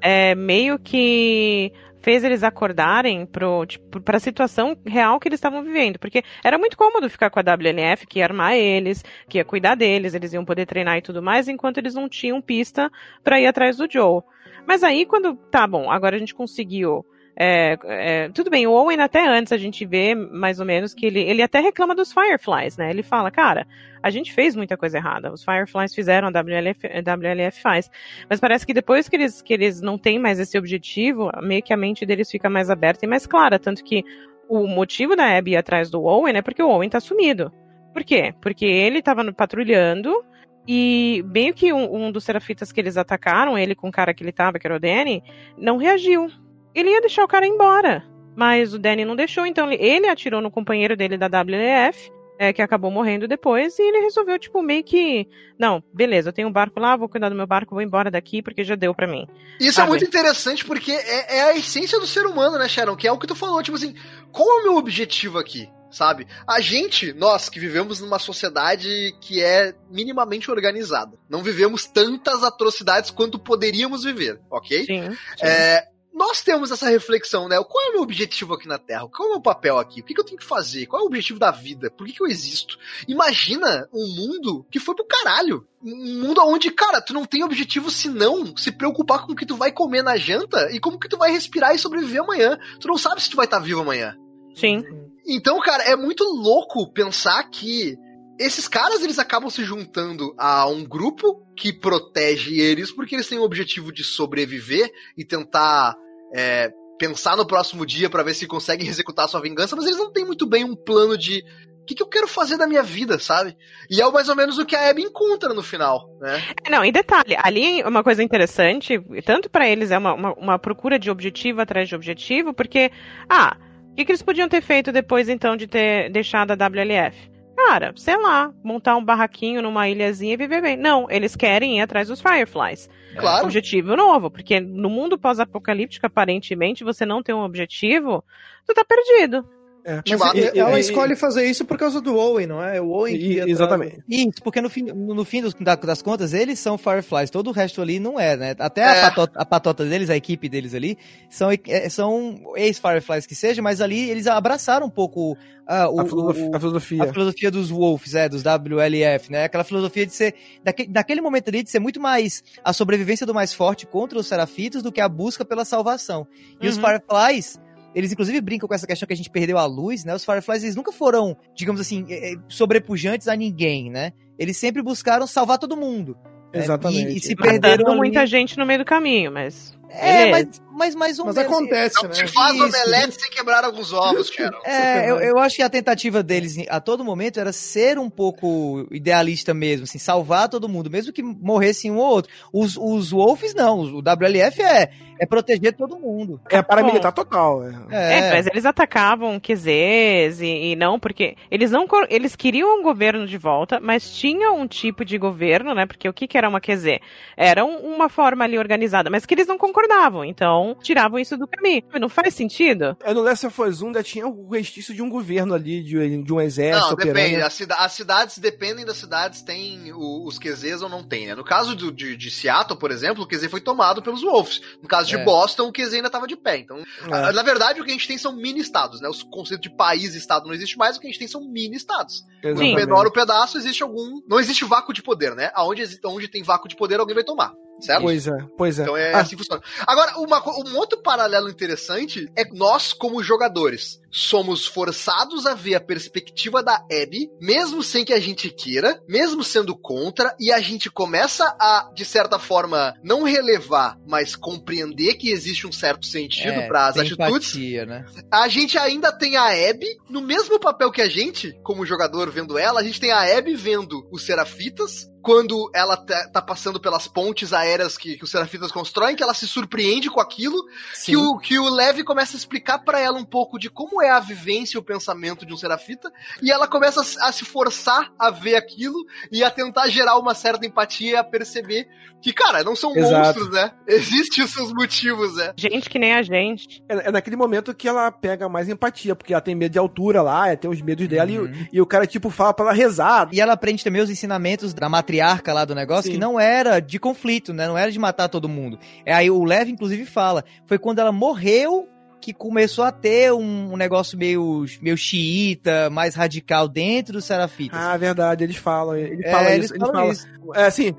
é meio que fez eles acordarem pro, tipo, situação real que eles estavam vivendo. Porque era muito cômodo ficar com a WNF, que ia armar eles, que ia cuidar deles, eles iam poder treinar e tudo mais, enquanto eles não tinham pista pra ir atrás do Joe. Mas aí, quando. Tá bom, agora a gente conseguiu. É, é, tudo bem, o Owen até antes a gente vê mais ou menos que ele, ele até reclama dos Fireflies, né? Ele fala, cara, a gente fez muita coisa errada. Os Fireflies fizeram, a WLF, a WLF faz. Mas parece que depois que eles, que eles não têm mais esse objetivo, meio que a mente deles fica mais aberta e mais clara. Tanto que o motivo da Abby ir atrás do Owen é porque o Owen tá sumido. Por quê? Porque ele tava patrulhando e meio que um, um dos serafitas que eles atacaram, ele com o cara que ele tava, que era o Danny, não reagiu. Ele ia deixar o cara embora. Mas o Danny não deixou, então ele, atirou no companheiro dele da WLF, é, que acabou morrendo depois, e ele resolveu, tipo, meio que. Não, beleza, eu tenho um barco lá, vou cuidar do meu barco, vou embora daqui, porque já deu pra mim. Isso Sabe? é muito interessante porque é, é a essência do ser humano, né, Sharon? Que é o que tu falou, tipo assim, qual é o meu objetivo aqui? Sabe? A gente, nós que vivemos numa sociedade que é minimamente organizada, não vivemos tantas atrocidades quanto poderíamos viver, ok? Sim. É, nós temos essa reflexão, né? Qual é o meu objetivo aqui na Terra? Qual é o meu papel aqui? O que, eu tenho que fazer? Qual é o objetivo da vida? Por que, que eu existo? Imagina um mundo que foi pro caralho. Um mundo onde, cara, tu não tem objetivo senão se preocupar com o que tu vai comer na janta e como que tu vai respirar e sobreviver amanhã. Tu não sabe se tu vai estar vivo amanhã. Sim. Então, cara, é muito louco pensar que esses caras eles acabam se juntando a um grupo que protege eles porque eles têm o objetivo de sobreviver e tentar é, pensar no próximo dia pra ver se conseguem executar sua vingança, mas eles não têm muito bem um plano de o que, que eu quero fazer da minha vida, sabe? E é mais ou menos o que a Abby encontra no final, né? Não, e detalhe, ali é uma coisa interessante, tanto pra eles é uma, uma, uma procura de objetivo atrás de objetivo, porque, ah, o que, que eles podiam ter feito depois, então, de ter deixado a WLF? Cara, sei lá, montar um barraquinho numa ilhazinha e viver bem. Não, eles querem ir atrás dos Fireflies. Claro. Objetivo novo, porque no mundo pós-apocalíptico, aparentemente, você não tem um objetivo, tu tá perdido. É. Mas e- e- ela e- escolhe fazer isso por causa do Owen, não é? O Owen que E- exatamente. Isso, porque no fim, no no fim dos- da- das contas, eles são Fireflies, todo o resto ali não é, né? Até É. a, patota, a patota deles, a equipe deles ali, são, é, são ex-Fireflies que seja, mas ali eles abraçaram um pouco ah, o, A, filosof- o- a filosofia. a filosofia dos Wolves, é, dos WLF, né? Aquela filosofia de ser, daque, daquele momento ali, de ser muito mais a sobrevivência do mais forte contra os Serafitas do que a busca pela salvação. E os Uhum. Fireflies, eles inclusive brincam com essa questão que a gente perdeu a luz, né? Os Fireflies, eles nunca foram, digamos assim, eh, eh, sobrepujantes a ninguém, né? Eles sempre buscaram salvar todo mundo. né? Exatamente. E, e se perderam ali- muita gente no meio do caminho, mas. É, beleza. mas, mas mais ou Mas menos. acontece, Não né? se faz Isso. omelete sem quebrar alguns ovos, Sharon. É, eu, eu acho que a tentativa deles a todo momento era ser um pouco idealista mesmo, assim, salvar todo mundo, mesmo que morresse um ou outro. Os, os Wolves não, o WLF é, é proteger todo mundo. É paramilitar total. É. É, mas eles atacavam QZs e, e não, porque eles não eles queriam um governo de volta, mas tinha um tipo de governo, né? Porque o que, que era uma QZ? Era um- uma forma ali organizada, mas que eles não concordavam, então tiravam isso do caminho. Não faz sentido? É, No Last of Us 1 ainda tinha o restício de um governo ali, de, de um exército Não, operando. depende. As, cida- as cidades, dependem das cidades, tem o- os QZs ou não tem, né? No caso do- de, de Seattle, por exemplo, o QZ foi tomado pelos Wolves. No caso de É. Boston, o QZ ainda estava de pé. Então, É. a- na verdade, o que a gente tem são mini-estados, né? O conceito de país e estado não existe mais, o que a gente tem são mini-estados. Menor o pedaço, existe algum... Não existe vácuo de poder, né? Aonde, onde tem vácuo de poder, alguém vai tomar. Certo? Pois é, pois é. Então é Ah, assim que funciona. Agora, uma um outro paralelo interessante é que nós, como jogadores, somos forçados a ver a perspectiva da Abby, mesmo sem que a gente queira, mesmo sendo contra, e a gente começa a, de certa forma, não relevar, mas compreender que existe um certo sentido É, para as atitudes. empatia, né? A gente ainda tem a Abby no mesmo papel que a gente, como jogador vendo ela, a gente tem a Abby vendo os Serafitas. Quando ela tá, tá passando pelas pontes aéreas que, que os Serafitas constroem, que ela se surpreende com aquilo, que o, que o Levi começa a explicar pra ela um pouco de como é a vivência e o pensamento de um Serafita, e ela começa a, se- a se forçar a ver aquilo e a tentar gerar uma certa empatia e a perceber que, cara, não são Exato. monstros, né? Existem os seus motivos, né? Gente que nem a gente. É, é naquele momento que ela pega mais empatia, porque ela tem medo de altura lá, é, tem os medos dela, e o- Uhum. e, o cara, tipo, fala pra ela rezar. E ela aprende também os ensinamentos da matriarca lá do negócio, Sim. que não era de conflito, né? Não era de matar todo mundo. É aí o Lev, inclusive, fala. Foi quando ela morreu que começou a ter um, um negócio meio, meio xiita, mais radical dentro dos serafitas. Ah, verdade, eles falam, ele É, fala eles isso, ele falam fala. isso. É, assim,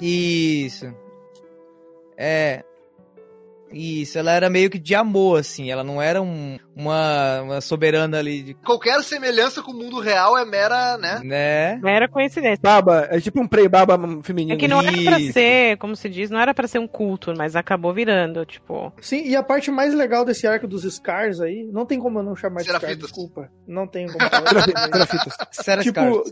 Isso. É. Isso, ela era meio que de amor, assim. Ela não era um- uma, uma soberana ali, de, Qualquer semelhança com o mundo real é mera, né? né? Não era coincidência. baba, é tipo um prey baba feminino. É que não era pra ser, como se diz, não era pra ser um culto, mas acabou virando, tipo. Sim, e a parte mais legal desse arco dos Scars aí, não tem como eu não chamar de Serafitas. desculpa. Não tem como. Serafitas. Sarah tipo.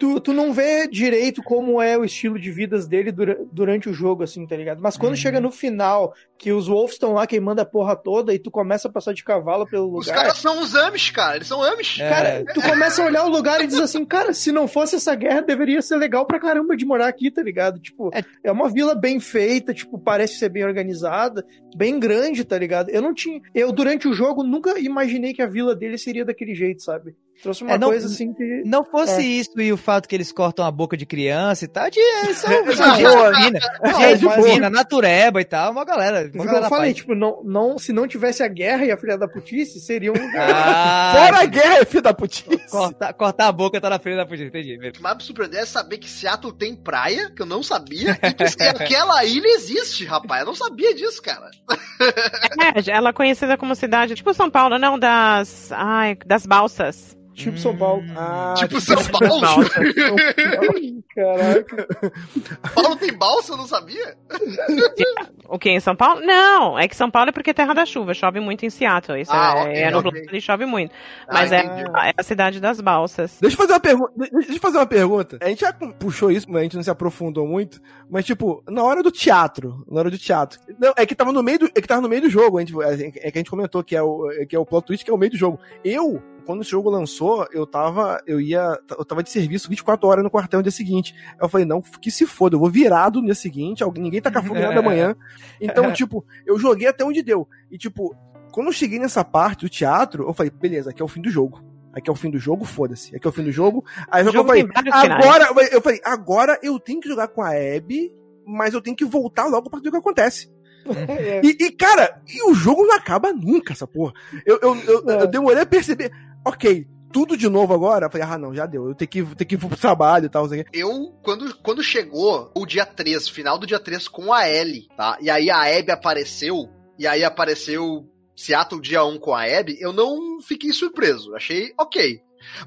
Tu, tu não vê direito como é o estilo de vidas dele dura- durante o jogo, assim, tá ligado? Mas quando Uhum. chega no final, que os Wolves estão lá queimando a porra toda e tu começa a passar de cavalo pelo Os lugar. caras são os Amish, cara. Eles são Amish. É. Cara, tu começa a olhar o lugar e diz assim, cara, se não fosse essa guerra, deveria ser legal pra caramba de morar aqui, tá ligado? Tipo, É. é, uma vila bem feita, tipo, parece ser bem organizada, bem grande, tá ligado? Eu não tinha. Eu, durante o jogo, nunca imaginei que a vila dele seria daquele jeito, sabe? Trouxe uma É, não- coisa assim que. Não fosse É. isso e o fato que eles cortam a boca de criança e tal, de, são, É, são de gente boa. fina, Não, gente fina, natureba e tal, uma galera. Uma galera eu falei, tipo, não, não, se não tivesse a guerra e a filha da putice, seria um. Ah, Fora a guerra, filho da putice. cortar, cortar a boca tá na frente da polícia, entendi. O que mais me surpreendeu é saber que Seattle tem praia, que eu não sabia, e que aquela ilha existe, rapaz. Eu não sabia disso, cara. É, ela é conhecida como cidade, tipo São Paulo, não, das. Ai, das balsas. Tipo São Paulo. Ah, tipo São Paulo. Caraca. Paulo tem balsa, eu não sabia. O que? Em São Paulo? Não, é que São Paulo é porque é terra da chuva, chove muito em Seattle. Isso Ah, é, ok, é no ok. Bloco, chove muito. Ah, Mas é, entendi. é a cidade das balsas. Deixa eu fazer uma pergunta. Deixa eu fazer uma pergunta. A gente já puxou isso, mas a gente não se aprofundou muito. Mas, tipo, na hora do teatro. Na hora do teatro. Não, é que tava no meio do, é que tava no meio do jogo. A gente, é que a gente comentou que é, o, que é o plot twist, que é o meio do jogo. Eu, quando esse jogo lançou, eu tava. Eu ia. Eu tava de serviço 24 horas no quartel no dia seguinte. Eu falei, não, que se foda, eu vou virado no dia seguinte, alguém, ninguém tá com a nada da manhã. Então, tipo, eu joguei até onde deu. E, tipo, Quando eu cheguei nessa parte do teatro, eu falei, beleza, aqui é o fim do jogo. Aqui é o fim do jogo, foda-se. Aqui é o fim do jogo. Aí eu jogo falei, tem vários finais. agora, eu falei, agora eu tenho que jogar com a Abby, mas eu tenho que voltar logo pra ver o que acontece. E, e, cara, e o jogo não acaba nunca, essa porra. Eu, eu, eu, É. eu demorei a perceber, ok, tudo de novo agora. Eu falei, ah, não, já deu. Eu tenho que, tenho que ir pro trabalho e tal. quê. Eu, quando, quando chegou o dia 3, final do dia 3 com a Ellie, tá? E aí a Abby apareceu, e aí apareceu Seattle dia 1 com a Abby, eu não fiquei surpreso. Achei ok.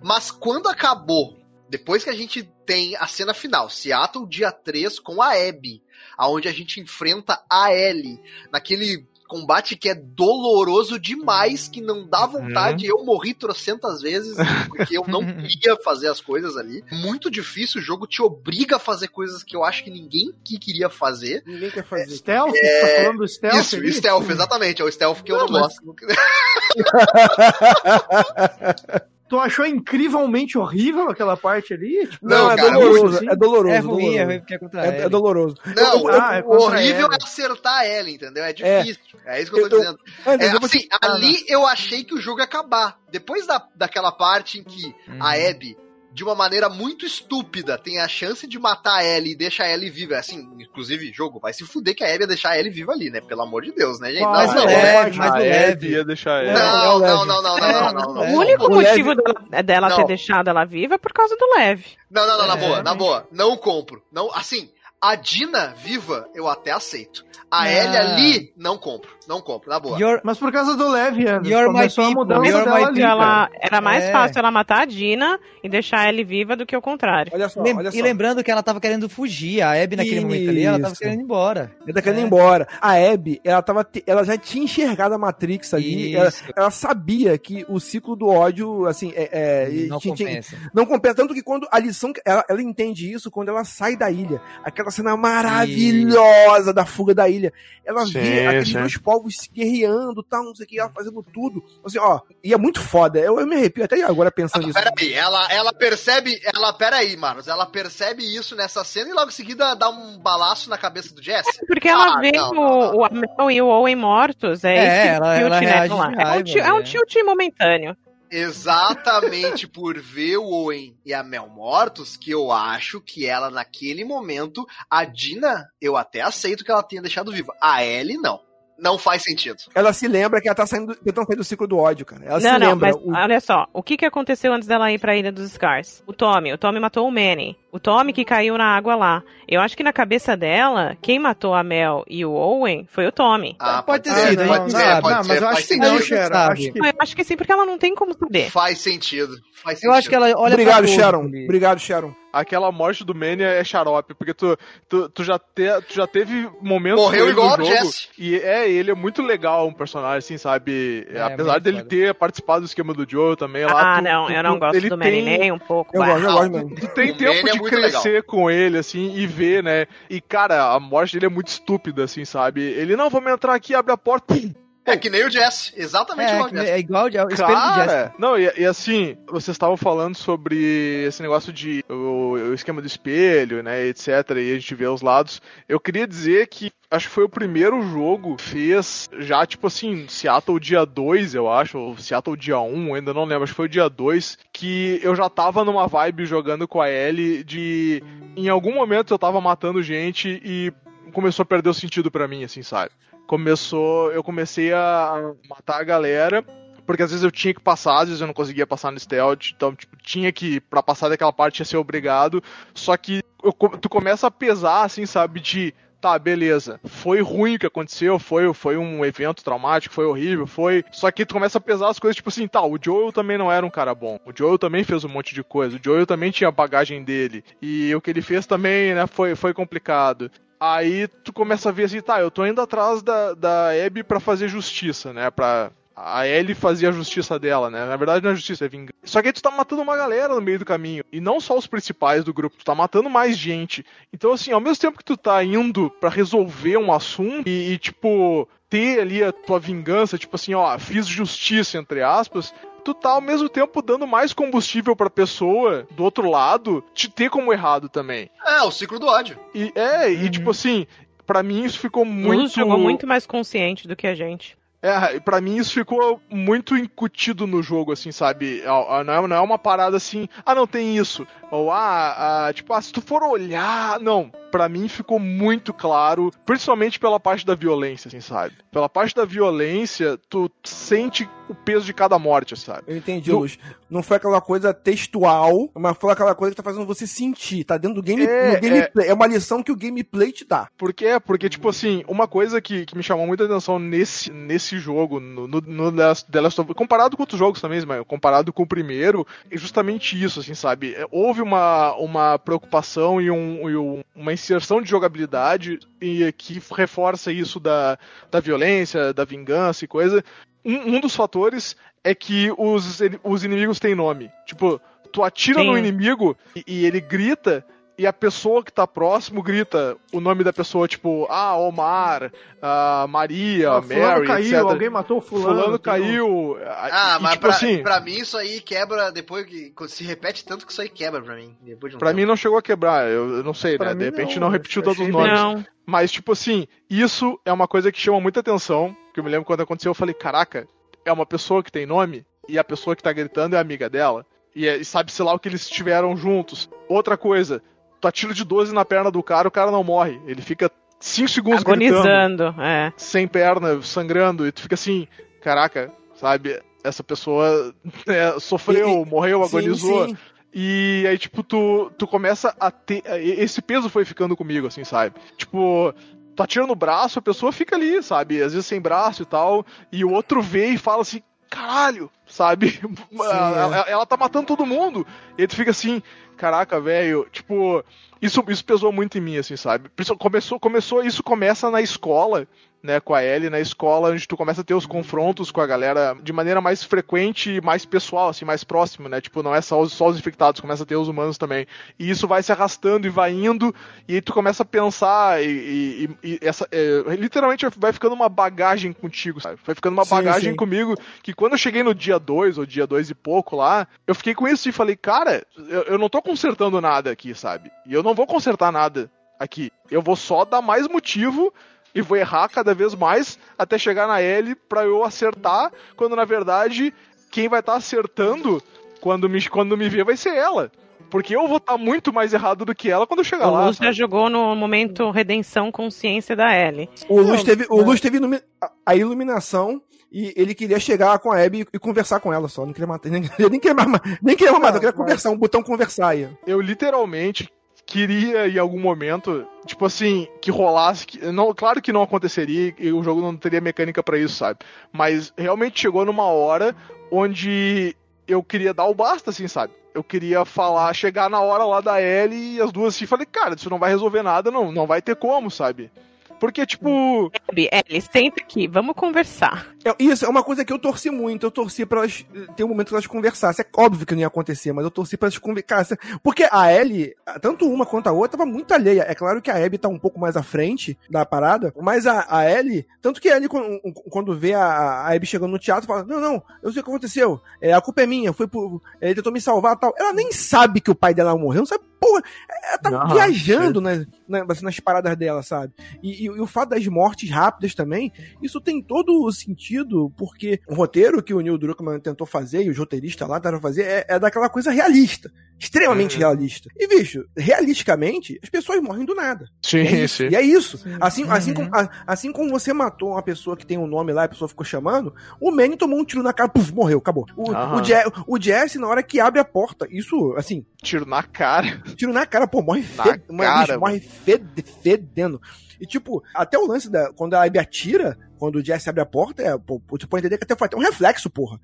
Mas quando acabou, depois que a gente tem a cena final, Seattle dia 3 com a Abby, aonde a gente enfrenta a Ellie, naquele combate que é doloroso demais, que não dá vontade. Eu morri trocentas vezes, porque eu não queria fazer as coisas ali. Muito difícil, o jogo te obriga a fazer coisas que eu acho que ninguém que queria fazer. Ninguém quer fazer. Stealth? Você tá falando do stealth? Isso, ali? stealth, exatamente. É o stealth que eu não, Não, mas- gosto. Tu achou incrivelmente horrível aquela parte ali? Tipo, Não, é cara, doloroso, assim? é doloroso. É ruim, é doloroso. ruim porque é contra É, ela. é doloroso. Não, Eu- eu- ah, é o horrível ela. é acertar ela, entendeu? É É. difícil. É, isso que eu tô Eu- dizendo. É, eu vou te- assim, ali eu achei que o jogo ia acabar. Depois da, daquela parte em que a Abby, de uma maneira muito estúpida, tem a chance de matar a Ellie e deixar a Ellie viva. Assim, inclusive, jogo, vai se fuder que a Abby ia deixar a Ellie viva ali, né? Pelo amor de Deus, né, gente? Não, Mas Não, não, o é, leve, mas a o Abby leve. ia deixar É, ela. é não, não, leve. não, não, não, É, não, não, não, é. O único O motivo leve- dela, Não. ter deixado ela viva é por causa do leve. Não, não, não, na É. boa, na boa. Não compro. Não, assim, a Dina viva, eu até aceito. A Ah. Ellie ali, não compro. Não compro, na boa. Your, Mas por causa do Anderson. My Começou a mudança you're dela ali. Ela, era mais É. fácil ela matar a Dina e deixar ela viva do que o contrário. Olha só, lem- olha só. e lembrando que ela tava querendo fugir, a Abby naquele momento ali, ela tava Isso. querendo ir embora. Ele tá querendo ir É. embora. A Abby, ela, tava, te- ela já tinha enxergado a Matrix ali. Ela, Isso. ela sabia que o ciclo do ódio, assim, é, é, não tinha- tinha- compensa. não compensa. Tanto que quando a lição. Ela, ela entende isso quando ela sai da ilha. Aquela cena maravilhosa da fuga da ilha. Ela Sim, vê aqueles sim. Povos se guerreando, tal, não sei o que, ela fazendo tudo. Assim, ó, e é muito foda. Eu, eu me arrepio até agora pensando nisso. Peraí, ela, ela percebe. Ela, peraí, Marcos. Ela percebe isso nessa cena e logo em seguida dá um balaço na cabeça do Jesse. Porque ela Ah, vê não, o, não, não. o Amel e o Owen mortos. É, É, esse ela- tilt, ela né, É um, é um né? tilt momentâneo. Exatamente por ver o Owen e a Mel mortos, que eu acho que ela, naquele momento, a Dina, eu até aceito que ela tenha deixado viva. A Ellie, não. Não faz sentido. Ela se lembra que ela tá saindo, tentando sair do ciclo do ódio, cara. Ela se não, não, lembra. mas O- olha só. O que, que aconteceu antes dela ir pra Ilha dos Scars? O Tommy. O Tommy matou o Manny. O Tommy que caiu na água lá. Eu acho que na cabeça dela, quem matou a Mel e o Owen foi o Tommy. Ah, Pode ter Ah, sido, pode ser, sabe. pode ser, mas eu acho que não, Sharon. sabe. Acho que Eu acho que sim, porque ela não tem como saber. Faz sentido. Faz sentido. Eu acho que ela olha Obrigado, Sharon. ali. Obrigado, Sharon. Aquela morte do Manny é xarope, porque tu, tu, tu, já, te, tu já teve momentos Morreu igual no o jogo, Jesse. E é, ele é muito legal, um personagem, assim, sabe? É, Apesar muito dele foda. ter participado do esquema do Joe também lá. Ah, tu- não, tu- eu não tu- gosto do tem- nem um pouco. Eu gosto, eu gosto mesmo. Tu tem O tempo é de muito crescer legal. com ele, assim, e ver, né? E, cara, a morte dele é muito estúpida, assim, sabe? Ele, não, vamos entrar aqui, abre a porta, pum, É que nem o Jesse. Exatamente É, igual o que- Jesse. é igual de- o espelho do Jesse. Cara, não, e, e assim, vocês estavam falando sobre esse negócio de o, o esquema do espelho, né, etc, e a gente vê os lados. Eu queria dizer que acho que foi o primeiro jogo que fez já, tipo assim, Seattle dia 2, eu acho, ou Seattle dia 1, ainda não lembro, acho que foi o dia 2, que eu já tava numa vibe jogando com a Ellie de em algum momento eu tava matando gente e começou a perder o sentido pra mim, assim, sabe? Começou, eu comecei a matar a galera porque às vezes eu tinha que passar, às vezes eu não conseguia passar no stealth, então tipo, tinha que, pra passar daquela parte, ia ser obrigado. Só que eu tu começa a pesar, assim, sabe, de tá, beleza, foi ruim o que aconteceu, foi, foi um evento traumático, foi horrível, foi. Só que tu começa a pesar as coisas, tipo assim, tá, o Joel também não era um cara bom. O Joel também fez um monte de coisa, o Joel também tinha a bagagem dele. E o que ele fez também, né, foi, foi complicado. Aí tu começa a ver assim, tá, eu tô indo atrás da, da Abby pra fazer justiça, né? Pra. A Ellie fazia a justiça dela, né? Na verdade não é justiça, é vingança. Só que aí tu tá matando uma galera no meio do caminho. E não só os principais do grupo, tu tá matando mais gente. Então, assim, ao mesmo tempo que tu tá indo pra resolver um assunto e, e, tipo, ter ali a tua vingança, tipo assim, ó, fiz justiça, entre aspas, tu tá ao mesmo tempo dando mais combustível pra pessoa do outro lado te ter como errado também. É, o ciclo do ódio. E é, e Uhum. tipo assim, pra mim isso ficou O Luz muito. jogou muito mais consciente do que a gente. É, pra mim isso ficou muito incutido no jogo, assim, sabe? Não é, não é uma parada assim, ah, não tem isso. Ou, ah, ah, tipo, ah, se tu for olhar. Não, pra mim ficou muito claro, principalmente pela parte da violência, assim, sabe? Pela parte da violência, tu sente o peso de cada morte, sabe? Eu entendi, no... Luz. Não foi aquela coisa textual, mas foi aquela coisa que tá fazendo você sentir, tá dentro do game, é, gameplay. É... é uma lição que o gameplay te dá. Por quê? Porque, tipo assim, uma coisa que, que me chamou muita atenção nesse, nesse jogo, no, no, no The Last of Us, comparado com outros jogos também, mas comparado com o primeiro, é justamente isso, assim, sabe? É, houve uma, uma preocupação e, um, e um, uma inserção de jogabilidade e que reforça isso da, da violência, da vingança e coisa. Um, um dos fatores é que os, os inimigos têm nome. Tipo, tu atira Sim. no inimigo e, e ele grita e a pessoa que tá próximo grita o nome da pessoa, tipo, ah, Omar, ah, Maria, ah, Mary, caiu, etc. alguém matou fulano. Fulano caiu. Ah, e, mas tipo pra, assim, pra mim isso aí quebra depois que se repete tanto que isso aí quebra pra mim. Depois de um pra tempo. mim não chegou a quebrar, eu, eu não sei, pra né? De repente não, não repetiu todos os nomes. Não. Mas, tipo assim, isso é uma coisa que chama muita atenção, que eu me lembro quando aconteceu, eu falei, caraca, é uma pessoa que tem nome, e a pessoa que tá gritando é amiga dela. E, é, e sabe-se lá o que eles tiveram juntos. Outra coisa, tu atira de 12 na perna do cara, o cara não morre. Ele fica 5 segundos Agonizando, gritando, é. Sem perna, sangrando, e tu fica assim, caraca, sabe? Essa pessoa é, sofreu, e, morreu, sim, agonizou. Sim. E aí, tipo, tu, tu começa a ter. Esse peso foi ficando comigo, assim, sabe? Tipo, tu atira no braço, a pessoa fica ali, sabe? Às vezes sem braço e tal. E o outro vê e fala assim: caralho, sabe? Sim, ela, é. ela, tá matando todo mundo. E tu fica assim: caraca, velho, tipo, isso, isso pesou muito em mim, assim, sabe? Começou, começou, isso começa na escola, né, com a Ellie na escola, onde tu começa a ter os confrontos com a galera de maneira mais frequente e mais pessoal, assim, mais próximo, né? Tipo, não é só os, só os infectados, começa a ter os humanos também. E isso vai se arrastando e vai indo, e aí tu começa a pensar, e, e, e essa. É, literalmente vai ficando uma bagagem contigo, sabe? Vai ficando uma sim, bagagem sim. comigo, que quando eu cheguei no dia 2, ou dia 2 e pouco lá, eu fiquei com isso e falei, cara, eu, eu não tô consertando nada aqui, sabe? E eu não vou consertar nada aqui. Eu vou só dar mais motivo e vou errar cada vez mais até chegar na L para eu acertar, quando na verdade quem vai estar tá acertando quando me, quando me ver vai ser ela. Porque eu vou estar tá muito mais errado do que ela quando eu chegar o lá. O Luz já jogou no momento redenção consciência da Ellie. O Luz teve, o Luz teve a iluminação e ele queria chegar com a Abby e conversar com ela só. Não queria matar. Nem, nem queria, nem queria matar, queria conversar, um botão conversar aí. Eu literalmente queria em algum momento, tipo assim, que rolasse. Que, não, claro que não aconteceria e o jogo não teria mecânica para isso, sabe? Mas realmente chegou numa hora onde eu queria dar o basta, assim, sabe? Eu queria falar, chegar na hora lá da Ellie e as duas assim, falei, cara, isso não vai resolver nada, não, não vai ter como, sabe? Porque, tipo. Ellie, Ellie, senta aqui, vamos conversar. É, isso é uma coisa que eu torci muito. Eu torci pra elas ter um momento que elas conversassem. É óbvio que não ia acontecer, mas eu torci pra elas conversarem. Porque a Ellie, tanto uma quanto a outra, tava muito alheia. É claro que a Abby tá um pouco mais à frente da parada, mas a, a Ellie, tanto que a Ellie, quando, quando vê a, a Abby chegando no teatro, fala: Não, não, eu sei o que aconteceu. É, a culpa é minha, foi por. Ele tentou me salvar tal. Ela nem sabe que o pai dela morreu, não sabe porra, ela tá não, viajando nas, nas, nas, paradas dela, sabe? E, e, e, o fato das mortes rápidas também, isso tem todo o sentido, porque o roteiro que o Neil Druckmann tentou fazer, e os roteiristas lá tentaram fazer, é, é daquela coisa realista. Extremamente uhum. realista. E, bicho, realisticamente, as pessoas morrem do nada. Sim, é sim. E é isso. Sim. Assim, assim, uhum. como, assim como você matou uma pessoa que tem um nome lá, a pessoa ficou chamando, o Manny tomou um tiro na cara, puf, morreu, acabou. O, uhum. o, Je o Jesse, na hora que abre a porta, isso, assim. Tiro na cara. Tiro na cara, pô, morre, fed... cara, morre fedendo. E, tipo, até o lance da. Quando a Abby atira, quando o Jesse abre a porta, é, pô, tu pode entender que até foi até um reflexo, porra.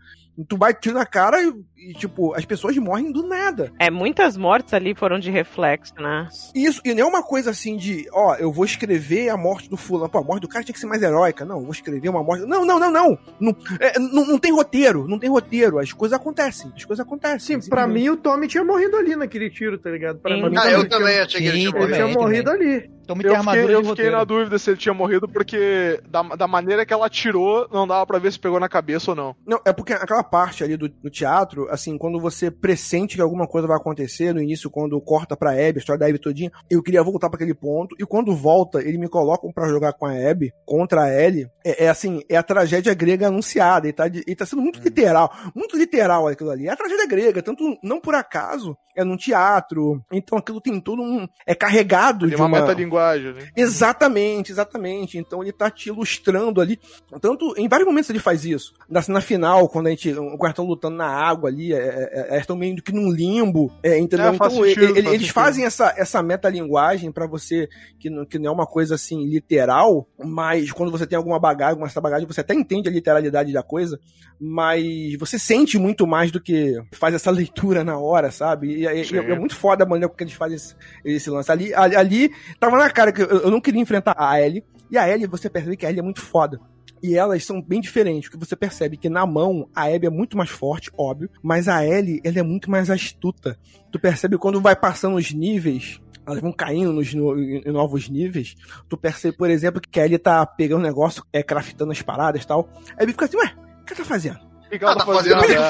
Tu vai tiro na cara e, e, tipo, as pessoas morrem do nada. É, muitas mortes ali foram de reflexo, né? Isso, e não é uma coisa assim de, ó, eu vou escrever a morte do fulano. Pô, a morte do cara tinha que ser mais heróica. Não, eu vou escrever uma morte. Não, não, não, não. Não, é, não, não, tem roteiro, não tem roteiro. As coisas acontecem, as coisas acontecem. Sim, pra mim o Tommy tinha morrido ali naquele tiro, tá ligado? Pra, pra mim, ah, eu também achei que ele tinha morrido. Ele tinha morrido ali. Tommy eu fiquei, eu fiquei na dúvida se ele tinha morrido porque da, da maneira que ela atirou, não dava pra ver se pegou na cabeça ou não. Não, é porque aquela parte ali do, do teatro, assim, quando você pressente que alguma coisa vai acontecer, no início, quando corta pra Abby, a história da Abby todinha, eu queria voltar pra aquele ponto, e quando volta, ele me colocam pra jogar com a Abby, contra a Ellie, é, é assim, é a tragédia grega anunciada, e tá, e tá sendo muito literal, muito literal aquilo ali. É a tragédia grega, tanto não por acaso, é num teatro, então aquilo tem todo um... é carregado Tem de uma uma... metalinguagem, né? Exatamente, exatamente. Então ele tá te ilustrando ali. Tanto, em vários momentos ele faz isso. Na cena final, quando a gente. O quartão lutando na água ali, é, é, é, estão meio que num limbo. É, entendeu? É, então sentido, ele- eles sentido. fazem essa, essa metalinguagem pra você, que não, que não é uma coisa assim literal, mas quando você tem alguma bagagem, alguma essa bagagem, você até entende a literalidade da coisa, mas você sente muito mais do que faz essa leitura na hora, sabe? E, é- Sim. é, é muito foda a maneira que eles fazem esse, esse lance. Ali, ali, ali tava na cara que eu, eu não queria enfrentar a Ellie, e a Ellie, você percebe que a Ellie é muito foda. E elas são bem diferentes, porque você percebe que na mão a Abby é muito mais forte, óbvio, mas a Ellie, ela é muito mais astuta. Tu percebe quando vai passando os níveis, elas vão caindo nos no- em novos níveis, tu percebe, por exemplo, que a Ellie tá pegando um negócio, é craftando as paradas e tal. A Abby fica assim, ué, o que ela tá fazendo? O que que Ah, ela tá fazendo o que eu né?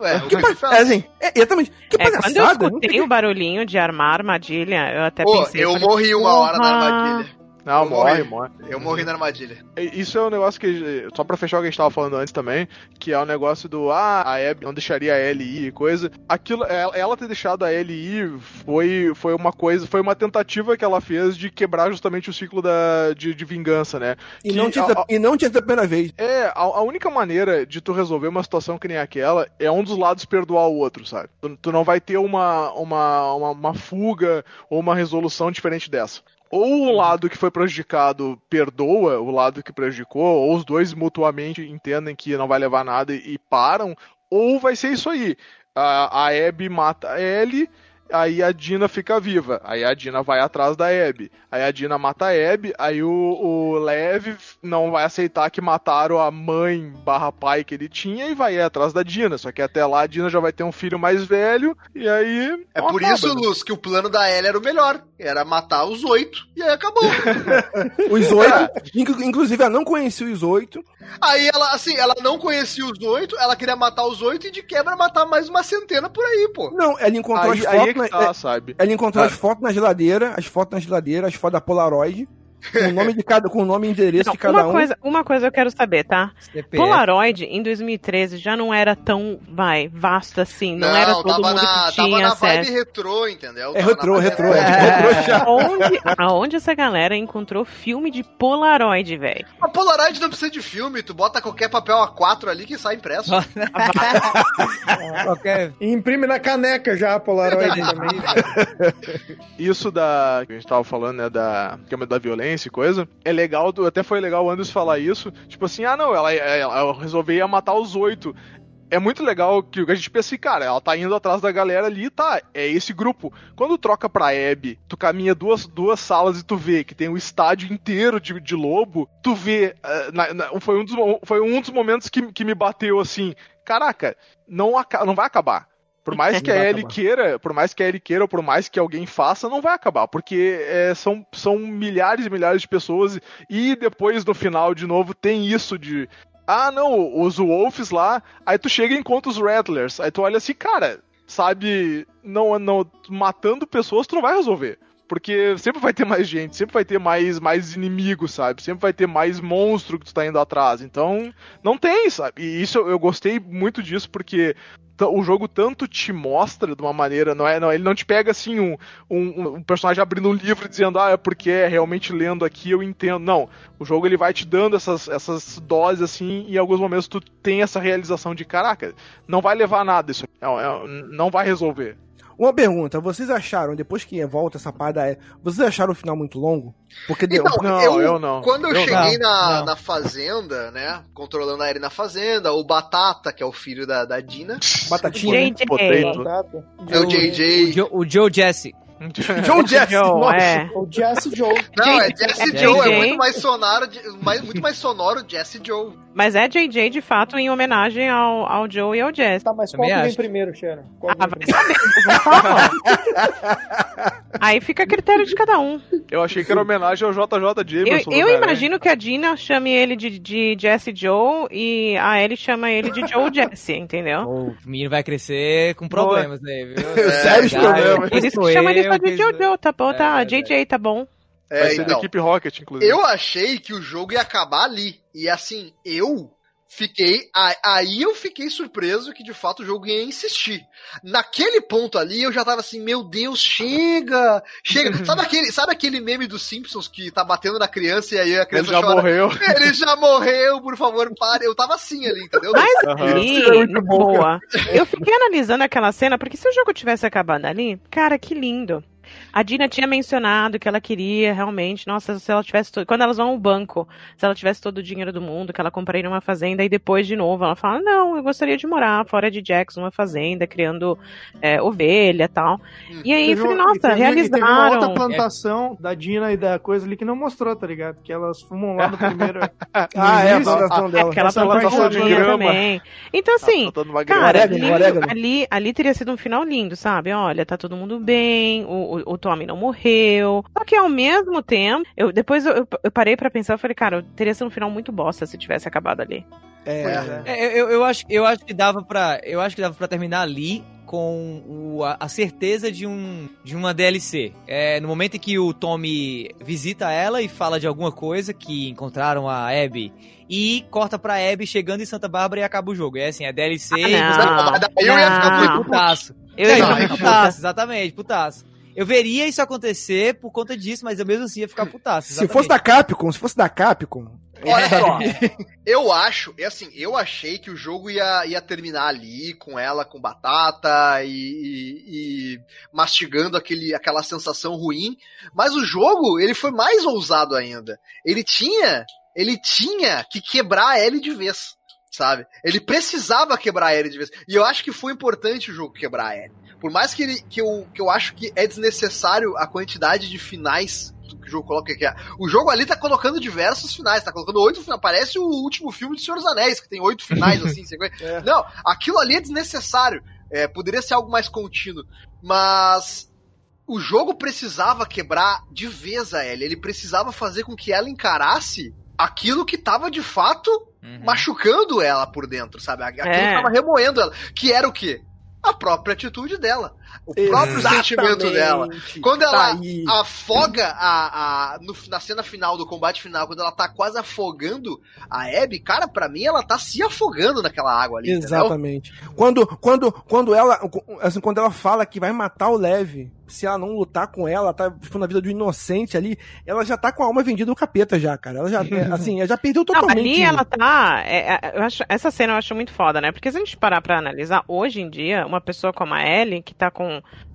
Ué, o Que que eu é assim, é, exatamente. Que É, quando eu palhaçada, escutei tem- o barulhinho de armar armadilha, eu até Pô, pensei. eu falei, morri uma hora na armadilha. Não, Eu morre, morre. Eu morri na armadilha. Isso é um negócio que, só pra fechar o que a gente tava falando antes também, que é o negócio do, ah, a Abby não deixaria a Ellie ir e coisa. Aquilo, ela, ela ter deixado a Ellie ir foi, foi uma coisa, foi uma tentativa que ela fez de quebrar justamente o ciclo da, de, de vingança, né? E Que não, tinha, a- a- e não tinha sido a primeira vez. É, a, a única maneira de tu resolver uma situação que nem aquela é um dos lados perdoar o outro, sabe? Tu, tu não vai ter uma, uma, uma, uma fuga ou uma resolução diferente dessa. Ou o lado que foi prejudicado perdoa o lado que prejudicou, ou os dois mutuamente entendem que não vai levar nada e, e param, ou vai ser isso aí. A, a Abby mata a Ellie, aí a Dina fica viva. Aí a Dina vai atrás da Abby. Aí a Dina mata a Abby, aí o, o Lev não vai aceitar que mataram a mãe barra pai que ele tinha e vai atrás da Dina. Só que até lá a Dina já vai ter um filho mais velho, e aí. É por acaba, isso, né? Luz, que o plano da Ellie era o melhor. Era matar os oito. E aí acabou. Os oito, inclu- inclusive ela não conhecia os oito. aí ela, assim, ela não conhecia os oito, ela queria matar os oito e de quebra matar mais uma centena por aí, pô. Não, ela encontrou Aí, as é fotos. Na- é- sabe? Ela encontrou Ah. as fotos na geladeira, as fotos na geladeira, as fotos da Polaroid, com o nome de cada, com o nome e endereço Não, de cada uma, um. coisa, uma coisa eu quero saber, tá? CPF. Polaroid, em 2013, já não era tão, vai, vasto assim. Não, era todo tava mundo na, que tava tinha na vibe acesso. retrô, entendeu? É Tava retrô, na retrô, é retrô já. Aonde, aonde essa galera encontrou filme de Polaroid, velho? A Polaroid não precisa de filme, tu bota qualquer papel A4 ali que sai impresso. Qualquer... E imprime na caneca já a Polaroid também. Isso da. que a gente tava falando, né? Da. Câmera da violência e coisa. É legal, até foi legal o Anderson falar isso. Tipo assim, ah não, ela, ela, ela resolveu matar os oito. É muito legal que a gente pensa assim, cara, ela tá indo atrás da galera ali, tá? É esse grupo. Quando troca pra Abby, tu caminha duas, duas salas e tu vê que tem um estádio inteiro de, de lobo, tu vê. eh, na- na- foi, um dos, foi um dos momentos que, que me bateu assim. Caraca, não, não vai acabar. Por mais que a Ellie queira, por mais que a Ellie queira, ou por mais que alguém faça, não vai acabar, porque é, são, são milhares e milhares de pessoas e depois no final de novo tem isso de ah não, os Wolves lá, aí tu chega e encontra os Rattlers, aí tu olha assim, cara, sabe, não, não matando pessoas tu não vai resolver. Porque sempre vai ter mais gente, sempre vai ter mais, mais inimigos, sabe? Sempre vai ter mais monstro que tu tá indo atrás. Então, não tem, sabe? E isso eu, gostei muito disso, porque o jogo tanto te mostra de uma maneira, não é, não, ele não te pega assim um, um, um personagem abrindo um livro dizendo, ah, é porque é realmente lendo aqui eu entendo. Não, o jogo ele vai te dando essas, essas doses assim, e em alguns momentos tu tem essa realização de, caraca, não vai levar nada isso, não, é- não vai resolver. Uma pergunta, vocês acharam, depois que volta essa parada, é, vocês acharam o final muito longo? Porque deu. Então, Não, eu, eu não. Quando eu, Eu cheguei não, na, não. na fazenda, né? Controlando a Ellie na fazenda, o Batata, que é o filho da, da Dina, Batatinha. né? JJ. É o O JJ. Joe, o Joe Jesse. Joe Jesse. Joe, nossa. é. O Jesse Joe. Não, é. Jesse É Joe, é muito mais sonoro, mais, muito mais sonoro Jesse Joe. Mas é JJ de fato em homenagem ao, ao Joe e ao Jess. Tá, mas qual que vem primeiro? Qual Ah, vai saber. Aí fica a critério de cada um. Eu achei que era homenagem ao JJ Eu, Jameson. eu imagino que a Dina chame ele de, de Jesse Joe e a Ellie chama ele de Joe Jesse, entendeu? O menino vai crescer com problemas, né? Viu? Sérios problemas. eu- Eles sou chamam ele eu só de Jojo, tá bom? Tá, É, JJ, tá bom. Vai É, ser da então, equipe Rocket, inclusive. eu achei que o jogo ia acabar ali. E assim, eu fiquei. Aí eu fiquei surpreso que de fato o jogo ia insistir. Naquele ponto ali eu já tava assim, meu Deus, chega! Chega! sabe, aquele, sabe aquele meme dos Simpsons que tá batendo na criança e aí a Ele criança já chora? morreu. Ele já morreu, por favor, pare. Eu tava assim ali, entendeu? Mas Aham. ali, é boa. Eu fiquei analisando aquela cena, porque se o jogo tivesse acabado ali, cara, que lindo. A Dina tinha mencionado que ela queria realmente, nossa, se ela tivesse. to- Quando elas vão ao banco, se ela tivesse todo o dinheiro do mundo, que ela compraria numa fazenda, e depois, de novo, ela fala: Não, eu gostaria de morar fora de Jackson, numa fazenda, criando é, ovelha e tal. E aí, eu falei, uma- nossa, teve- e Teve uma outra realizaram. plantação da Dina e da coisa ali que não mostrou, tá ligado? Que elas fumam lá no primeiro. Ah, é, a plantação dela. Aquela plantação de grama. também. Então, assim, Tá uma Cara, orégano. ali, ali teria sido um final lindo, sabe? Olha, tá todo mundo bem, o, o, o Tommy não morreu. Só que ao mesmo tempo, eu, depois eu, eu, parei pra pensar, eu falei, cara, teria sido um final muito bosta se tivesse acabado ali. É, É, eu, eu, acho, eu acho que dava para eu acho que dava para terminar ali com o- a, a certeza de um de uma DLC. É, no momento em que o Tommy visita ela e fala de alguma coisa que encontraram a Abby e corta pra Abby chegando em Santa Bárbara e acaba o jogo. É assim, a DLC Ah, e não. você- Daí eu ia ficar Não. putaço. Eu Não, ia não, ficar é muito putaço, exatamente, putaço. Eu veria isso acontecer por conta disso, mas eu mesmo assim ia ficar putaço. Se fosse da Capcom, se fosse da Capcom. Olha só, eu acho, é assim, eu achei que o jogo ia, ia terminar ali com ela com batata e, e- e mastigando aquele, aquela sensação ruim, mas o jogo ele foi mais ousado ainda. Ele tinha, ele tinha que quebrar a Ellie de vez, sabe? Ele precisava quebrar a Ellie de vez. E eu acho que foi importante o jogo quebrar a Ellie. Por mais que, ele, que, eu, que eu acho que é desnecessário a quantidade de finais que o jogo coloca que é. O jogo ali tá colocando diversos finais, tá colocando oito finais. Parece o último filme de Senhor dos Anéis, que tem oito finais, assim. sequência. Não, aquilo ali é desnecessário. É, poderia ser algo mais contínuo. Mas o jogo precisava quebrar de vez a Ellie. Ele precisava fazer com que ela encarasse aquilo que tava de fato Uhum. machucando ela por dentro, sabe? Aquilo É. que tava remoendo ela. Que era o quê? A própria atitude dela. O próprio sentimento dela. Quando ela Tá afoga a, a no- na cena final do combate final, quando ela tá quase afogando a Abby, cara, pra mim ela tá se afogando naquela água ali. entendeu? Exatamente. Quando, quando, quando ela, assim, quando ela fala que vai matar o Leve, se ela não lutar com ela, tá tipo, na vida do inocente ali, ela já tá com a alma vendida no capeta já, cara. Ela já, é, assim, ela já perdeu Não, totalmente. ali ela tá. é, é, eu acho, essa cena eu acho muito foda, né? Porque se a gente parar pra analisar, hoje em dia, uma pessoa como a Ellie, que tá com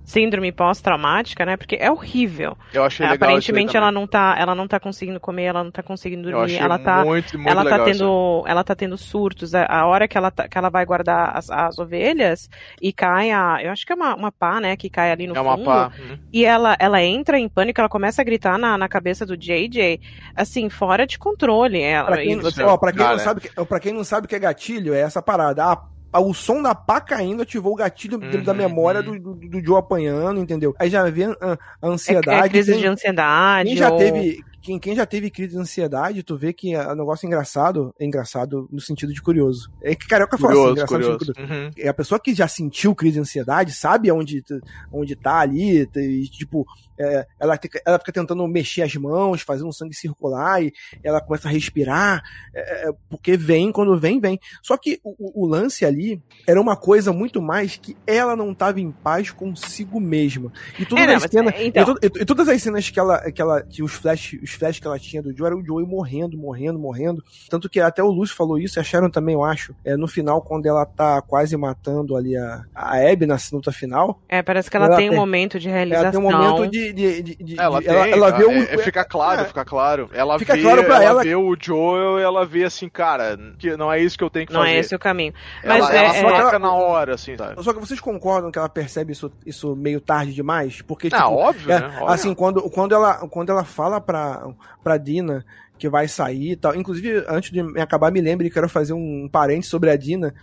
síndrome pós-traumática, né? Porque é horrível. Eu achei É, legal aparentemente isso aí ela não tá, ela não tá conseguindo comer, ela não tá conseguindo também. Eu dormir, achei ela tá muito, muito ela tá legal isso aí. tendo, ela tá tendo surtos. A, a hora que ela, tá- que ela vai guardar as, as ovelhas e cai a, eu acho que é uma, uma pá, né, que cai ali no É uma fundo. pá. Uhum. E ela, ela entra em pânico, ela começa a gritar na, na cabeça do JJ, assim, fora de controle. Ela, Pra quem, e- Isso, ó, pra quem não sabe, pra quem não sabe o que é gatilho, é essa parada. Ah, o som da pá caindo ativou o gatilho dentro da Uhum, memória uhum. do, do, do Joe apanhando, entendeu? Aí já vê a, a é, ansiedade. é crise tem- de ansiedade. Quem já ou- teve, quem, quem já teve crise de ansiedade, tu vê que é um negócio engraçado, é engraçado no sentido de curioso. É que carioca fala assim, Curioso, engraçado no curioso. sentido curioso. Uhum. É a pessoa que já sentiu crise de ansiedade, sabe onde, onde tá ali, e, tipo, é, ela, fica- ela fica tentando mexer as mãos, fazendo o sangue circular, e ela começa a respirar, é, é, porque vem, quando vem, vem. Só que o, o- lance ali era uma coisa muito mais que ela não tava em paz consigo mesma. E todas É, não, então. e, to- e- e todas as cenas que ela, que ela, que os flash, os flash que ela tinha do Joe era o Joey morrendo, morrendo, morrendo. Tanto que até o Lúcio falou isso, e acharam também, eu acho, é, no final, quando ela tá quase matando ali a, a Abby na luta final, É, parece que ela, Ela tem um tem- momento de ela realização. tem um momento de. de, de, de- Ela, de- tem, ela, ela vê o. é, é, fica claro, é, fica claro. Ela Fica vê, claro pra ela- vê o Joel e ela vê assim, cara, que não é isso que eu tenho que Não fazer. é esse o caminho. ela, Mas ela é- saca é- na hora, assim, sabe? Só que vocês concordam que ela percebe isso, isso meio tarde demais? Porque, Ah, tipo, óbvio, é, né? Óbvio. assim, quando, quando, ela, quando ela fala pra, pra, pra Dina que vai sair e tal. Inclusive, antes de me acabar, me lembre que quero fazer um parente sobre a Dina,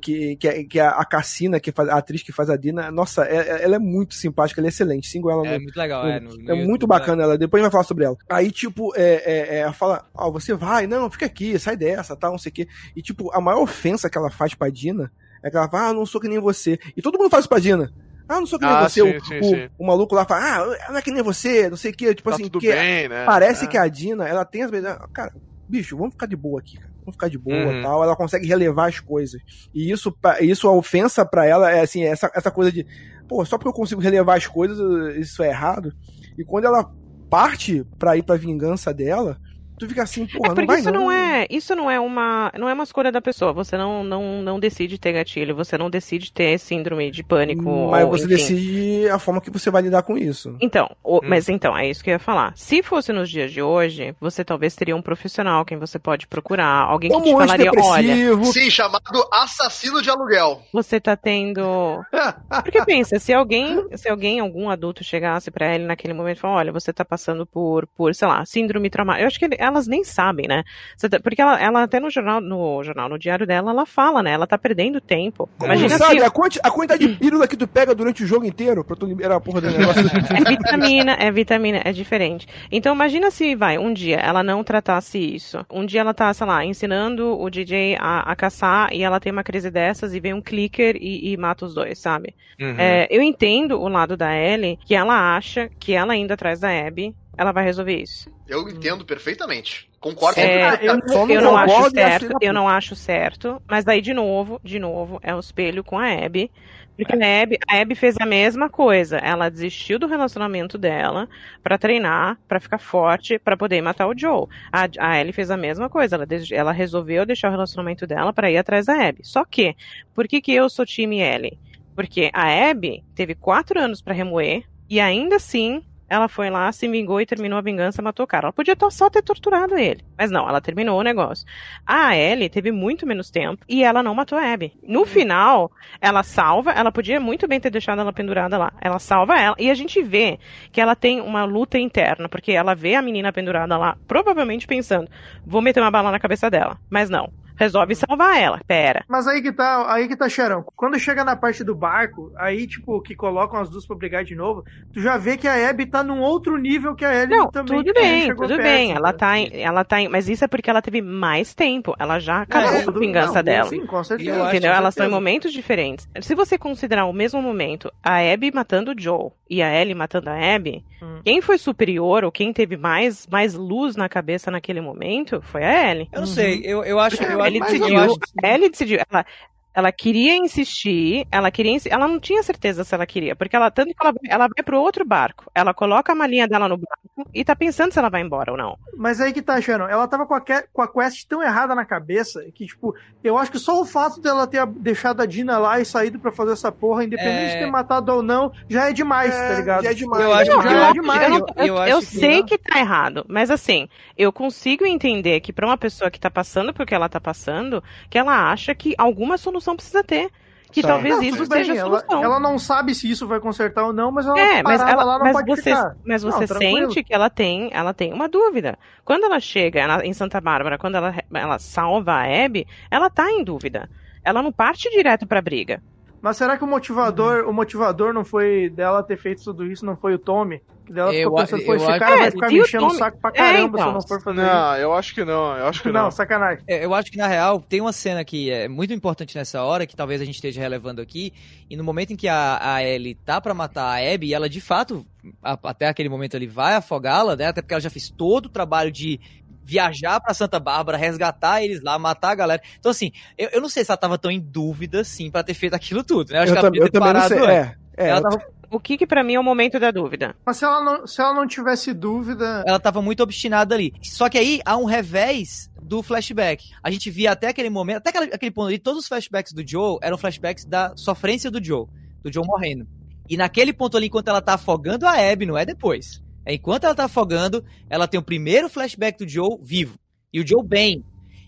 que, que, que a, a Cassina, que faz, a atriz que faz a Dina, nossa, é, é, ela é muito simpática, ela é excelente. Sigo ela É no, muito legal, no- é. no- é YouTube, muito bacana ela, depois a gente vai falar sobre ela. Aí, tipo, é, é, é, ela fala, ó, você vai, não, fica aqui, sai dessa, tal, não sei o quê. E, tipo, a maior ofensa que ela faz pra Dina é que ela fala, ah, não sou que nem você. E todo mundo faz isso pra Dina. Ah, não sou que nem Ah, você. sim, o, sim, o- sim. o maluco lá fala, ah, não é que nem você, não sei o quê. Tipo Tá assim, tudo que bem, né? parece É. que a Dina, ela tem as vezes, cara, bicho, vamos ficar de boa aqui, cara. Vamos ficar de boa Uhum. tal. Ela consegue relevar as coisas. E isso, isso a ofensa pra ela é assim, essa, essa coisa de, pô, só porque eu consigo relevar as coisas, isso é errado. E quando ela parte pra ir pra vingança dela, tu fica assim, porra, É não porque vai isso não. não é, isso não é uma, não é uma escolha da pessoa. Você não, não, não decide ter gatilho, você não decide ter síndrome de pânico. Mas ou, você enfim. decide a forma que você vai lidar com isso. Então, o- Hum. mas então, é isso que eu ia falar. Se fosse nos dias de hoje, você talvez teria um profissional quem você pode procurar, alguém que te Como falaria, olha. Sim, chamado assassino de aluguel. você tá tendo. Porque pensa, se alguém, se alguém, algum adulto chegasse pra ele naquele momento e falar, olha, você tá passando por, por, sei lá, síndrome traumática. Eu acho que ele- elas nem sabem, né? Tá- Porque ela, ela até no jornal, no jornal, no diário dela, ela fala, né? Ela tá perdendo tempo. Imagina sabe se a, quanti- a quantidade de pílula que tu pega durante o jogo inteiro pra tu liberar a porra do negócio. É vitamina, é vitamina, é diferente. Então imagina se, vai, um dia ela não tratasse isso. Um dia ela tá, sei lá, ensinando o DJ a, a caçar e ela tem uma crise dessas e vem um clicker e, e mata os dois, sabe? Uhum. É, eu entendo o lado da Ellie, que ela acha que ela indo atrás da Abby, ela vai resolver isso. Eu entendo perfeitamente. Concordo É, com eu- Só Eu não acho acho certo, eu não acho certo, mas daí de novo, de novo, é o espelho com a Abby. Porque a Abby, a Abby fez a mesma coisa. Ela desistiu do relacionamento dela pra treinar, pra ficar forte, pra poder matar o Joe. A, a Ellie fez a mesma coisa. Ela, ela resolveu deixar o relacionamento dela pra ir atrás da Abby. Só que, por que, que eu sou time Ellie? Porque a Abby teve quatro anos pra remoer e ainda assim ela foi lá, se vingou e terminou a vingança, matou o cara. Ela podia só ter torturado ele. Mas não, ela terminou o negócio. A Ellie teve muito menos tempo e ela não matou a Abby. No final, ela salva, ela podia muito bem ter deixado ela pendurada lá. Ela salva ela e a gente vê que ela tem uma luta interna, porque ela vê a menina pendurada lá, provavelmente pensando, vou meter uma bala na cabeça dela. Mas não. Resolve salvar ela. Pera. Mas aí que tá, aí que tá, Xerão. Quando chega na parte do barco, aí, tipo, que colocam as duas pra brigar de novo, tu já vê que a Abby tá num outro nível que a Ellie Não, também. tudo nem bem, tudo perto, bem. Ela né? tá, em, ela tá, em, mas isso é porque ela teve mais tempo. Ela já acabou É, com a vingança não, dela. Sim, com certeza. Entendeu? com Elas estão em certeza. momentos diferentes. Se você considerar o mesmo momento, a Abby matando o Joe e a Ellie matando a Abby, Hum. quem foi superior ou quem teve mais, mais luz na cabeça naquele momento foi a Ellie. Eu não sei, eu, eu acho que. Eu, Ele acho- decidiu, eu acho a Ellie decidiu. Ela, ela queria insistir, ela queria insi- ela não tinha certeza se ela queria, porque ela tanto que ela, ela vai pro outro barco, ela coloca a malinha dela no barco e tá pensando se ela vai embora ou não. Mas aí que tá, Sharon. Ela tava com a, com a quest tão errada na cabeça que, tipo, eu acho que só o fato dela ter deixado a Dina lá e saído pra fazer essa porra, independente É. de ter matado ou não, já é demais, É, tá ligado? já é demais. Eu acho Não, que. já Eu, é demais. Eu, eu- eu- eu acho que- sei que tá errado, mas assim, eu consigo entender que pra uma pessoa que tá passando por que ela tá passando, que ela acha que alguma solução precisa ter. Que Sim. talvez Não, isso tudo bem, seja a ela, solução. ela não sabe se isso vai consertar ou não, mas ela É, mas, ela, lá não mas pode você, ficar. mas Não, você tranquilo. sente que ela tem, ela tem uma dúvida. Quando ela chega na- em Santa Bárbara, quando ela, ela salva a Abby, ela tá em dúvida. Ela não parte direto pra briga. Mas será que o motivador, o motivador não foi dela ter feito tudo isso, não foi o Tommy? Que dela Eu ficou a- pensando, pô, eu esse acho- cara É, vai ficar me enchendo o Tommy- saco pra É, caramba se eu então. não for fazer isso. Não, eu acho que não, eu acho que Não, não. sacanagem. É, Eu acho que, na real, tem uma cena que é muito importante nessa hora, que talvez a gente esteja relevando aqui, e no momento em que a, a Ellie tá pra matar a Abby, ela de fato, a- até aquele momento ali, vai afogá-la, né? Até porque ela já fez todo o trabalho de viajar pra Santa Bárbara, resgatar eles lá, matar a galera. Então, assim, eu, eu não sei se ela tava tão em dúvida, assim, pra ter feito aquilo tudo, né? Eu acho Eu, que ela podia ter também não parado sei. É, é, Ela eu- tava, O que que pra mim é o momento da dúvida? Mas se ela não, se ela não tivesse dúvida. ela tava muito obstinada ali. Só que aí há um revés do flashback. A gente via até aquele momento, até aquele, aquele ponto ali, todos os flashbacks do Joe eram flashbacks da sofrência do Joe, do Joe morrendo. E naquele ponto ali, enquanto ela tá afogando a Abby, não é depois. É enquanto ela tá afogando, ela tem o primeiro flashback do Joe vivo. E o Joe bem.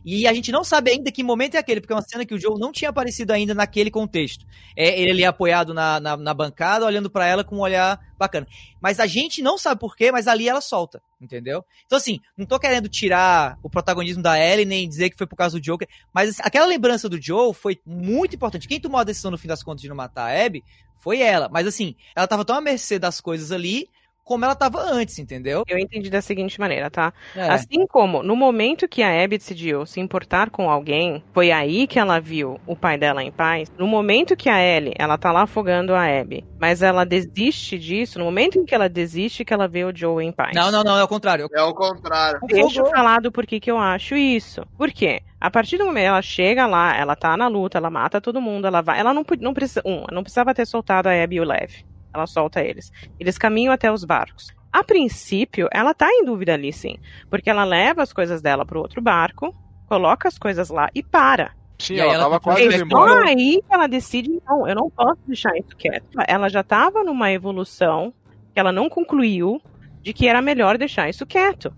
E a gente não sabe ainda que momento é aquele, porque é uma cena que o Joe não tinha aparecido ainda naquele contexto. É ele ali apoiado na, na, na bancada, olhando para ela com um olhar bacana. Mas a gente não sabe porquê, mas ali ela solta, entendeu? Então, assim, não tô querendo tirar o protagonismo da Ellie, nem dizer que foi por causa do Joker, mas assim, aquela lembrança do Joe foi muito importante. Quem tomou a decisão no fim das contas de não matar a Abby foi ela. Mas assim, ela tava tão à mercê das coisas ali como ela tava antes, entendeu? Eu entendi da seguinte maneira, tá? É. Assim como no momento que a Abby decidiu se importar com alguém, foi aí que ela viu o pai dela em paz. No momento que a Ellie, ela tá lá afogando a Abby, mas ela desiste disso, no momento em que ela desiste, que ela vê o Joe em paz. Não, não, não, é o contrário. É o contrário. Deixa eu falar do porquê que eu acho isso. Por quê? A partir do momento que ela chega lá, ela tá na luta, ela mata todo mundo, ela vai. Ela não, não precisa. Um, não precisava ter soltado a Abby e o Lev. Ela solta eles. Eles caminham até os barcos. A princípio, ela tá em dúvida ali, sim. Porque ela leva as coisas dela pro outro barco, coloca as coisas lá e para. Sim, E ela, ela tava tá quase É indo embora. aí que ela decide, não, eu não posso deixar isso quieto. Ela já tava numa evolução que ela não concluiu de que era melhor deixar isso quieto.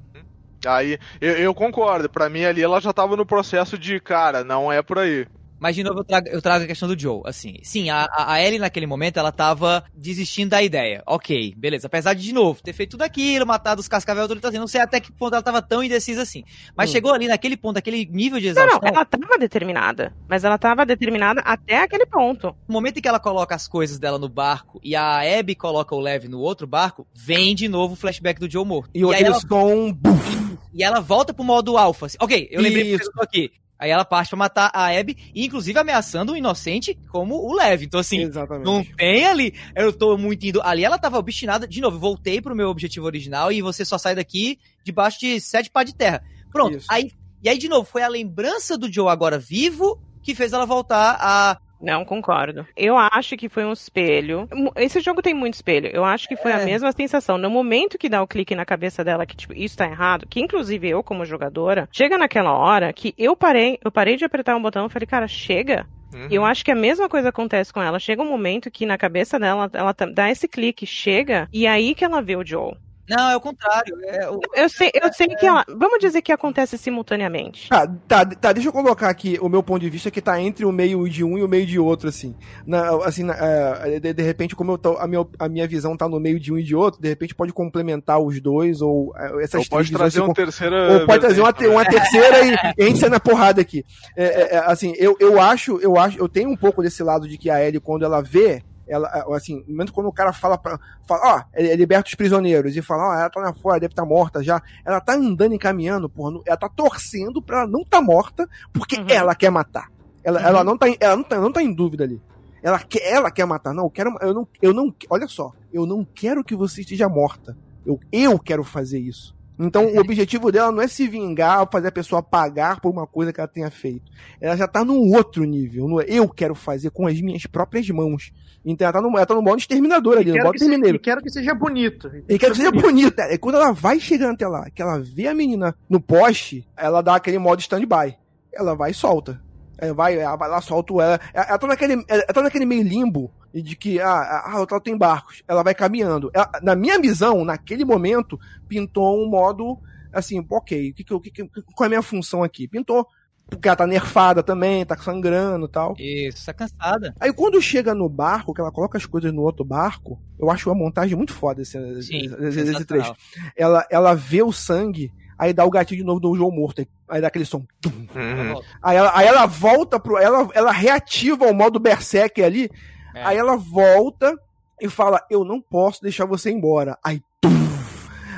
Aí, eu, eu concordo. Pra mim ali ela já tava no processo de, cara, não é por aí. Mas de novo eu trago, eu trago a questão do Joe, assim. Sim, a, a Ellie naquele momento, ela tava desistindo da ideia. Ok, beleza. Apesar de, de novo, ter feito tudo aquilo, matado os cascavel, tudo, assim, não sei até que ponto ela tava tão indecisa assim. Mas Hum. chegou ali naquele ponto, aquele nível de Não, exaustão, não, ela tava determinada. Mas ela tava determinada até aquele ponto. no momento em que ela coloca as coisas dela no barco e a Abby coloca o Lev no outro barco, vem de novo o flashback do Joe morto. E, aí aquele ela, som. buf, e ela volta pro modo alfa. Assim. Ok, eu lembrei Isso. tô aqui. Aí ela parte pra matar a Abby, e inclusive ameaçando um inocente como o Lev. Então, assim, Exatamente. Não tem ali. Eu tô muito indo. Ali ela tava obstinada. De novo, voltei pro meu objetivo original e você só sai daqui debaixo de sete pá de terra. Pronto. Isso. Aí, e aí, de novo, foi a lembrança do Joe agora vivo que fez ela voltar a. Não, concordo. Eu acho que foi um espelho. Esse jogo tem muito espelho. Eu acho que foi a É. mesma sensação. No momento que dá o clique na cabeça dela que, tipo, isso tá errado, que inclusive eu, como jogadora, chega naquela hora que eu parei, eu parei de apertar um botão e falei, cara, chega. Uhum. Eu acho que a mesma coisa acontece com ela. Chega um momento que na cabeça dela, ela tá- dá esse clique, chega, e aí que ela vê o Joel. Não, é o contrário. É o... Eu sei, eu sei que ela. Vamos dizer que acontece simultaneamente. Tá, tá, tá, deixa eu colocar aqui o meu ponto de vista que tá entre o meio de um e o meio de outro, assim. Na, assim, na- é, de, de repente, como eu tô, a, minha, a minha visão tá no meio de um e de outro, de repente pode complementar os dois, ou é, essas Ou pode trazer uma com- terceira. ou pode trazer uma, uma terceira e, e a gente sai na porrada aqui. É, é, é, assim, eu, eu acho, eu acho, eu tenho um pouco desse lado de que a Ellie, quando ela vê, ela, assim, no momento quando o cara fala pra, fala, ó, ele liberta os prisioneiros e fala, ó, ela tá lá fora, deve estar morta já. Ela tá andando e caminhando, porra, ela tá torcendo pra ela não tá morta, porque Uhum. ela quer matar. Ela, Uhum. ela não tá, em- ela não tá, não tá em dúvida ali. Ela quer, ela quer matar. Não, eu quero, eu não, eu não, olha só, eu não quero que você esteja morta. Eu, eu quero fazer isso. Então, o objetivo dela não é se vingar ou fazer a pessoa pagar por uma coisa que ela tenha feito. Ela já tá num outro nível. no- Eu quero fazer com as minhas próprias mãos. Então, ela tá no, ela tá no modo exterminador ali, no quero modo que, seja, termineiro. e quero que seja bonito. E quero que seja bonita. E quando ela vai chegando até lá, que ela vê a menina no poste, ela dá aquele modo stand-by. Ela vai e solta. Ela vai, ela vai lá, solta ela. Ela, ela tá naquele, ela tá naquele meio limbo de que, ah, ah, ela tem barcos. Ela vai caminhando. Ela- na minha visão, naquele momento, pintou um modo assim, ok, o que o que qual é a minha função aqui? Pintou. Porque ela tá nerfada também, tá sangrando e tal. Isso, tá cansada. Aí quando chega no barco, que ela coloca as coisas no outro barco, eu acho uma montagem muito foda esse, Sim, esse, esse trecho. Ela, ela vê o sangue, aí dá o gatilho de novo do João morto. aí- Aí dá aquele som. tum. Uhum. Aí ela, aí ela volta pro. Ela, ela reativa o modo Berserk ali. É. Aí ela volta e fala: Eu não posso deixar você embora. Aí. tum.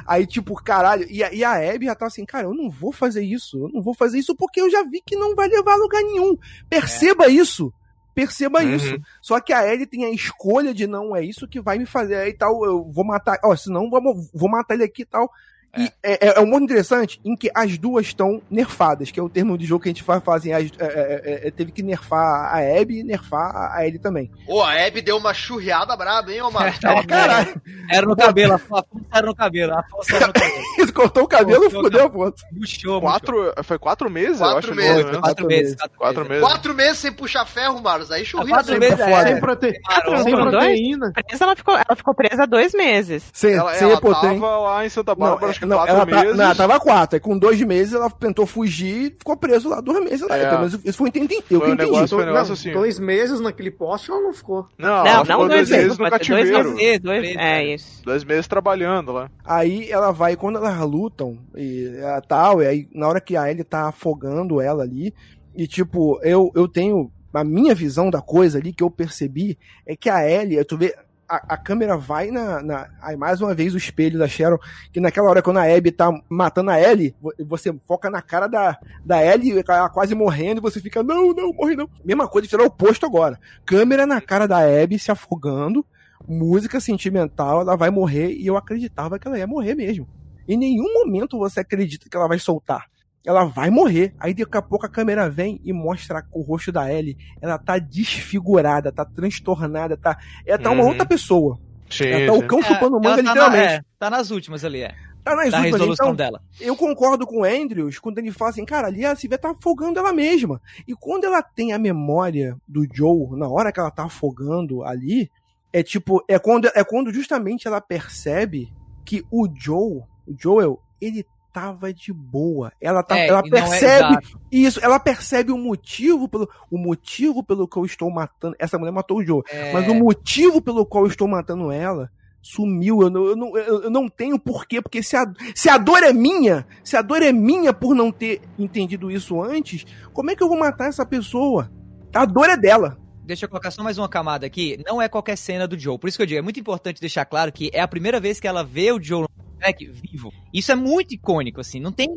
Aí, tipo, caralho. E, a- e a Abby já tá assim, cara, eu não vou fazer isso. Eu não vou fazer isso porque eu já vi que não vai levar a lugar nenhum. Perceba isso. Perceba Uhum. isso. Só que a Ellie tem a escolha de não, é isso que vai me fazer aí tal. Eu vou matar. Ó, senão vamos, vou matar ele aqui e tal. E é, é, é um modo interessante em que as duas estão nerfadas, que é o termo de jogo que a gente faz, faz assim, as- é, é, é, teve que nerfar a Abby e nerfar a Ellie também. Ô, a Abby deu uma churriada braba, hein, ô Marcos? Ó, caralho, Era no cabelo, a força era no cabelo, a força era no cabelo. isso cortou o cabelo e Cortou o fudeu a foto. Puxou, Quatro, foi quatro meses, Quatro eu acho. meses, né? Quatro, Quatro meses. Quatro, Quatro meses. meses. Quatro meses sem puxar ferro, Marcos. Aí churriu. quatro meses, é. Sem, prote... Sem proteína. Presa, ela ficou, ela ficou presa dois meses. Sem, Ela, sem ela tava lá em Santa Bárbara, Não, Não, quatro ela, tá, meses. não, ela tava quatro. Aí com dois meses ela tentou fugir e ficou preso lá dois meses lá. É. Pelo menos isso foi entendi. Eu Foi que um entendi. negócio- Então, foi um negócio não, assim. Dois meses naquele poste ela não ficou. Não, Não, ela não dois dois meses meses, no pode ser dois cativeiro. meses, dois, Preso, é cara. isso. Dois meses trabalhando lá. Aí ela vai, quando elas lutam e é, tal, e aí na hora que a Ellie tá afogando ela ali, e tipo, eu, eu tenho. A minha visão da coisa ali que eu percebi é que a Ellie, tu vê. A, a câmera vai na, na. Aí mais uma vez o espelho da Sharon, que naquela hora quando a Abby tá matando a Ellie, vo- você foca na cara da, da Ellie, ela quase morrendo, e você fica, não, não, morre não. Mesma coisa, será o oposto agora. Câmera na cara da Abby se afogando, música sentimental, ela vai morrer, e eu acreditava que ela ia morrer mesmo. Em nenhum momento você acredita que ela vai soltar. Ela vai morrer. Aí daqui a pouco a câmera vem e mostra o rosto da Ellie. Ela tá desfigurada, tá transtornada, tá. Ela tá uma Uhum. outra pessoa. Sim, Ela tá o cão chupando ela manga, tá na- literalmente. é, tá nas últimas ali, é. Tá nas Da últimas, resolução então, dela. eu concordo com o Andrews quando ele fala assim, cara, ali a Silvia tá afogando ela mesma. E quando ela tem a memória do Joe, na hora que ela tá afogando ali, é tipo, é quando, é quando justamente ela percebe que o Joe, o Joel, ele tava de boa. Ela, tá, É, ela é percebe exato. isso, ela percebe o motivo pelo o motivo pelo que eu estou matando. Essa mulher matou o Joe. É, Mas o motivo pelo qual eu estou matando ela sumiu. Eu não, eu não, eu não tenho porquê. Porque se a, se a dor é minha, se a dor é minha por não ter entendido isso antes, como é que eu vou matar essa pessoa? A dor é dela. Deixa eu colocar só mais uma camada aqui. Não é qualquer cena do Joe. Por isso que eu digo, é muito importante deixar claro que é a primeira vez que ela vê o Joe vivo. Isso é muito icônico, assim. Não tem,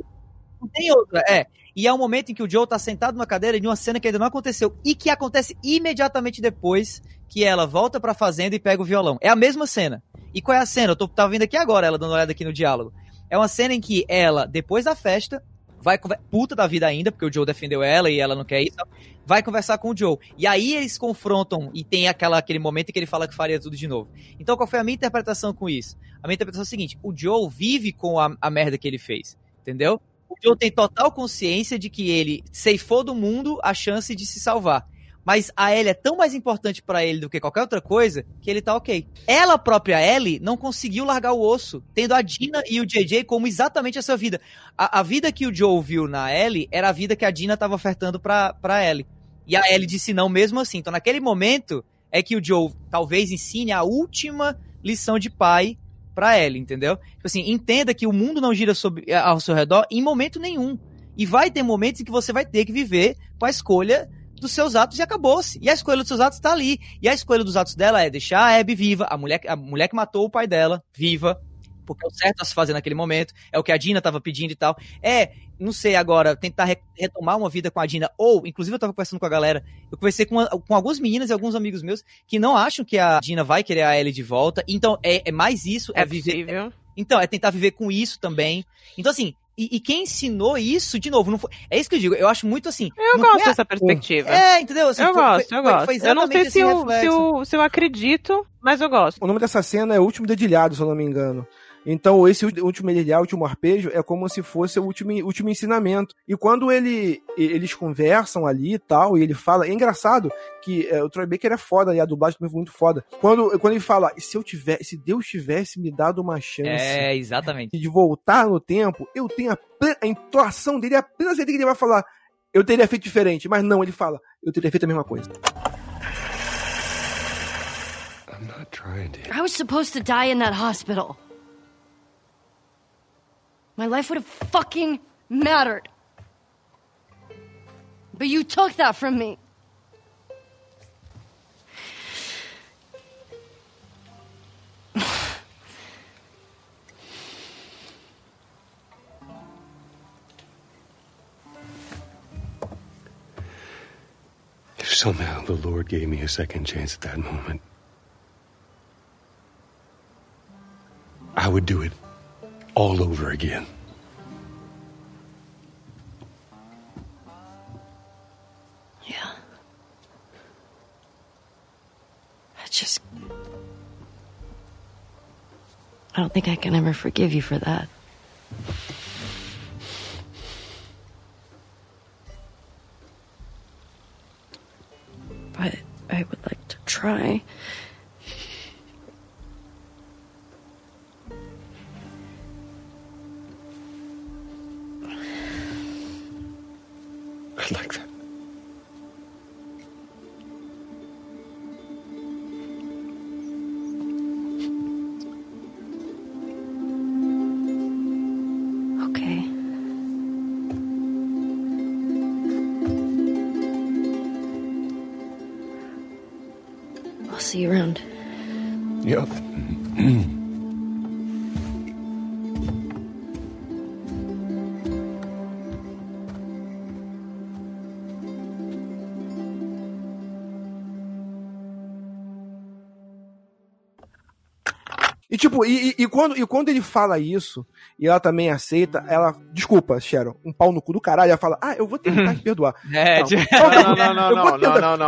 não tem outra. É. E é um momento em que o Joe tá sentado numa cadeira de uma cena que ainda não aconteceu e que acontece imediatamente depois que ela volta pra fazenda e pega o violão. É a mesma cena. E qual é a cena? Eu tô, tava vendo aqui agora, ela dando uma olhada aqui no diálogo. É uma cena em que ela, depois da festa, vai puta da vida ainda, porque o Joe defendeu ela e ela não quer isso, vai conversar com o Joe. E aí eles confrontam e tem aquela, aquele momento em que ele fala que faria tudo de novo. Então qual foi a minha interpretação com isso? A minha interpretação é a seguinte: o Joe vive com a, a merda que ele fez, entendeu? O Joe tem total consciência de que ele ceifou do mundo a chance de se salvar. Mas a Ellie é tão mais importante pra ele do que qualquer outra coisa que ele tá ok. Ela própria, Ellie, não conseguiu largar o osso, tendo a Dina e o JJ como exatamente essa vida. A, a vida que o Joe viu na Ellie era a vida que a Dina tava ofertando pra, pra Ellie. E a Ellie disse não mesmo assim. Então, naquele momento, é que o Joe talvez ensine a última lição de pai pra Ellie, entendeu? Tipo assim, entenda que o mundo não gira sobre, ao seu redor em momento nenhum. E vai ter momentos em que você vai ter que viver com a escolha dos seus atos e acabou-se. E a escolha dos seus atos tá ali. E a escolha dos atos dela é deixar a Abby viva, a mulher, a mulher que matou o pai dela, viva, porque é o certo a se fazer naquele momento, é o que a Dina tava pedindo e tal. É, não sei agora, tentar re- retomar uma vida com a Dina, ou, inclusive eu tava conversando com a galera, eu conversei com, com algumas meninas e alguns amigos meus que não acham que a Dina vai querer a Ellie de volta, então é, é mais isso, é, É viver... Então, é tentar viver com isso também. Então, assim, e, e quem ensinou isso, de novo, não foi, é isso que eu digo, eu acho muito assim... Eu gosto a- dessa perspectiva. É, entendeu? Assim, eu foi- gosto, foi- eu foi- gosto. foi eu não sei se esse eu, se, reflexo. eu, se eu acredito, mas eu gosto. O nome dessa cena é o último dedilhado, se eu não me engano. Então, esse último dedilhado, último arpejo, é como se fosse o último, último ensinamento. E quando ele, eles conversam ali e tal, e ele fala. É engraçado que é, o Troy Baker é foda, e a dublagem também foi muito foda. Quando, quando ele fala, se eu tivesse, se Deus tivesse me dado uma chance É, exatamente. de voltar no tempo, eu tenho a, a intuação dele, a plena certeza que ele vai falar, eu teria feito diferente. Mas não, ele fala, eu teria feito a mesma coisa. I'm not trying to. I was supposed to die in that hospital. My life would have fucking mattered. But you took that from me. If somehow the Lord gave me a second chance at that moment, I would do it all over again. Yeah. I just. I don't think I can ever forgive you for that. But I would like to try. like that. Tipo, e, e- quando, e quando ele fala isso, e ela também aceita, ela, desculpa, Sharon, um pau no cu do caralho, ela fala, ah, eu vou tentar te perdoar. É, Não. Não, Não, não, não, não, não,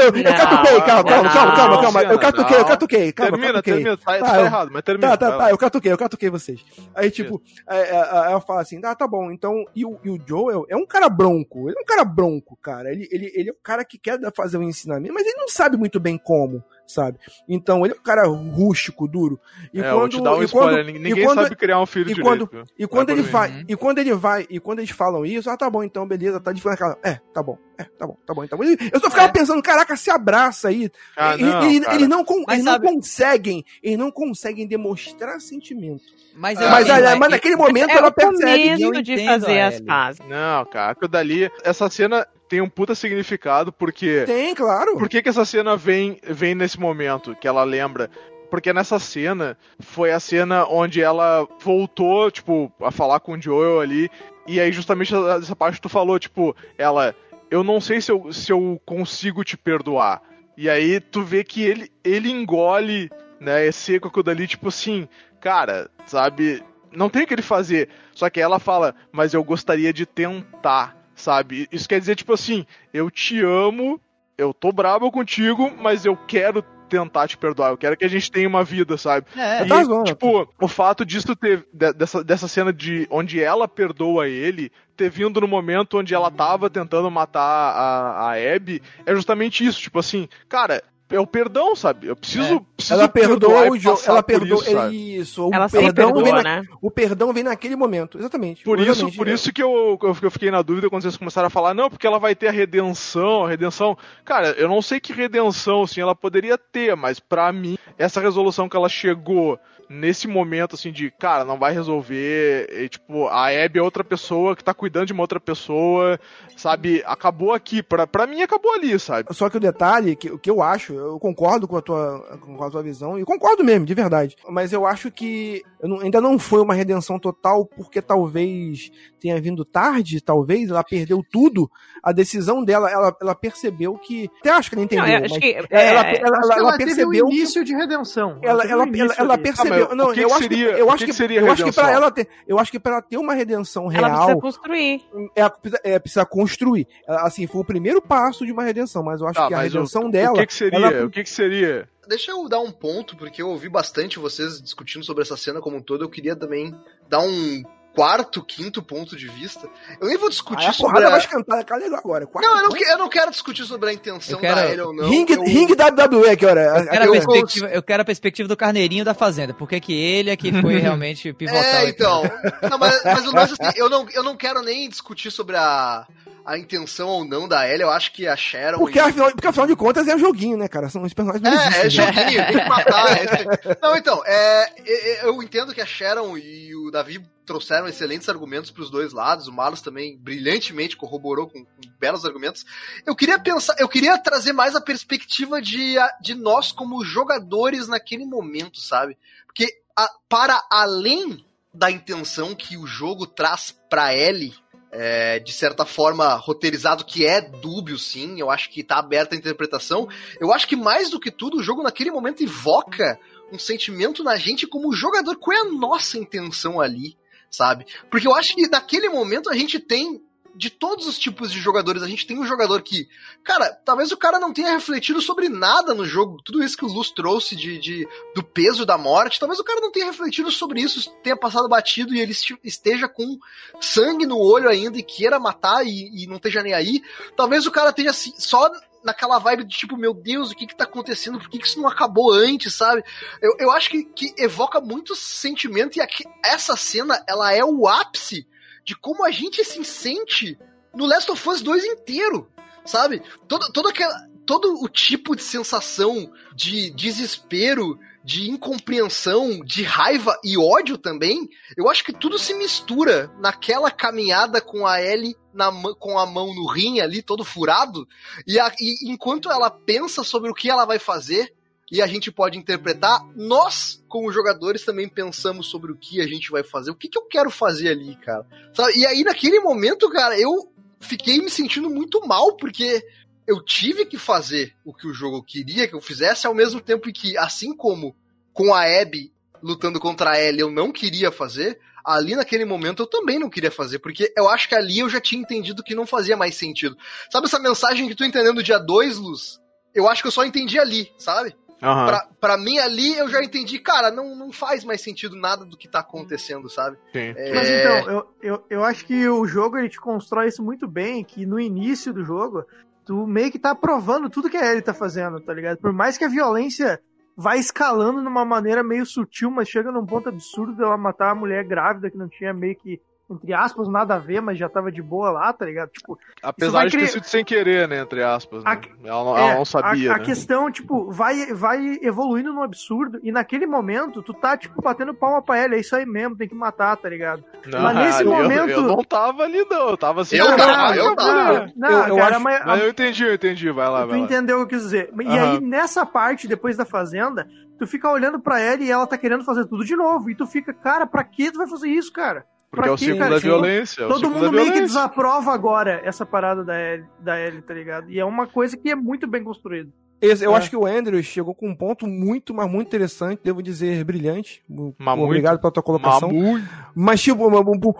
eu, catuquei, calma, calma, calma, calma, calma, eu catuquei, eu catuquei, calma, Termina, termina, tá, errado, mas termina. Tá, tá, tá, eu catuquei, eu catuquei vocês. Aí, tipo, é, é, é, ela fala assim, ah, tá bom, então, e o, Joel é um cara bronco, ele é um cara bronco, cara, ele, é um cara que quer fazer um ensinamento, mas ele não sabe muito bem como, sabe? Então, ele é um cara rústico, duro. E é, eu vou te dar um e spoiler, ninguém quando- sabe criar um filho e direito. quando- e quando ele vai, Uhum. e quando ele vai, e quando eles falam isso, ah, tá bom, então, beleza, tá de é, tá bom, é, tá bom, tá bom, então. Eu só ficava É. pensando, caraca, se abraça aí. Ah, E- não, e- cara. eles não, con- Mas eles não sabe- conseguem, eles não conseguem demonstrar sentimento. Mas, Ah, mas, mas é- naquele momento É ela percebe. eu de entendo fazer as pazes. Não, cara, aquilo dali, essa cena tem um puta significado, porque... Tem, claro. Por que, que essa cena vem, vem nesse momento que ela lembra? Porque nessa cena foi a cena onde ela voltou, tipo, a falar com o Joel ali. E aí, justamente essa parte que tu falou, tipo, ela. Eu não sei se eu, se eu consigo te perdoar. E aí tu vê que ele, ele engole, né, esse seco aquilo dali, tipo assim, cara, sabe? Não tem o que ele fazer. Só que ela fala, mas eu gostaria de tentar, sabe? Isso quer dizer, tipo assim, eu te amo, eu tô bravo contigo, mas eu quero tentar te perdoar, eu quero que a gente tenha uma vida, sabe? É, E, tá zoando. tipo, o fato disso ter. de- dessa, dessa cena de onde ela perdoa ele, ter vindo no momento onde ela tava tentando matar a, a Abby, é justamente isso. Tipo assim, cara, é o perdão, sabe? Eu preciso. É. preciso Ela perdoou o e passar Ela perdoou. Isso, sabe? Isso, o Ela sempre perdão, vem perdoa, na- né? o perdão vem naquele momento. Exatamente. Por isso, por isso que eu, eu fiquei na dúvida quando vocês começaram a falar, não, porque ela vai ter a redenção, a redenção. Cara, eu não sei que redenção, assim, ela poderia ter, mas pra mim, essa resolução que ela chegou nesse momento, assim, de, cara, não vai resolver, e, tipo, a Abby é outra pessoa que tá cuidando de uma outra pessoa, sabe? Acabou aqui, pra, pra mim acabou ali, sabe? Só que o detalhe, que, o que eu acho, eu concordo com a, tua, com a tua visão, e concordo mesmo, de verdade. Mas eu acho que eu não- ainda não foi uma redenção total, porque talvez tenha vindo tarde, talvez, ela perdeu tudo. A decisão dela, ela, ela percebeu que. Até acho que ela entendeu. Não, acho mas que. ela, é, ela, Acho ela, que ela ela teve percebeu que início de redenção. ela, ela, ela, ela percebeu. Mas não, o que eu que acho seria- que, eu acho que que, seria eu acho que pra redenção? ela ter, eu acho que para ela ter uma redenção ela real, precisa construir. ela precisa, é, precisa construir. Ela, Assim, foi o primeiro passo de uma redenção, mas eu acho Tá, que a redenção o, dela. O que que seria? ela- O que que seria? Deixa eu dar um ponto, porque eu ouvi bastante vocês discutindo sobre essa cena como um todo. Eu queria também dar um quarto, quinto ponto de vista. Eu nem vou discutir Aí a sobre porrada a... vai escantar, cara, legal agora. Quarto Não, eu não, que- eu não quero discutir sobre a intenção quero- da Ellie ou não. Ring, eu... ring WWE aqui, olha. Eu quero, a eu perspectiva, eu quero a perspectiva do carneirinho da fazenda. Por que que ele é que foi realmente pivotal? É, aqui? então. Não, mas, mas o lance assim, eu não, eu não quero nem discutir sobre a, a intenção ou não da Ellie. Eu acho que a Sharon. Porque, e- afinal, porque afinal de contas é um joguinho, né, cara? São os personagens É, é existem, né? joguinho, tem que matar. é- Não, então, é, é- eu entendo que a Sharon e o Davi trouxeram excelentes argumentos para os dois lados. O Malus também brilhantemente corroborou com, com belos argumentos. Eu queria pensar, eu queria trazer mais a perspectiva de, de nós como jogadores naquele momento, sabe? Porque a- para além da intenção que o jogo traz para Ellie, é, de certa forma roteirizado, que é dúbio, sim. Eu acho que tá aberta a interpretação. Eu acho que mais do que tudo, o jogo naquele momento evoca um sentimento na gente como jogador. Qual é a nossa intenção ali, sabe? Porque eu acho que naquele momento a gente tem. De todos os tipos de jogadores, a gente tem um jogador que, cara, talvez o cara não tenha refletido sobre nada no jogo. Tudo isso que o Luz trouxe de, de do peso da morte, talvez o cara não tenha refletido sobre isso, tenha passado batido e ele esteja com sangue no olho ainda e queira matar e, e não esteja nem aí. Talvez o cara esteja assim, só naquela vibe de tipo, meu Deus, o que que tá acontecendo? Por que, que isso não acabou antes, sabe? Eu, eu acho que, que evoca muito sentimento e aqui, essa cena, ela é o ápice de como a gente se sente no Last of Us 2 inteiro, sabe? Todo, todo, aquela, todo o tipo de sensação de desespero, de incompreensão, de raiva e ódio também, eu acho que tudo se mistura naquela caminhada com a Ellie na, com a mão no rim ali, todo furado, e, a, e enquanto ela pensa sobre o que ela vai fazer, e a gente pode interpretar, nós, como jogadores, também pensamos sobre o que a gente vai fazer, o que, que eu quero fazer ali, cara. Sabe? E aí, naquele momento, cara, eu fiquei me sentindo muito mal, porque eu tive que fazer o que o jogo queria que eu fizesse, ao mesmo tempo que, assim como com a Abby lutando contra a Ellie eu não queria fazer, ali naquele momento eu também não queria fazer, porque eu acho que ali eu já tinha entendido que não fazia mais sentido. Sabe essa mensagem que tu entendendo dia 2, Luz? Eu acho que eu só entendi ali, sabe? Uhum. Pra, pra mim, ali, eu já entendi, cara, não, não faz mais sentido nada do que tá acontecendo, sabe? Sim. É... Mas então, eu, eu, eu acho que o jogo, ele te constrói isso muito bem, que no início do jogo, tu meio que tá aprovando tudo que a Ellie tá fazendo, tá ligado? Por mais que a violência vai escalando de uma maneira meio sutil, mas chega num ponto absurdo dela matar a mulher grávida que não tinha meio que entre aspas, nada a ver, mas já tava de boa lá, tá ligado? Tipo, Apesar de ter sido sem querer, né? Entre aspas. Né? A... Ela, não, é, ela, não sabia. A, a né? questão, tipo, vai, vai evoluindo no absurdo, e naquele momento, tu tá, tipo, batendo palma pra ela, é isso aí mesmo, tem que matar, tá ligado? Não, mas nesse eu, momento. Eu não tava ali, não. Eu tava assim. Eu tava, eu tava. Não, eu, eu cara, acho... mas, mas, eu entendi, eu entendi. Vai lá, tu vai entendeu o que eu quis dizer. E aí, nessa parte, depois da fazenda, tu fica olhando pra ela e ela tá querendo fazer tudo de novo. E tu fica, cara, pra que tu vai fazer isso, cara? Porque é o ciclo da violência. É todo mundo meio que desaprova agora essa parada da Ellie, da Ellie, tá ligado? E é uma coisa que é muito bem construída. Esse, eu é. acho que o Andrew chegou com um ponto muito, mas muito interessante, devo dizer, brilhante. Mas Obrigado pela tua colocação. Mas, mas tipo,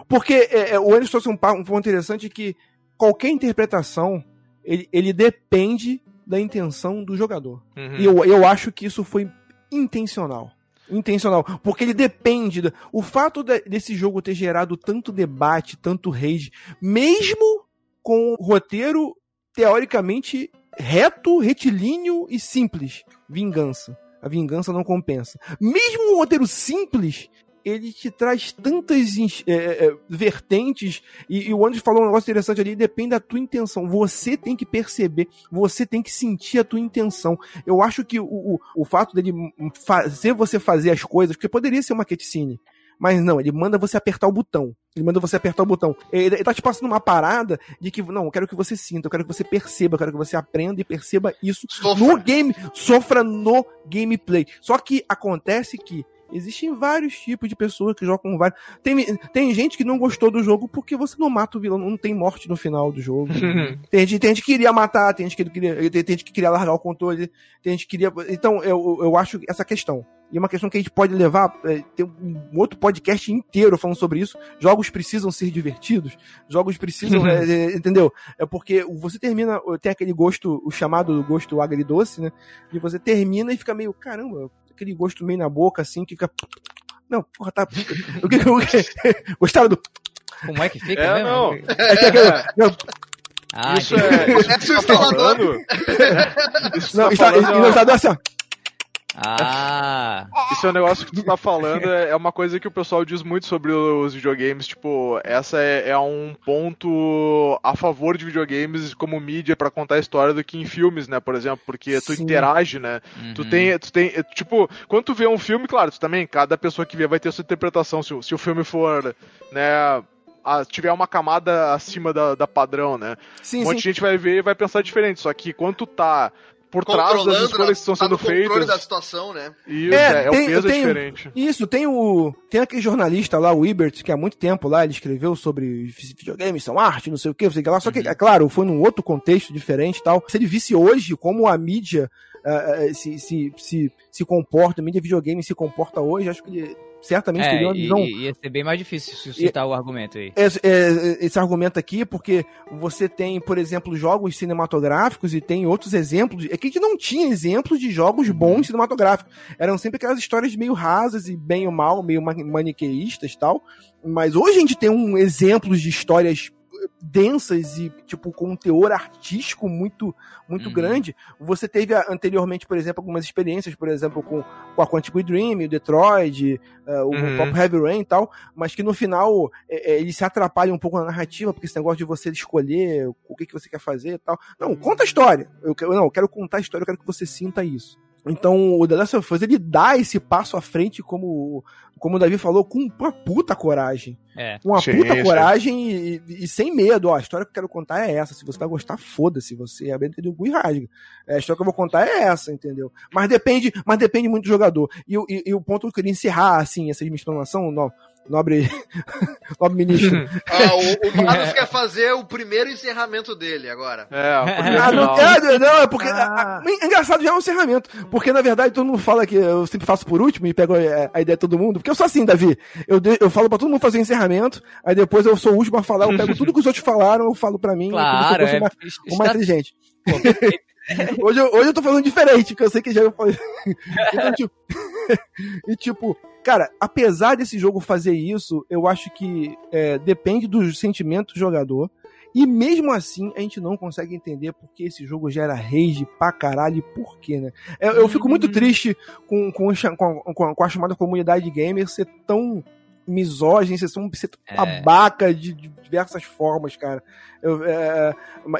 porque é, é, o Andrew trouxe um, um ponto interessante que qualquer interpretação, ele, ele depende da intenção do jogador. Uhum. E eu, eu acho que isso foi intencional intencional, porque ele depende. Da... O fato de, desse jogo ter gerado tanto debate, tanto rage, mesmo com o roteiro teoricamente reto, retilíneo e simples, vingança. A vingança não compensa. Mesmo um roteiro simples, ele te traz tantas é, é, vertentes, e, e, o André falou um negócio interessante ali, depende da tua intenção. Você tem que perceber, você tem que sentir a tua intenção. Eu acho que o, o, o fato dele fazer você fazer as coisas, porque poderia ser uma cutscene, mas não, ele manda você apertar o botão. Ele manda você apertar o botão. Ele, ele tá te passando uma parada de que, não, eu quero que você sinta, eu quero que você perceba, eu quero que você aprenda e perceba isso sofra. no game, sofra no gameplay. Só que acontece que Existem vários tipos de pessoas que jogam vários. Tem, tem gente que não gostou do jogo porque você não mata o vilão, não tem morte no final do jogo. tem, gente, tem gente que queria matar, tem gente que queria, tem gente que queria largar o controle, tem gente que queria. Então, eu, eu acho essa questão. E uma questão que a gente pode levar, é, tem um outro podcast inteiro falando sobre isso. Jogos precisam ser divertidos. Jogos precisam, é, é, entendeu? É porque você termina, tem aquele gosto, o chamado gosto agridoce, né? E você termina e fica meio, caramba, aquele gosto meio na boca, assim, que fica. Não, porra, tá. O que, o que... Gostaram do. Como é que fica é, mesmo? Não. É, ah, isso é. Isso é seu instalador. Isso não, tá está, falando, está, assim, ó. Ah. Isso é um negócio que tu tá falando, é, é uma coisa que o pessoal diz muito sobre os videogames, tipo, essa é, é um ponto a favor de videogames como mídia para contar a história do que em filmes, né, por exemplo, porque tu Sim. interage, né? Uhum. Tu tem, tu tem, tipo, quando tu vê um filme, claro, tu também, cada pessoa que vê vai ter sua interpretação, se, se o filme for, né, a, tiver uma camada acima da, da padrão, né? Sim, um monte sim. de gente vai ver e vai pensar diferente. Só que quando tu tá por trás das escolhas que estão tá sendo feitas. da situação, né? Isso, é, é, tem, o peso é tenho, diferente. Isso, tem o. Tem aquele jornalista lá, o Ibert, que há muito tempo lá ele escreveu sobre videogames são arte, não sei o que, não sei o que lá. Só que, uhum. é claro, foi num outro contexto diferente e tal. Se ele visse hoje como a mídia uh, se, se, se, se comporta, a mídia videogame se comporta hoje, acho que ele certamente é, teria uma visão. Ia ser bem mais difícil suscitar e, o argumento aí. Esse, esse argumento aqui, porque você tem, por exemplo, jogos cinematográficos e tem outros exemplos. É que a gente não tinha exemplos de jogos bons cinematográficos. Eram sempre aquelas histórias meio rasas e bem ou mal, meio maniqueístas e tal. Mas hoje a gente tem um exemplos de histórias densas e, tipo, com um teor artístico muito, muito uhum. grande. Você teve anteriormente, por exemplo, algumas experiências, por exemplo, com, com a Quantic Dream, o Detroit, uh, o uhum. próprio Heavy Rain e tal, mas que no final é, é, ele se atrapalha um pouco na narrativa, porque esse negócio de você escolher o que, que você quer fazer e tal. Não, conta a história. Eu, quero, não, eu quero contar a história, eu quero que você sinta isso. Então, o The Last of Us, ele dá esse passo à frente, como, como o Davi falou, com uma puta coragem. É. Com uma Sim, puta sim. coragem e, e- sem medo. Ó, a história que eu quero contar é essa. Se você vai gostar, foda-se. Você abre o cu e rasga. É, A história que eu vou contar é essa, entendeu? Mas depende, mas depende muito do jogador. E, o- e- e o ponto que eu queria encerrar, assim, essa minha explanação, no- nobre, nobre ministro. Ah, o, o Marlos quer fazer o primeiro encerramento dele agora. É, Ah, não, é, não, é porque. Ah. a- a- é engraçado já é um encerramento. Porque, na verdade, todo mundo fala que eu sempre faço por último e pego a, a ideia de todo mundo. Porque eu sou assim, Davi. Eu, eu falo pra todo mundo fazer encerramento, aí depois eu sou o último a falar, eu pego tudo que os outros falaram, eu falo pra mim. Claro, é. fosse o mais, o está- mais inteligente. hoje, eu, hoje eu tô falando diferente, porque eu sei que já eu falei. então, tipo, e tipo, cara, apesar desse jogo fazer isso, eu acho que é, depende dos sentimentos do jogador. E mesmo assim, a gente não consegue entender porque esse jogo gera rage pra caralho e por quê, né? Eu, eu fico muito triste com, com, com, a- com a- chamada comunidade gamer ser tão misógino, ser tão, ser tão É. babaca de, de diversas formas, cara. Eu, é,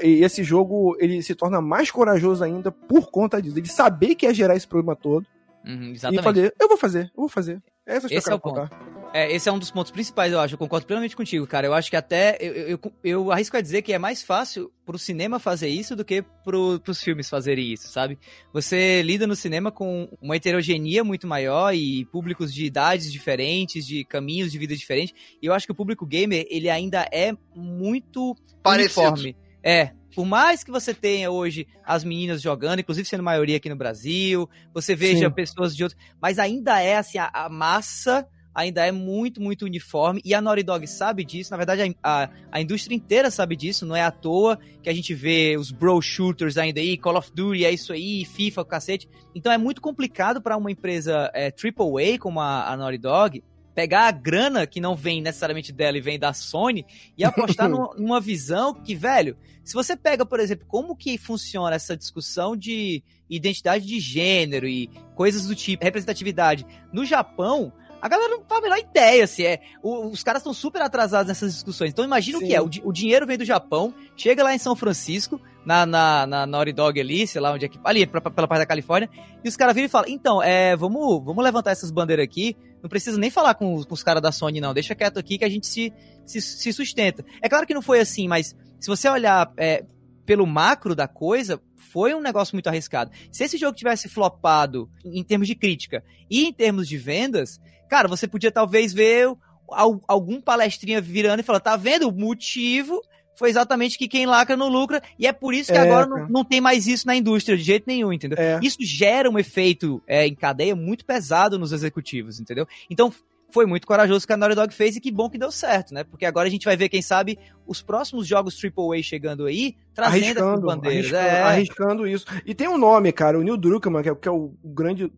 e esse jogo, ele se torna mais corajoso ainda por conta disso. Ele saber que ia gerar esse problema todo Uhum, e exatamente. fazer, eu vou fazer, eu vou fazer. É Esse que é o quero ponto. contar. É, esse é um dos pontos principais, eu acho. Eu concordo plenamente contigo, cara. Eu acho que até. Eu, eu, eu, eu arrisco a dizer que é mais fácil pro cinema fazer isso do que pro, pros filmes fazerem isso, sabe? Você lida no cinema com uma heterogeneia muito maior e públicos de idades diferentes, de caminhos de vida diferentes. E eu acho que o público gamer, ele ainda é muito Parecido. uniforme. É. Por mais que você tenha hoje as meninas jogando, inclusive sendo maioria aqui no Brasil, você veja Sim. pessoas de outros. Mas ainda é assim, a, a massa ainda é muito, muito uniforme. E a Naughty Dog sabe disso. Na verdade, a, a, a indústria inteira sabe disso. Não é à toa que a gente vê os bro shooters ainda aí, Call of Duty, é isso aí, FIFA, o cacete. Então é muito complicado para uma empresa é, AAA como a, a Naughty Dog pegar a grana que não vem necessariamente dela e vem da Sony e apostar numa, numa visão que, velho, se você pega, por exemplo, como que funciona essa discussão de identidade de gênero e coisas do tipo, representatividade no Japão, a galera não faz a menor ideia se é. o- os caras estão super atrasados nessas discussões. Então imagina o Sim. que é. O, o dinheiro vem do Japão, chega lá em São Francisco, na, na, na Naughty Dog ali, sei lá onde é que. Ali, pra- pra- pela parte da Califórnia, e os caras viram e falam: então, é, vamos, vamos levantar essas bandeiras aqui. Não precisa nem falar com, os- os caras da Sony, não. Deixa quieto aqui que a gente se, se, se sustenta. É claro que não foi assim, mas se você olhar é, pelo macro da coisa, foi um negócio muito arriscado. Se esse jogo tivesse flopado em termos de crítica e em termos de vendas, cara, você podia talvez ver al- algum palestrinha virando e falar, tá vendo? O motivo foi exatamente que quem lacra não lucra, e é por isso que É, agora não, não tem mais isso na indústria de jeito nenhum, entendeu? É. Isso gera um efeito é, em cadeia muito pesado nos executivos, entendeu? Então, foi muito corajoso o que a Naughty Dog fez e que bom que deu certo, né? Porque agora a gente vai ver, quem sabe, os próximos jogos AAA chegando aí, trazendo essas Arriscando, bandeiras. arriscando, é. arriscando isso. E tem um nome, cara, o Neil Druckmann, que é, que é o grande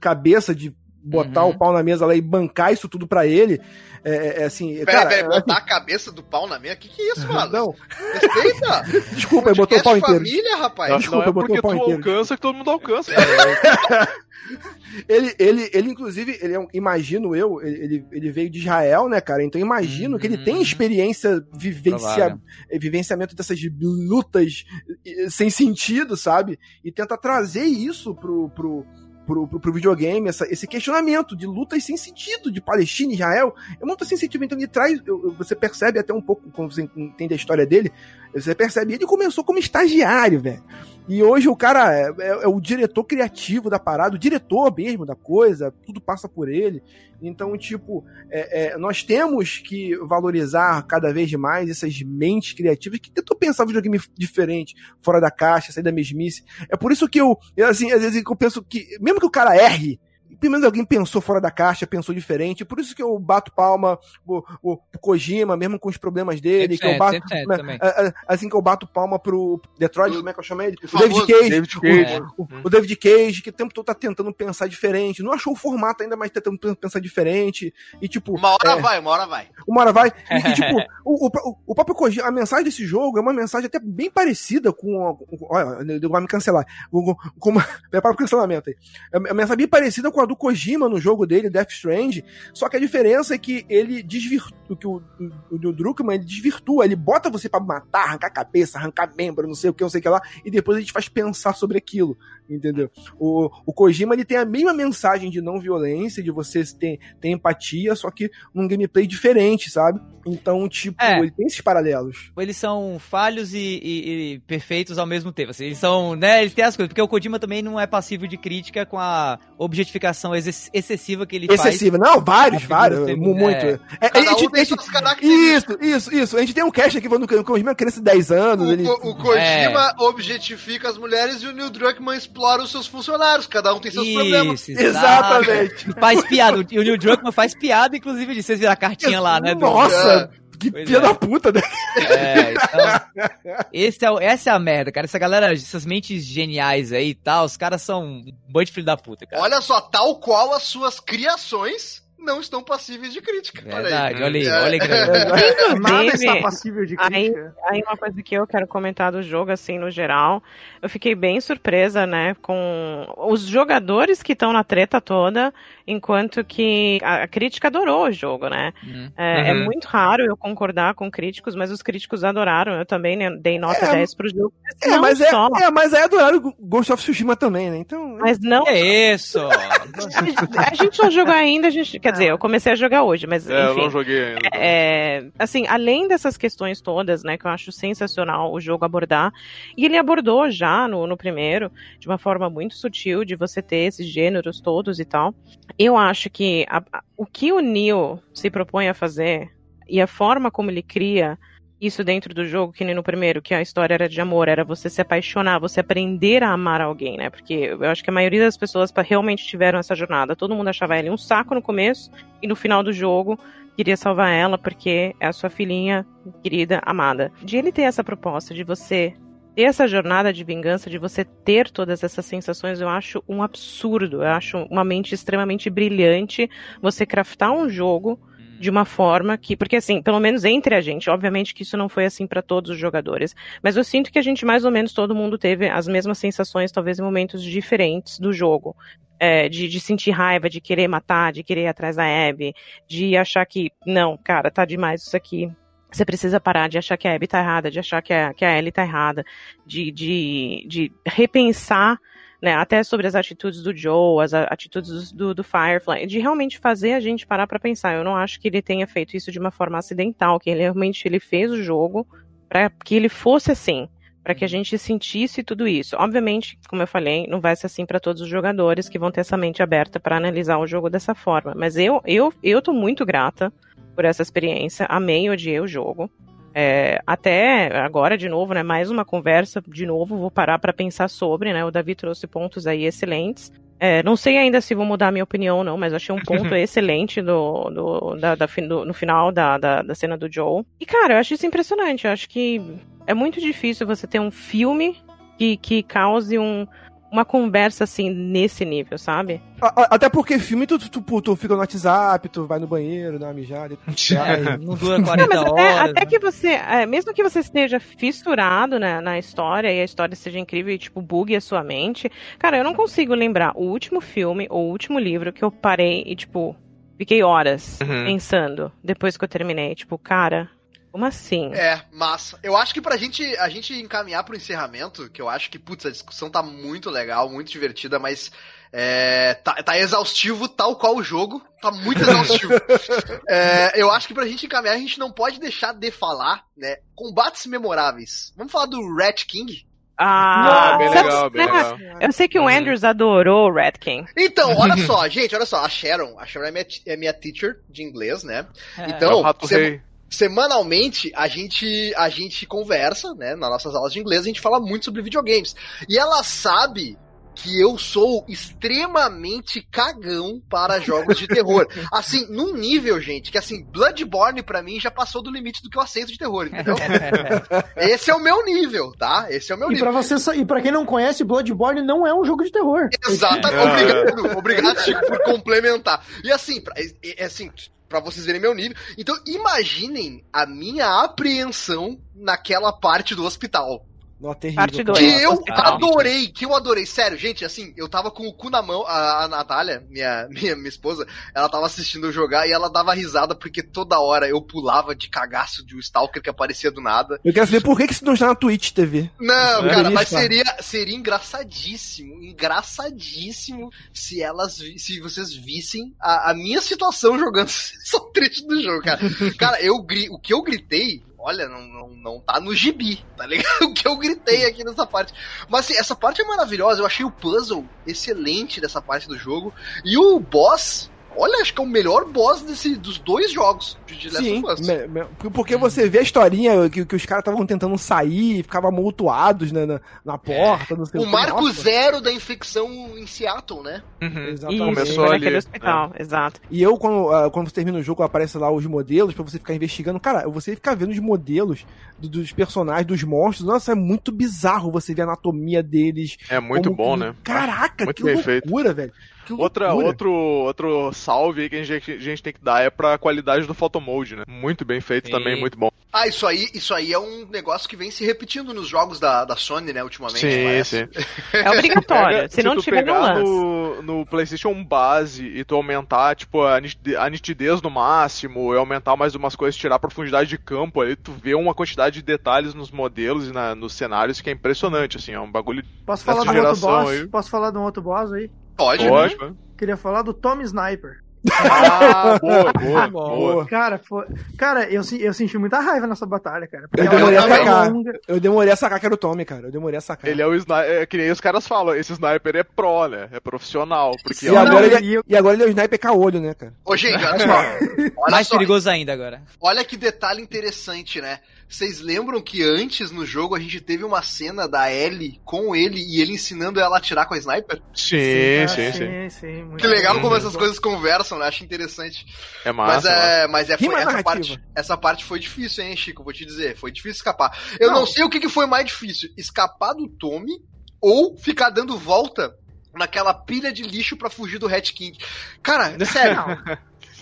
cabeça de botar Uhum. o pau na mesa lá e bancar isso tudo pra ele. É, é, é assim, Pera, cara, pera, é, botar a cabeça do pau na mesa? Que que é isso, mano? Não, Respeita! desculpa, ele botou o pau inteiro. família, rapaz. Não, Desculpa, não é porque o pau tu inteiro. alcança que todo mundo alcança. cara. Ele, ele, ele, inclusive, ele é um- imagino eu, ele, ele- veio de Israel, né, cara? Então imagino que ele tem Uhum. experiência, vivencia, eh, vivenciamento dessas lutas eh, sem sentido, sabe? E tenta trazer isso pro, pro, pro, pro, pro videogame, essa- esse questionamento de lutas sem sentido, de Palestina e Israel. É muito sem sentido, então ele traz, eu- você percebe até um pouco, quando você entende a história dele, você percebe, ele começou como estagiário, velho. E hoje o cara é, é- é o diretor criativo da parada, o diretor mesmo da coisa, tudo passa por ele. Então, tipo, é- é, nós temos que valorizar cada vez mais essas mentes criativas que tentam pensar videogame diferente, fora da caixa, sair da mesmice. É por isso que eu, assim, às vezes eu penso que, mesmo que o cara erre, pelo menos alguém pensou fora da caixa, pensou diferente. Por isso que eu bato palma o, o, pro Kojima, mesmo com os problemas dele. que eu 100%, bato, 100% né, assim que eu bato palma pro Detroit, O- como é que eu chamo ele? o O David Cage. David o- Cage. O, o David Cage, que o tempo todo tá tentando pensar diferente. Não achou o formato ainda, mas tá tentando pensar diferente. E, tipo, Uma hora é, vai, uma hora vai. uma hora vai. E, e, tipo, o, o, o próprio Kojima, a mensagem desse jogo é uma mensagem até bem parecida com. olha, ele vai me cancelar. Com, com, prepara pro cancelamento aí. É uma mensagem bem parecida com com a do Kojima no jogo dele, Death Strand, só que a diferença é que ele desvirtua, que o, o, o Druckmann, ele desvirtua, ele bota você pra matar, arrancar cabeça, arrancar membro, não sei o que, não sei o que lá, e depois a gente faz pensar sobre aquilo, entendeu? O, o Kojima, ele tem a mesma mensagem de não violência, de você ter, ter empatia, só que num gameplay diferente, sabe? Então, tipo, É. ele tem esses paralelos. Eles são falhos e, e- e perfeitos ao mesmo tempo. assim, eles são, né? Eles têm as coisas. Porque o Kojima também não é passivo de crítica com a objetificação ex- excessiva que ele Excessiva. Não, vários, A figura vários. mu- Femi- Muito. é. É, a gente- um tem a gente-. Isso, isso, isso. A gente tem um cast aqui falando que o Kojima é uma criança de 10 anos. O, ele... O Kojima objetifica as mulheres e o Neil Druckmann explora os seus funcionários. Cada um tem seus problemas. Isso, exatamente. Faz piada. E o Neil Druckmann faz piada, inclusive, de vocês viram a cartinha lá, né? do- Nossa, que Pois filha é. da puta, né? É, então, esse é, essa é a merda, cara. Essa galera, essas mentes geniais aí e tal, os caras são um bando de filho da puta, cara. Olha só, tal qual as suas criações não estão passíveis de crítica. Verdade, olha aí, É. olha aí que Nada está passível de Aí, crítica. aí uma coisa que eu quero comentar do jogo, assim, no geral, eu fiquei bem surpresa, né, com os jogadores que estão na treta toda, enquanto que a, a crítica adorou o jogo, né? É, é Uhum. muito raro eu concordar com críticos, mas os críticos adoraram, eu também né, dei nota É, 10 pro jogo. É, mas é, só, é, mas é adorar o Ghost of Tsushima também, né? Então. mas não... É isso! A gente não jogou ainda, a gente, quer dizer, eu comecei a jogar hoje, mas É, eu enfim. não joguei ainda. É, assim, além dessas questões todas, né, que eu acho sensacional o jogo abordar, e ele abordou já no, no primeiro, de uma forma muito sutil, de você ter esses gêneros todos e tal. Eu acho que a- a- o que o Neo se propõe a fazer, e a forma como ele cria isso dentro do jogo, que nem no primeiro, que a história era de amor, era você se apaixonar, você aprender a amar alguém, né? Porque eu acho que a maioria das pessoas realmente tiveram essa jornada. Todo mundo achava ele um saco no começo, e no final do jogo queria salvar ela porque é a sua filhinha querida, amada. De ele ter essa proposta de você ter essa jornada de vingança, de você ter todas essas sensações, eu acho um absurdo. Eu acho uma mente extremamente brilhante você craftar um jogo de uma forma que, porque assim, pelo menos entre a gente, obviamente que isso não foi assim para todos os jogadores, mas eu sinto que a gente mais ou menos todo mundo teve as mesmas sensações, talvez em momentos diferentes do jogo. É, de, de sentir raiva, de querer matar, de querer ir atrás da Abby, de achar que, não, cara, tá demais isso aqui. Você precisa parar de achar que a Abby tá errada, de achar que a, que a Ellie tá errada, de, de, de repensar, né, até sobre as atitudes do Joe, as atitudes do, do Firefly, de realmente fazer a gente parar pra pensar. Eu não acho que ele tenha feito isso de uma forma acidental, que ele realmente ele fez o jogo para que ele fosse assim para que a gente sentisse tudo isso. Obviamente, como eu falei, não vai ser assim para todos os jogadores que vão ter essa mente aberta para analisar o jogo dessa forma. Mas eu, eu, eu tô muito grata por essa experiência. Amei odiei o jogo. É, até agora, de novo, né? Mais uma conversa, de novo, vou parar para pensar sobre, né? O Davi trouxe pontos aí excelentes. É, não sei ainda se vou mudar a minha opinião ou não, mas achei um ponto excelente do, do, da, da do- no final da, da, da cena do Joe. E, cara, eu acho isso impressionante. Eu acho que é muito difícil você ter um filme que, que cause um, uma conversa assim nesse nível, sabe? A- a- Até porque filme, tu, tu, tu, tu fica no WhatsApp, tu vai no banheiro, dá uma mijada. e vai. Não dura Não, 40 mas até, horas. até né? que você, é, mesmo que você esteja fissurado né, na história e a história seja incrível e, tipo, bugue a sua mente, cara, eu não consigo lembrar o último filme ou o último livro que eu parei e, tipo, fiquei horas Uhum. pensando depois que eu terminei. Tipo, cara, como assim? É, massa. Eu acho que pra gente, a gente encaminhar pro encerramento, que eu acho que, putz, a discussão tá muito legal, muito divertida, mas é, tá, tá exaustivo tal qual o jogo. Tá muito exaustivo. É, eu acho que pra gente encaminhar, a gente não pode deixar de falar, né? Combates memoráveis. Vamos falar do Rat King? Ah, Ah, bem legal, bem legal. Eu sei que o Uhum. Andrews adorou o Rat King. Então, olha só, gente, olha só, a Sharon, a Sharon é minha, é minha teacher de inglês, né? É o Então, Rato sem- Rei. Semanalmente a gente a gente conversa, né, nas nossas aulas de inglês, a gente fala muito sobre videogames. E ela sabe que eu sou extremamente cagão para jogos de terror. Assim, num nível, gente, que assim, Bloodborne pra mim já passou do limite do que eu aceito de terror, entendeu? Esse é o meu nível, tá? Esse é o meu E nível. pra, você, e pra quem não conhece, Bloodborne não é um jogo de terror. Exatamente. Obrigado, obrigado, Chico, por complementar. E assim, pra, é- é assim, pra vocês verem meu nível. Então, imaginem a minha apreensão naquela parte do hospital. Nó, terrível, Parte dois. Que eu Total. adorei, que eu adorei. Sério, gente, assim, eu tava com o cu na mão, a, a Natália, minha, minha, minha esposa, ela tava assistindo eu jogar e ela dava risada porque toda hora eu pulava de cagaço de um Stalker que aparecia do nada. Eu quero saber por que, que isso não está na Twitch TV. Não, Eu cara, mas seria, seria engraçadíssimo, engraçadíssimo se elas, se vocês vissem a, a minha situação jogando essa trecho do jogo, cara. Cara, eu gri, o que eu gritei, olha, não, não, não tá no gibi, tá ligado? O que eu gritei aqui nessa parte. Mas assim, essa parte é maravilhosa, eu achei o puzzle excelente dessa parte do jogo. E o boss, olha, acho que é o melhor boss desse, dos dois jogos de Last Sim, of Us. me- me- porque você vê a historinha que, que os caras estavam tentando sair, ficavam amontoados na, na, na porta, não sei O que. marco Nossa. zero da infecção em Seattle, né? Uhum. Exatamente. Isso, Começou ali, naquele né? hospital, exato. E eu, quando, ah, quando você termina o jogo, aparece lá os modelos pra você ficar investigando. Cara, você ficar vendo os modelos do- dos personagens, dos monstros, nossa, é muito bizarro você ver a anatomia deles. É muito bom, que- né? Caraca, Muito que loucura, velho. Que Outra, outro, outro salve aí que a gente, a gente tem que dar é pra qualidade do photomode, né? Muito bem feito Sim. também, muito bom. Ah, isso aí, isso aí é um negócio que vem se repetindo nos jogos da, da Sony, né, ultimamente. Sim, parece. sim. É obrigatório. Pega- se não tu tiver, pegar no, no PlayStation base e tu aumentar, tipo, a nitide- a nitidez no máximo, e aumentar mais umas coisas, tirar a profundidade de campo ali, tu vê uma quantidade de detalhes nos modelos e na- nos cenários que é impressionante, assim, é um bagulho Posso falar de um outro geração boss? aí. Posso falar de um outro boss aí? Pode. Lógico. Queria falar do Tommy Sniper. Ah, boa, boa, boa. Cara, foi... cara eu, eu senti muita raiva nessa batalha, cara. Eu demorei a sacar. longa. Eu demorei a sacar que era o Tommy, cara. Eu demorei a sacar. Ele é o sniper, é que nem os caras falam, esse sniper é pro, né? É profissional, porque E olha, agora, Não, ele, e eu- e agora ele é o sniper caolho, né, cara? Ô, gente, olha só. Olha Mais só, perigoso ainda agora. olha que detalhe interessante, né? Vocês lembram que antes no jogo a gente teve uma cena da Ellie com ele e ele ensinando ela a atirar com a sniper? sim, sim, sim. sim, sim, muito Que legal bom. como essas coisas conversam, né? Acho interessante. É Mas massa, massa. é, mas é foi, essa narrativa. parte, essa parte foi difícil, hein, Chico? Vou te dizer, foi difícil escapar. Eu não, Não. sei o que, que foi mais difícil, escapar do Tommy ou ficar dando volta naquela pilha de lixo pra fugir do Hat King. Cara, sério.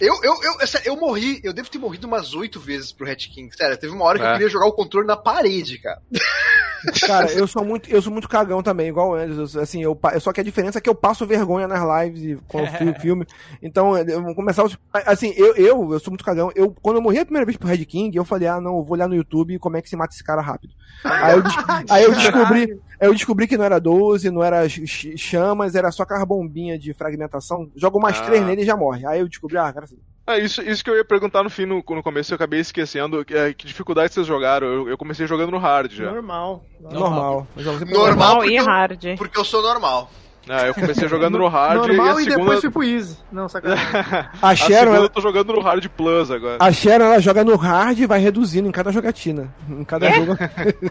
Eu, eu, eu, é sério, eu morri, eu devo ter morrido umas oito vezes pro Hat King. Sério, teve uma hora que eu É. queria jogar o controle na parede, cara. Cara, eu sou muito, eu sou muito cagão também, igual o Anderson. Assim, eu, só que a diferença é que eu passo vergonha nas lives e quando fio o filme. Então, eu vou começar Assim, eu, eu, eu sou muito cagão. Eu, quando eu morri a primeira vez pro Red King, eu falei, ah, não, eu vou olhar no YouTube como é que se mata esse cara rápido. Aí eu, aí eu descobri, eu descobri que não era 12, não era ch- chamas, era só aquela bombinha de fragmentação. Jogo mais Ah. três nele e já morre. Aí eu descobri, ah, cara, É, isso, isso que eu ia perguntar no fim, no, no começo, eu acabei esquecendo. Que, é, que dificuldade vocês jogaram? Eu, eu comecei jogando no hard já. Normal. normal. Eu Normal, Normal porque e eu- hard. Porque eu sou normal. Ah, eu comecei jogando no hard Normal e e, a segunda... depois fui pro Easy. Não, sacanagem. A a Sharon, segunda ela, eu tô jogando no hard plus agora. a Sharon, ela joga no hard e vai reduzindo em cada jogatina. Em cada jogo.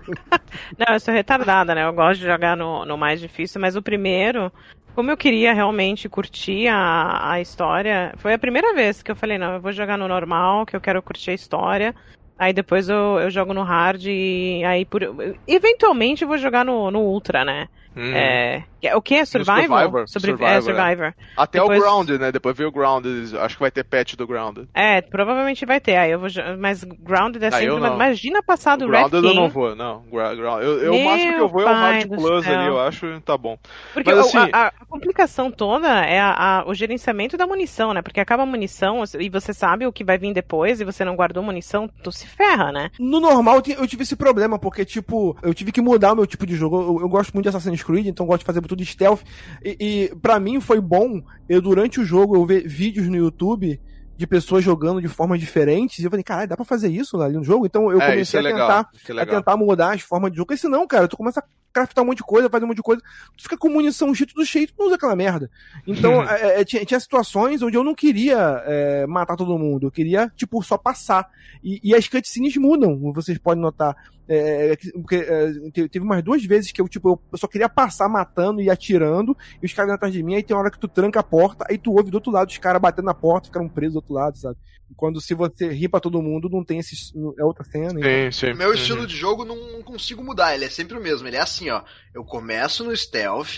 Não, eu sou retardada, né? Eu gosto de jogar no, no mais difícil, mas o primeiro, como eu queria realmente curtir a, a história, foi a primeira vez que eu falei, não, eu vou jogar no normal, que eu quero curtir a história. Aí depois eu, eu jogo no hard e aí por. Eventualmente eu vou jogar no, no Ultra, né? Hum. É, é- o que é Survival? Survivor, Sobre- Survivor, é, é. Survivor. Até depois- o Ground, né? Depois veio o Ground. Acho que vai ter patch do Ground. É, provavelmente vai ter. Aí eu vou. Mas Grounded é Ah, sempre. uma-. Imagina passar do o Red Grounded eu não vou, não. Ground- Eu, eu, o máximo que eu vou é o Hard Plus céu. ali, eu acho, tá bom. Porque Mas, assim- a, a complicação toda é a- a- o gerenciamento da munição, né? Porque acaba a munição e você sabe o que vai vir depois e você não guardou munição, tu se ferra, né? No normal eu tive esse problema, porque, tipo, eu tive que mudar o meu tipo de jogo. Eu, eu gosto muito de Assassin's Creed, então gosto de fazer tudo stealth. E, e para mim foi bom, eu durante o jogo, eu ver vídeos no YouTube de pessoas jogando de formas diferentes. E eu falei, caralho, dá pra fazer isso ali no jogo? Então eu É, comecei é a legal. tentar é a tentar mudar as formas de jogo. Porque senão, cara, tu começa a craftar um monte de coisa, fazer um monte de coisa, tu fica com munição G tudo cheio, tu não usa aquela merda. Então, é, é, tinha, tinha situações onde eu não queria é, matar todo mundo, eu queria, tipo, só passar. E, e as cutscenes mudam, vocês podem notar. É, que- porque é, te- teve umas duas vezes que eu, tipo, eu- só queria passar matando e atirando, e os caras iam atrás de mim, aí tem uma hora que tu tranca a porta, aí tu ouve do outro lado os caras batendo na porta, ficaram presos do outro lado, sabe? Quando se você ri pra todo mundo, não tem esse. É outra cena. então- Sim, sim. Meu estilo de jogo não, não consigo mudar, ele é sempre o mesmo. Ele é assim, ó. Eu começo no stealth,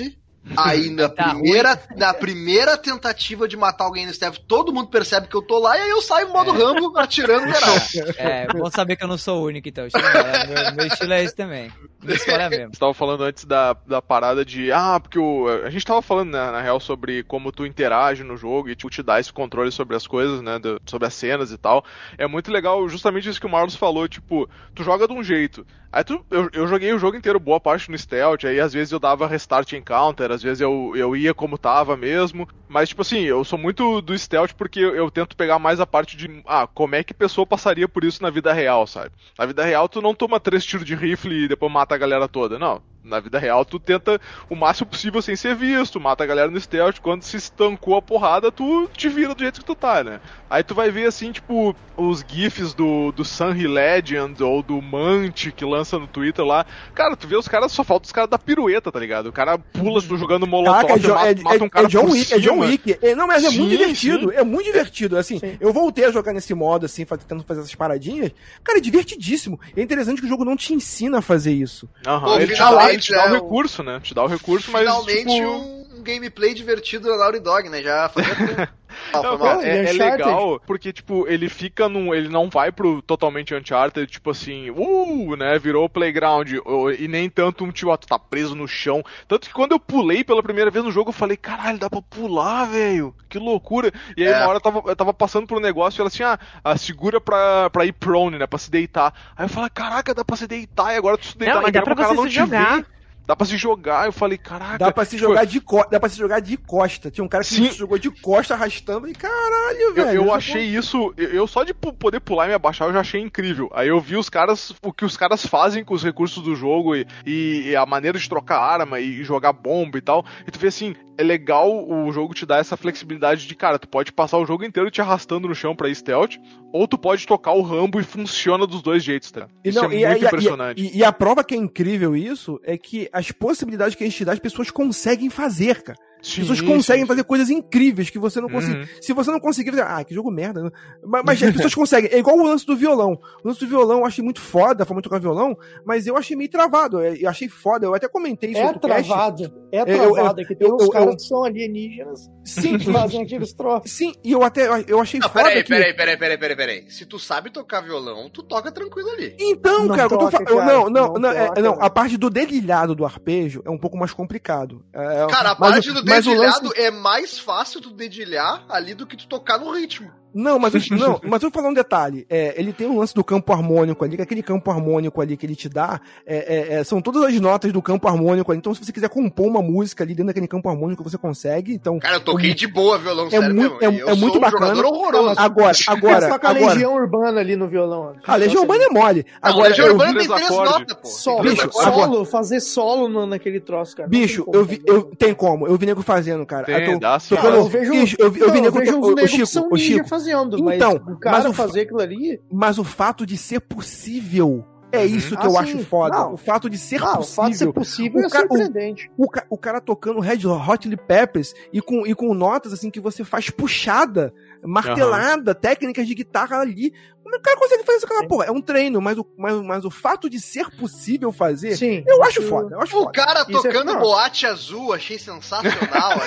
aí na Tá primeira, na primeira tentativa de matar alguém no stealth, todo mundo percebe que eu tô lá e aí eu saio no modo Rambo atirando geral. É, bom saber que eu não sou o único, então. Meu, meu estilo é esse também. Mesmo. Você tava falando antes da, da parada de. Ah, porque o. A gente tava falando, né, na real, sobre como tu interage no jogo e tipo, te dá esse controle sobre as coisas, né? do- sobre as cenas e tal. É muito legal, justamente isso que o Marlos falou, tipo, tu joga de um jeito. Aí tu. Eu, eu joguei o jogo inteiro, boa parte no stealth, aí às vezes eu dava restart encounter, às vezes eu, eu ia como tava mesmo. Mas, tipo assim, eu sou muito do stealth porque eu, eu tento pegar mais a parte de. Ah, como é que pessoa passaria por isso na vida real, sabe? Na vida real, tu não toma três tiros de rifle e depois mata a galera toda. Não. Na vida real, tu tenta o máximo possível sem ser visto, mata a galera no stealth. Quando se estancou a porrada, tu te vira do jeito que tu tá, né? Aí tu vai ver, assim, tipo, os GIFs do, do Sunny Legend ou do Mante que lança no Twitter lá. Cara, tu vê os caras, só falta os caras da pirueta, tá ligado? O cara pula tu jogando molotov, Caraca, é, Jo- mata, é, mata um é- cara é John por Wick, é John. Wick. É, não, mas é muito Sim, divertido, sim. é muito divertido. Assim, eu voltei a jogar nesse modo, assim, tentando fazer essas paradinhas. Cara, é divertidíssimo. É interessante que o jogo não te ensina a fazer isso. Aham, Pô, ele, te dá, ele finalmente, te dá o né, recurso, né? Te dá o recurso, mas. Finalmente tipo... um, gameplay divertido da Naughty Dog, né? Já fazia. Ah, Não, cara, é, é legal, porque, tipo, ele fica num. Ele não vai pro totalmente Uncharted, tipo assim, uh, né? Virou o playground. ou- E nem tanto um tipo, ó, tu tá preso no chão. Tanto que quando eu pulei pela primeira vez no jogo, eu falei, caralho, dá pra pular, velho. Que loucura. E aí, É. uma hora eu tava, eu tava passando por um negócio e ela assim, ah, ah, segura pra, pra ir prone, né? Pra se deitar. Aí eu falei, caraca, dá pra se deitar. E agora tu se deitar Não, na dá pra o cara não te jogar. vê. Dá pra se jogar. Eu falei, caraca. Dá pra se tipo, jogar de co... dá pra se jogar de costa. Tinha um cara que Sim. se jogou de costa arrastando e caralho, velho. eu é achei isso, eu só de poder pular e me abaixar, eu já achei incrível. Aí eu vi os caras, o que os caras fazem com os recursos do jogo e, e- e a maneira de trocar arma e jogar bomba e tal. E tu vê assim, é legal o jogo te dar essa flexibilidade de, cara, tu pode passar o jogo inteiro te arrastando no chão pra stealth, ou tu pode tocar o Rambo e funciona dos dois jeitos, tá? E, Isso não, é e, muito e- impressionante. E, e a prova que é incrível isso é que as possibilidades que a as pessoas conseguem fazer, cara. As Sim, pessoas conseguem sim. fazer coisas incríveis que você não consegue. Uhum. Se você não conseguir fazer, ah, que jogo merda. né? Mas, mas as pessoas conseguem. É igual o lance do violão. O lance do violão eu achei muito foda, forma de tocar violão, mas eu achei meio travado. Eu achei foda. Eu até comentei isso É outro cast. travado. É Eu- travado. É que tem eu- uns caras que são alienígenas Sim, que fazem aqueles troços. sim, e eu até eu achei Não, foda peraí, que... peraí, peraí, peraí, peraí, peraí. Se tu sabe tocar violão, tu toca tranquilo ali. Então, Não cara, o que eu tô toca, falando. Não, não, não não, é- toca, não, velho. a parte do dedilhado do arpejo é um pouco mais complicado. É, Cara, a mas parte do mas o lance- é mais fácil tu dedilhar ali do que tu tocar no ritmo. Não, mas, eu- não, mas eu vou falar um detalhe. É, ele tem um lance do campo harmônico ali, que aquele campo harmônico ali que ele te dá, é, é, é, são todas as notas do campo harmônico ali. Então, se você quiser compor uma música ali dentro daquele campo harmônico, você consegue. Então, Cara, eu toquei de boa violão, é sério muito, mesmo. é, Eu é sou muito um bacana. horroroso. Agora, agora, Só com a agora. Legião Urbana ali no violão. A Legião Urbana é mole. Não, Agora, Legião eu Urbana tem três notas, pô. Solo, Bicho, solo, fazer solo no, naquele troço, cara. Bicho, tem como eu vi, eu, tem como, eu vi nego fazendo, cara. Tem, Eu tô- dá tocando- eu vejo, Bicho, eu, vi- nego, o, Chico, o Chico, fazendo, mas Então, o cara mas o- fazer aquilo ali... mas o fato de ser possível é isso que Ah, eu sim. acho foda. Não. O fato de ser Ah, o possível. fato de ser possível O é cara- o- surpreendente. o, ca- o cara tocando Red Hot Chili Peppers e com, e com notas assim que você faz puxada, martelada, técnicas de guitarra ali. É o cara consegue fazer isso aquela porra? É um treino, mas o, mas, mas o fato de ser possível fazer, Sim. eu acho foda. Eu acho O foda. cara Isso é- tocando não. boate azul, achei sensacional.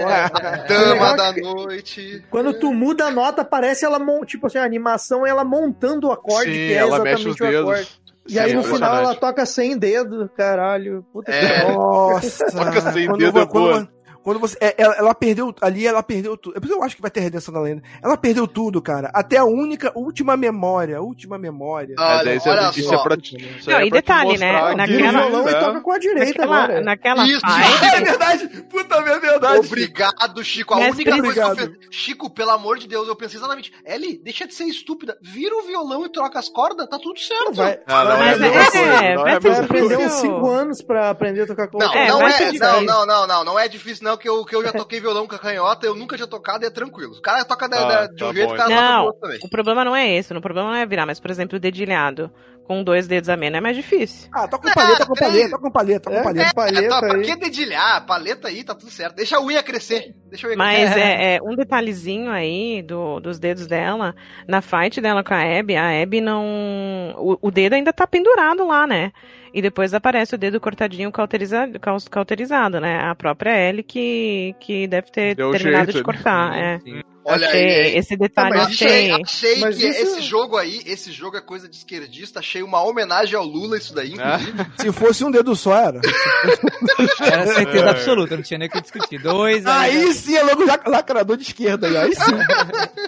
É, Dama legal da noite. Quando tu muda a nota, parece ela, tipo assim, a animação ela montando o acorde, Sim, que é ela exatamente mexe os o acorde. dedos. E aí Sim, no final ela toca sem dedo, caralho. Puta É. que Nossa, Toca sem quando, dedo é quando, boa. Quando você. é, ela, ela perdeu. Ali ela perdeu tudo. É eu acho que vai ter redenção da lenda. Ela perdeu tudo, cara. Até a única, última memória. a Última memória. Mas Olha, aí isso é- olha isso só. é pra isso Não, é e detalhe, né, naquela- Vira o violão né? e toca com a direita Naquela, agora. naquela Isso, fase. É verdade! Puta, é verdade! Obrigado, Chico. A Mas única coisa obrigado. que eu fiz. Chico, pelo amor de Deus, eu pensei exatamente. Ellie, deixa de ser estúpida. Vira o violão e troca as cordas, tá tudo certo. Vai, Ah, não, Mas é, é- é, não vai é mesma Vai aprender Difícil. uns 5 anos pra aprender a tocar com Não, É, não vai é, ser não, não, não, não, não é difícil não, que eu, que eu já toquei violão com a canhota, eu nunca tinha tocado e é tranquilo. O cara toca da- Ah, da- de um tá jeito, bom, o cara toca do Não, outro também. o problema não é esse. O problema não é virar, mas, por exemplo, o dedilhado com dois dedos a menos é mais difícil. Ah, toca com paleta, toca com três. paleta, toca com paleta, toca com É, paleta. É, paleta tá, pra aí. que dedilhar? Paleta aí, tá tudo certo. Deixa a unha crescer. Deixa a unha Mas crescer. é, é, um detalhezinho aí do- dos dedos dela, na fight dela com a Abby, a Abby não. O, o dedo ainda tá pendurado lá, né? E depois aparece o dedo cortadinho cauterizado, cauterizado né? A própria Ellie que, que deve ter Deu terminado jeito, de cortar. né? é. Sim. Olha achei, aí. esse detalhe eu achei, achei. achei Mas que isso- esse jogo aí, esse jogo é coisa de esquerdista. Achei uma homenagem ao Lula isso daí, inclusive. Se fosse um dedo só, era. Era certeza absoluta, não tinha nem o que discutir. Dois, Aí sim é logo lacrador de esquerda. aí, Aí sim.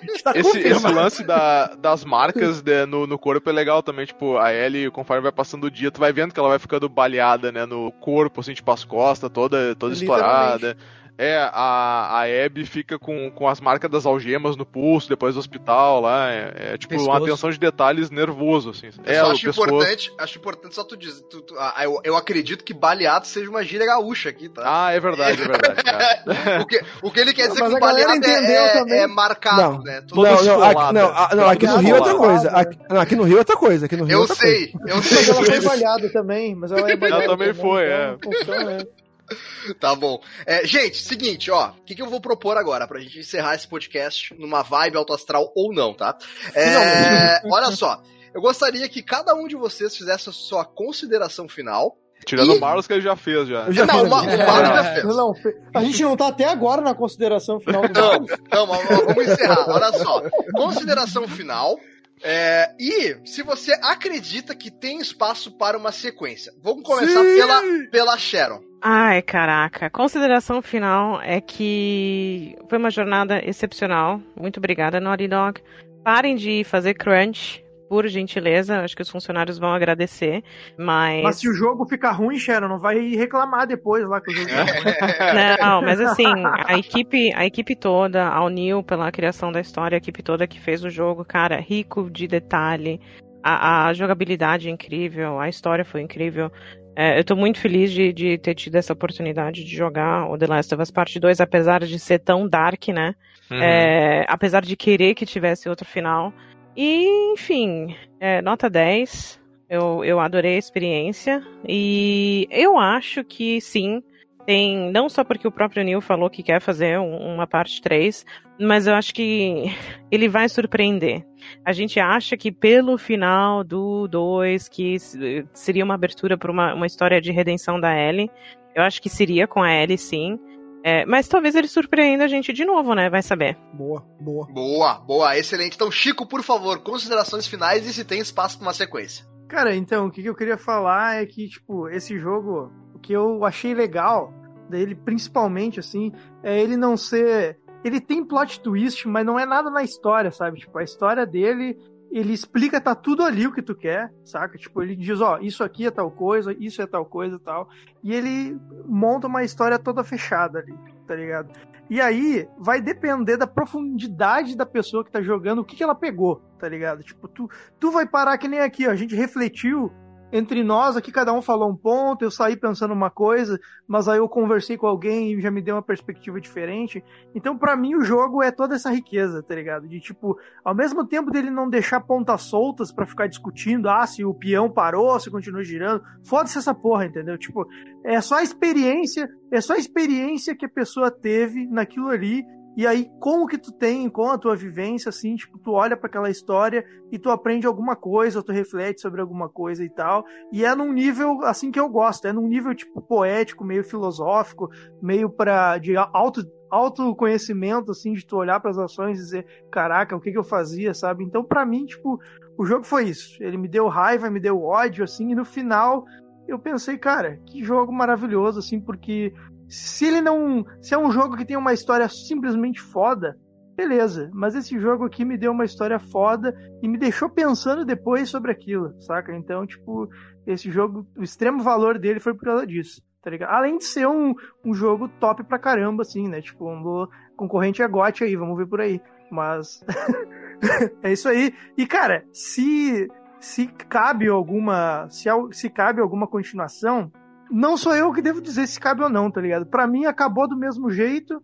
Está Esse, esse lance da- das marcas né, no, no corpo é legal também, tipo, a Ellie, conforme vai passando o dia, tu vai vendo que ela vai ficando baleada, né, no corpo, assim, tipo, as costas toda, toda estourada. É, a, a Abby fica com, com as marcas das algemas no pulso, depois do hospital lá, é, é, tipo, uma Pescoço. atenção de detalhes nervoso, assim. Eu É, acho pescoço. importante, acho importante só tu dizer. tu- tu- ah, eu, eu acredito que baleado seja uma gíria gaúcha aqui, tá? Ah, é verdade, é verdade. o, que, o que ele quer dizer Mas com a galera baleado é, entendeu é- também. é marcado, Não. né? Todo Não, não, aqui, não, ah, não, aqui no Rio é outra coisa. Aqui, não, aqui no Rio é outra coisa. Aqui no Rio é Eu outra coisa. sei, eu Mas ela foi sei. baleada também, mas ela é baleada. também foi, é. então funciona, é. Tá bom. É, gente, seguinte, ó. O que, que eu vou propor agora pra gente encerrar esse podcast numa vibe autoastral ou não, tá? É, olha só. Eu gostaria que cada um de vocês fizesse a sua consideração final. Tirando Ih! o Marlos que ele já fez, já. Já não, fiz o Ma- o Marlos já fez. Não, não, a gente não tá até agora na consideração final do Não, não, mas vamos encerrar. Olha só. Consideração final. É, e se você acredita que tem espaço para uma sequência. Vamos começar pela, pela Sharon. Ai, caraca. Consideração final é que foi uma jornada excepcional. Muito obrigada, Naughty Dog. Parem de fazer crunch, por gentileza. Acho que os funcionários vão agradecer. Mas. Mas se o jogo ficar ruim, Sharon, não vai reclamar depois lá que o jogo Não, mas assim, a equipe, a equipe toda, ao Neil pela criação da história, a equipe toda que fez o jogo, cara, rico de detalhe. A, a jogabilidade é incrível, a história foi incrível. É, eu tô muito feliz de, de ter tido essa oportunidade de jogar o The Last of Us Part 2, apesar de ser tão dark, né? Uhum. É, apesar de querer que tivesse outro final. E, enfim, é, nota 10. Eu, eu adorei a experiência. E eu acho que sim. Tem, não só porque o próprio Neil falou que quer fazer um- uma parte 3, mas eu acho que ele vai surpreender. A gente acha que pelo final do 2, que seria uma abertura para uma, uma história de redenção da Ellie, eu acho que seria com a Ellie, sim. É, mas talvez ele surpreenda a gente de novo, né? Vai saber. Boa, boa. Boa, boa, excelente. Então, Chico, por favor, considerações finais e se tem espaço para uma sequência. Cara, então, o que que eu queria falar é que, tipo, esse jogo, o que eu achei legal dele, principalmente, assim, é ele não ser. Ele tem plot twist, mas não é nada na história, sabe? Tipo, a história dele, ele explica, tá tudo ali o que tu quer, saca? Tipo, ele diz, ó, isso aqui é tal coisa, isso é tal coisa tal. E ele monta uma história toda fechada ali, tá ligado? E aí, vai depender da profundidade da pessoa que tá jogando, o que, que ela pegou, tá ligado? Tipo, tu, tu vai parar que nem aqui, ó. A gente refletiu entre nós aqui, cada um falou um ponto, eu saí pensando uma coisa, mas aí eu conversei com alguém e já me deu uma perspectiva diferente. Então, pra mim, o jogo é toda essa riqueza, tá ligado? De tipo, ao mesmo tempo dele não deixar pontas soltas pra ficar discutindo, ah, se o peão parou, se continua girando, foda-se essa porra, entendeu? Tipo, é só a experiência, é só a experiência que a pessoa teve naquilo ali e aí, com o que tu tem, com a tua vivência, assim, tipo, tu olha para aquela história e tu aprende alguma coisa, tu reflete sobre alguma coisa e tal. E é num nível, assim, que eu gosto. É num nível, tipo, poético, meio filosófico, meio pra, de auto, autoconhecimento, assim, de tu olhar para as ações e dizer, caraca, o que que eu fazia, sabe? Então, para mim, tipo, o jogo foi isso. Ele me deu raiva, me deu ódio, assim, e no final eu pensei, cara, que jogo maravilhoso, assim, porque se ele não. Se é um jogo que tem uma história simplesmente foda, beleza. Mas esse jogo aqui me deu uma história foda e me deixou pensando depois sobre aquilo, saca? Então, tipo, esse jogo, o extremo valor dele foi por causa disso, tá ligado? Além de ser um, um jogo top pra caramba, assim, né? Tipo, um concorrente é GOT aí, vamos ver por aí. Mas. é isso aí. E, cara, se. Se cabe alguma. Se, se cabe alguma continuação, não sou eu que devo dizer se cabe ou não, tá ligado? Pra mim acabou do mesmo jeito,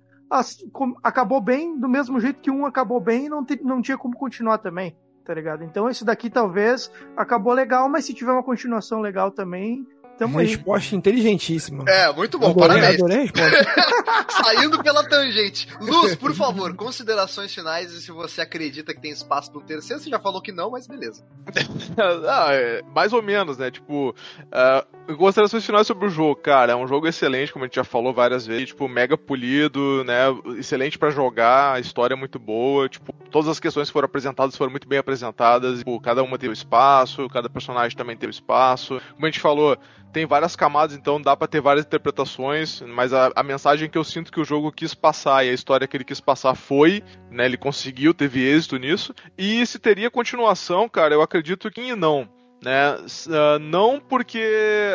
com, acabou bem do mesmo jeito que um acabou bem e não, não tinha como continuar também, tá ligado? Então esse daqui talvez acabou legal, mas se tiver uma continuação legal também, tamo aí. Resposta inteligentíssima. É, muito bom, Adorei- parabéns. adorei a resposta. Saindo pela tangente. Luz, por favor, considerações finais e se você acredita que tem espaço no terceiro. Você já falou que não, mas beleza. ah, é, mais ou menos, né? Tipo, uh, considerações finais sobre o jogo, cara. É um jogo excelente, como a gente já falou várias vezes. Tipo, mega polido, né? Excelente pra jogar, a história é muito boa. Tipo, todas as questões que foram apresentadas foram muito bem apresentadas. Tipo, cada uma teve espaço, cada personagem também teve espaço. Como a gente falou, tem várias camadas, então dá pra ter várias interpretações, mas a, a mensagem que eu sinto que o jogo quis passar e a história que ele quis passar foi, né, ele conseguiu, teve êxito nisso. E se teria continuação, cara, eu acredito que não. Né? Ah, não porque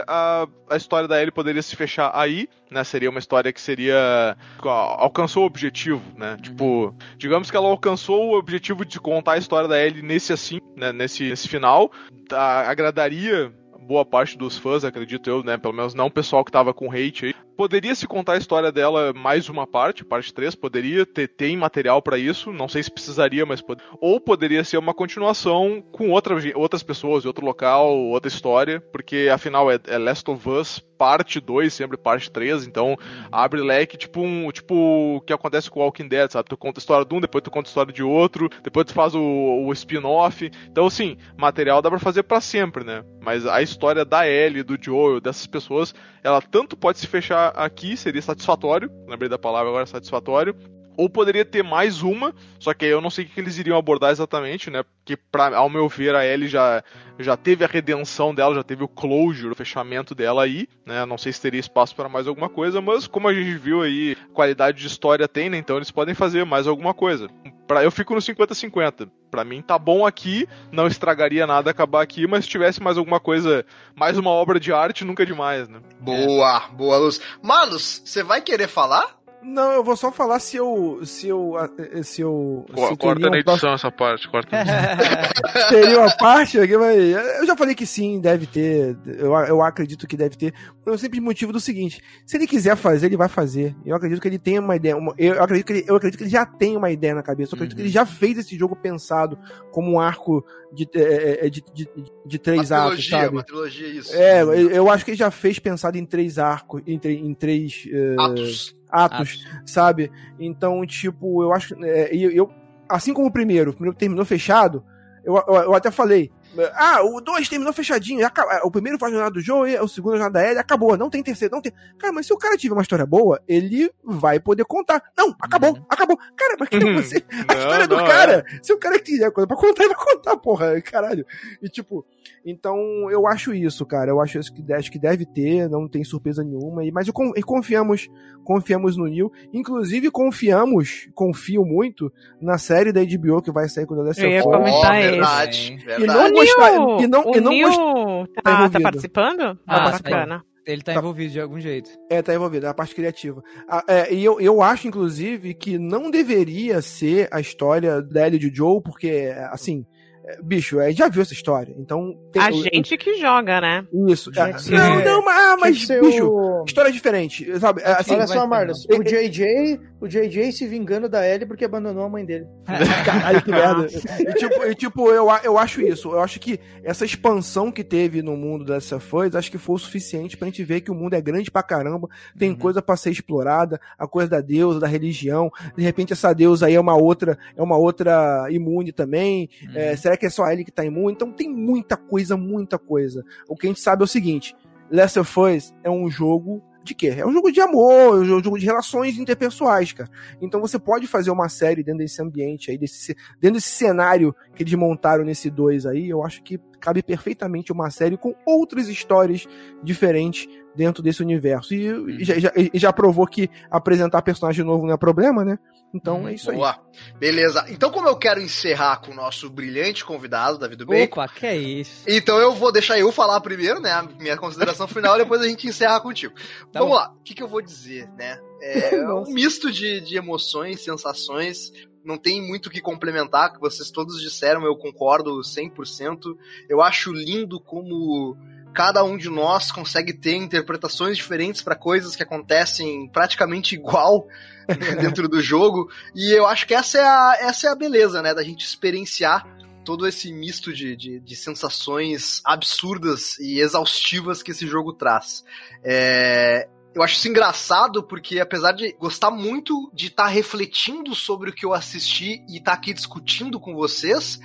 a, a história da Ellie poderia se fechar aí, né? Seria uma história que seria. al- alcançou o objetivo, né? Tipo, digamos que ela alcançou o objetivo de contar a história da Ellie nesse assim, né? Nesse, nesse final. Tá, agradaria boa parte dos fãs, acredito eu, né? Pelo menos não o pessoal que tava com hate aí. Poderia se contar a história dela mais uma parte, parte 3, poderia ter tem material pra isso, não sei se precisaria, mas pode... ou poderia ser uma continuação com outra, outras pessoas, outro local, outra história, porque afinal é, é Last of Us parte 2, sempre parte 3, então abre leque tipo um, tipo o que acontece com Walking Dead, sabe? Tu conta a história de um, depois tu conta a história de outro, depois tu faz o, o spin-off. Então assim, material dá pra fazer pra sempre, né? Mas a história da Ellie, do Joel, dessas pessoas, ela tanto pode se fechar aqui, seria satisfatório, lembrei da palavra agora, satisfatório, ou poderia ter mais uma, só que eu não sei o que eles iriam abordar exatamente, né? Porque, pra, ao meu ver, a Ellie já, já teve a redenção dela, já teve o closure, o fechamento dela aí, né? Não sei se teria espaço para mais alguma coisa, mas como a gente viu aí, qualidade de história tem, né? Então eles podem fazer mais alguma coisa. Pra, eu fico no 50-50. Pra mim tá bom aqui, não estragaria nada acabar aqui, mas se tivesse mais alguma coisa, mais uma obra de arte, nunca é demais, né? Boa, boa luz. Malus, você vai querer falar? Não, eu vou só falar se eu. Se eu. eh, Se eu. se Corta na um edição essa parte, corta. Teria uma parte aqui, mas eu já falei que sim, deve ter. Eu, eu acredito que deve ter. Pelo simples motivo do seguinte: se ele quiser fazer, ele vai fazer. Eu acredito que ele tem uma ideia. uma- eu, acredito que ele, eu acredito que ele já tem uma ideia na cabeça. Eu acredito que ele já fez esse jogo pensado como um arco de, é, é, de, de, de, de três uma atos. trilogia, Sabe? uma trilogia, isso. É, eu, eu acho que ele já fez pensado em três arcos, em, em três eh, Atos. Atos, sabe? Então, tipo, eu acho. É, eu, assim como o primeiro, o primeiro terminou fechado, eu, eu, eu até falei. Ah, o 2 terminou fechadinho. O primeiro foi a jornada do Joe, o segundo a jornada da Ellie, acabou. Não tem terceiro, não tem. Cara, mas se o cara tiver uma história boa, ele vai poder contar. Não, acabou, acabou. Cara, mas que você. A Não, história do não, cara. Se o cara quiser coisa pra contar, ele vai contar, porra. Caralho. E tipo, então eu acho isso, cara. Eu acho isso que, acho que deve ter, não tem surpresa nenhuma. E, mas eu, e confiamos, confiamos no Neil. Inclusive, confiamos, confio muito na série da HBO que vai sair com The Last Eu ia of Us. comentar Ó, isso. verdade, E verdade. não Neil, E não, o e não Neil gostar. tá, tá envolvido. participando? Ah, Ah, tá bacana. Ele tá Tá. envolvido de algum jeito. É, tá envolvido, é a parte criativa. Ah, é, e eu, eu acho, inclusive, que não deveria ser a história da Ellie e do Joe, porque, assim, bicho, a gente já viu essa história. Então. tem- A o- gente que joga, né? Isso. Ah, que ser- não, não, mas, ah, mas bicho, o- história diferente, sabe? É, Assim, Olha só, Marlos, não. o JJ, o JJ se vingando da Ellie porque abandonou a mãe dele. Caralho, que merda. E tipo, e, tipo eu, eu acho isso. Eu acho que essa expansão que teve no mundo dessa Fuzz, acho que foi o suficiente pra gente ver que o mundo é grande pra caramba, tem Uhum. coisa pra ser explorada, a coisa da deusa, da religião. De repente essa deusa aí é uma outra, é uma outra imune também. Uhum. É, será que é só ele que tá imune? Então tem muita coisa, muita coisa. O que a gente sabe é o seguinte: Last of Us é um jogo de quê? É um jogo de amor, é um jogo de relações interpessoais, cara. Então você pode fazer uma série dentro desse ambiente aí, desse, dentro desse cenário que eles montaram nesse 2 aí, eu acho que cabe perfeitamente uma série com outras histórias diferentes dentro desse universo. E, e já, já- já provou que apresentar personagem novo não é problema, né? Então é isso aí. Boa. Beleza. Então, como eu quero encerrar com o nosso brilhante convidado, Davi do Bacon, Opa, que é isso? então eu vou deixar eu falar primeiro, né? A minha consideração final, e depois a gente encerra contigo. Tá Vamos bom. lá. O que, que eu vou dizer, né? É um misto de, de emoções, sensações. Não tem muito o que complementar, que vocês todos disseram, eu concordo 100%. Eu acho lindo como cada um de nós consegue ter interpretações diferentes para coisas que acontecem praticamente igual né, dentro do jogo. E eu acho que essa é a, essa é a beleza, né? Da gente experienciar todo esse misto de, de, de sensações absurdas e exaustivas que esse jogo traz. É, eu acho isso engraçado porque, apesar de gostar muito de estar tá refletindo sobre o que eu assisti e estar tá aqui discutindo com vocês,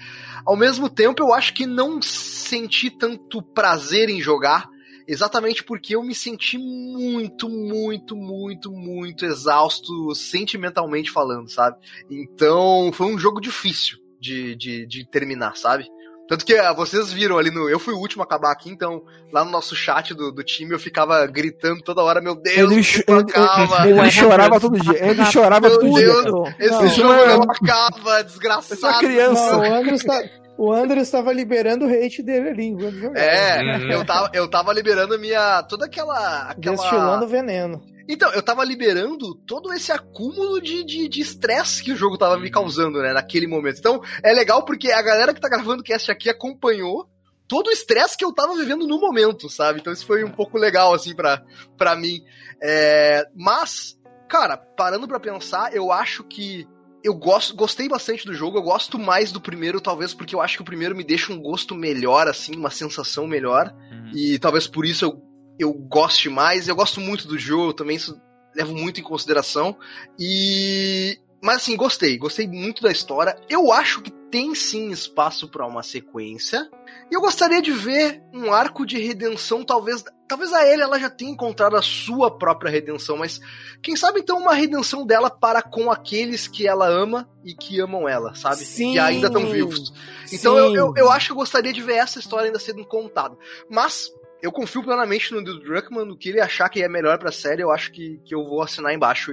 ao mesmo tempo eu acho que não senti tanto prazer em jogar. Exatamente porque eu me senti muito, muito, muito, muito exausto sentimentalmente falando, sabe? Então foi um jogo difícil de, de, de terminar, sabe? Tanto que ah, vocês viram ali no. Eu fui o último a acabar aqui, então lá no nosso chat do, do time eu ficava gritando toda hora: Meu Deus, ele, ch ele, ele, ele chorava todo dia. Ele chorava todo Deus, dia. Esse não, jogo não, não acaba, desgraçado. Essa criança. Não, o Andros tá. O Andrew estava liberando o hate dele ali enquanto jogava. É, uhum. eu, tava, eu tava liberando a minha. toda aquela. aquela... Destilando veneno. Então, eu tava liberando todo esse acúmulo de estresse de, de que o jogo tava me causando, né, naquele momento. Então, é legal porque a galera que tá gravando o cast aqui acompanhou todo o estresse que eu tava vivendo no momento, sabe? Então isso foi um pouco legal, assim, pra, pra mim. É, mas, cara, parando pra pensar, eu acho que eu gosto, gostei bastante do jogo, eu gosto mais do primeiro, talvez porque eu acho que o primeiro me deixa um gosto melhor, assim, uma sensação melhor. Uhum. E talvez por isso eu eu goste mais. Eu gosto muito do jogo, também isso levo muito em consideração. E. Mas assim, gostei, gostei muito da história. Eu acho que tem sim espaço para uma sequência. E eu gostaria de ver um arco de redenção, talvez. Talvez a Ellie ela já tenha encontrado a sua própria redenção, mas quem sabe então uma redenção dela para com aqueles que ela ama e que amam ela, sabe? Sim, que ainda estão vivos. Então eu, eu, eu, acho que eu gostaria de ver essa história ainda sendo contada. Mas eu confio plenamente no Neil Druckmann, no que ele achar que é melhor pra série, eu acho que, que eu vou assinar embaixo.